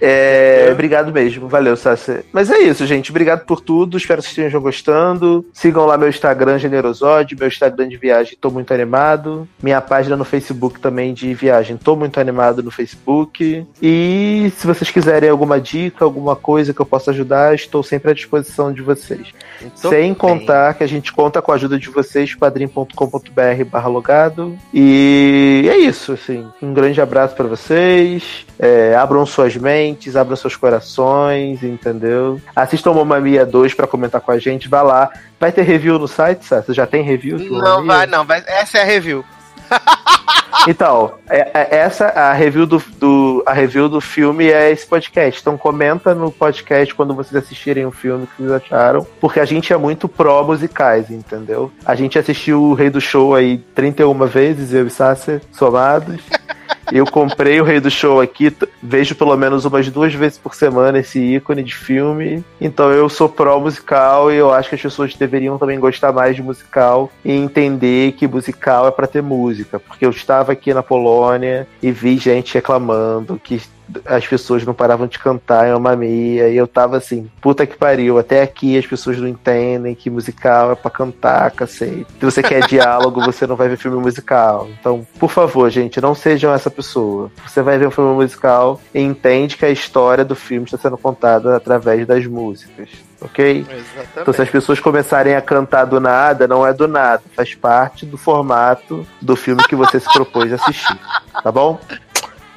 É, obrigado mesmo, valeu, Sassi. Mas é isso, gente. Obrigado por tudo. Espero que vocês estejam gostando. Sigam lá meu Instagram, Generosode, meu Instagram de viagem, tô muito animado. Minha página no Facebook também de viagem, tô muito animado no Facebook. E se vocês quiserem alguma dica, alguma coisa que eu possa ajudar, estou sempre à disposição de vocês. Sem bem. contar que a gente conta com a ajuda de vocês, padrim.com.br barra logado. E é isso, assim. Um grande abraço para vocês. É, abram suas mentes, abram seus corações, entendeu? Assistam Mamma Mia 2 para comentar com a gente. Vá lá. Vai ter review no site, Você já tem review? Não vai, não. Vai, essa é a review. Então, é, é, essa a review do, do, a review do filme é esse podcast. Então comenta no podcast quando vocês assistirem o filme que vocês acharam, porque a gente é muito pró musicais, entendeu? A gente assistiu o Rei do Show aí 31 vezes, eu e Sasser somados. Eu comprei o Rei do Show aqui, vejo pelo menos umas duas vezes por semana esse ícone de filme. Então eu sou pró-musical e eu acho que as pessoas deveriam também gostar mais de musical e entender que musical é para ter música. Porque eu estava aqui na Polônia e vi gente reclamando que as pessoas não paravam de cantar em uma Mia, e eu tava assim, puta que pariu, até aqui as pessoas não entendem que musical é pra cantar, cacete. Se você quer diálogo, você não vai ver filme musical. Então, por favor, gente, não sejam essa pessoa. Você vai ver um filme musical e entende que a história do filme está sendo contada através das músicas. Ok? Exatamente. Então, se as pessoas começarem a cantar do nada, não é do nada. Faz parte do formato do filme que você se propôs a assistir. Tá bom?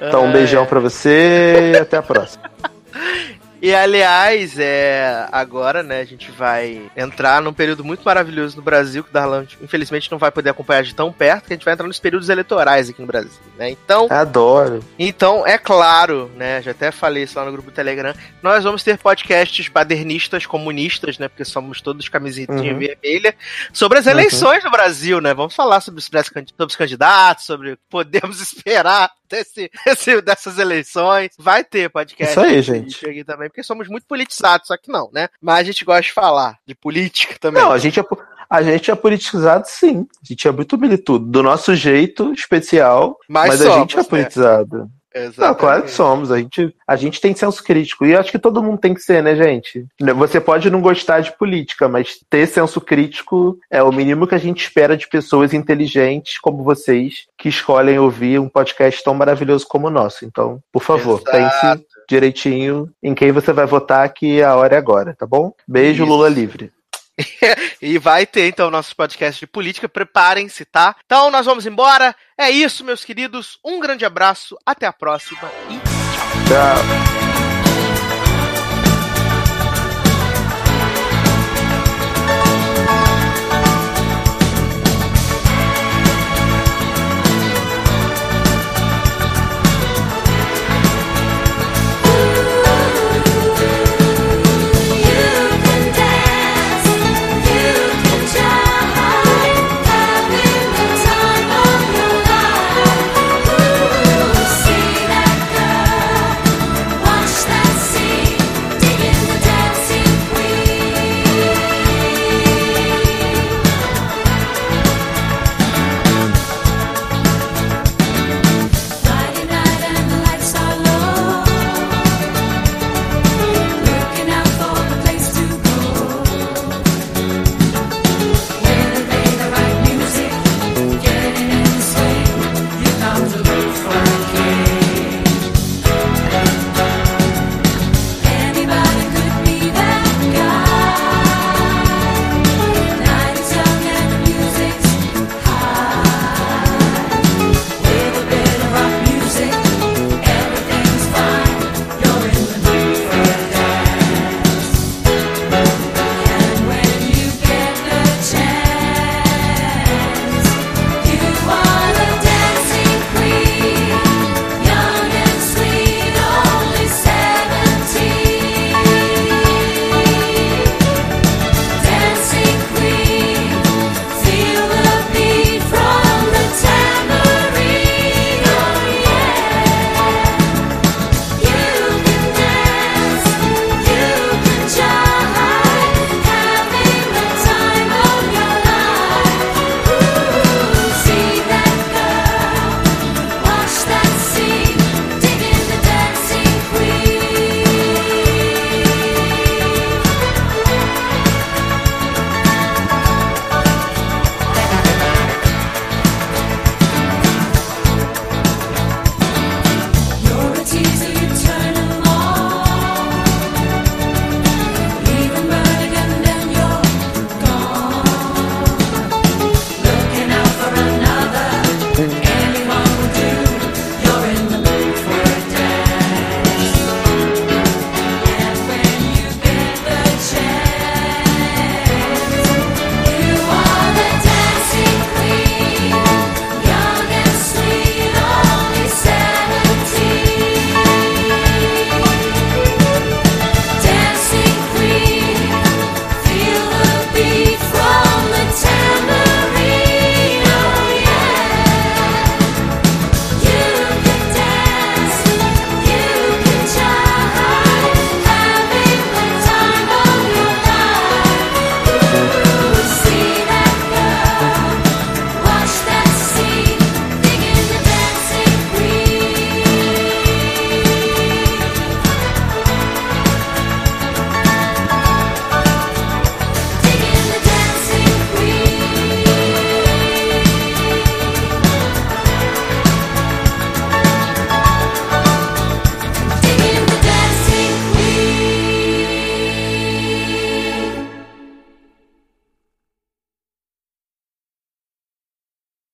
Então, um beijão pra você e até a próxima. E aliás, é, agora, né, a gente vai entrar num período muito maravilhoso no Brasil, que o Darlan, infelizmente, não vai poder acompanhar de tão perto, que a gente vai entrar nos períodos eleitorais aqui no Brasil, né? Então. Adoro. Então, é claro, né? Já até falei isso lá no grupo do Telegram. Nós vamos ter podcasts badernistas, comunistas, né? Porque somos todos camisetinha uhum. vermelha, sobre as uhum. eleições uhum. no Brasil, né? Vamos falar sobre os, sobre os candidatos, sobre o que podemos esperar desse, dessas eleições. Vai ter podcast. Isso aí, gente. Aqui também, porque somos muito politizados, só que não, né? Mas a gente gosta de falar de política também. Não, a gente é, a gente é politizado, sim. A gente é muito militudo. Do nosso jeito especial, mas, mas a gente é né? politizado. Exatamente. Não, claro que somos. A gente, a gente tem senso crítico. E acho que todo mundo tem que ser, né, gente? Você pode não gostar de política, mas ter senso crítico é o mínimo que a gente espera de pessoas inteligentes como vocês, que escolhem ouvir um podcast tão maravilhoso como o nosso. Então, por favor, Exato. pense direitinho em quem você vai votar, que a hora é agora, tá bom? Beijo, Isso. Lula livre. e vai ter então nossos podcasts de política. Preparem-se, tá? Então nós vamos embora. É isso, meus queridos. Um grande abraço. Até a próxima e tchau. Tchau.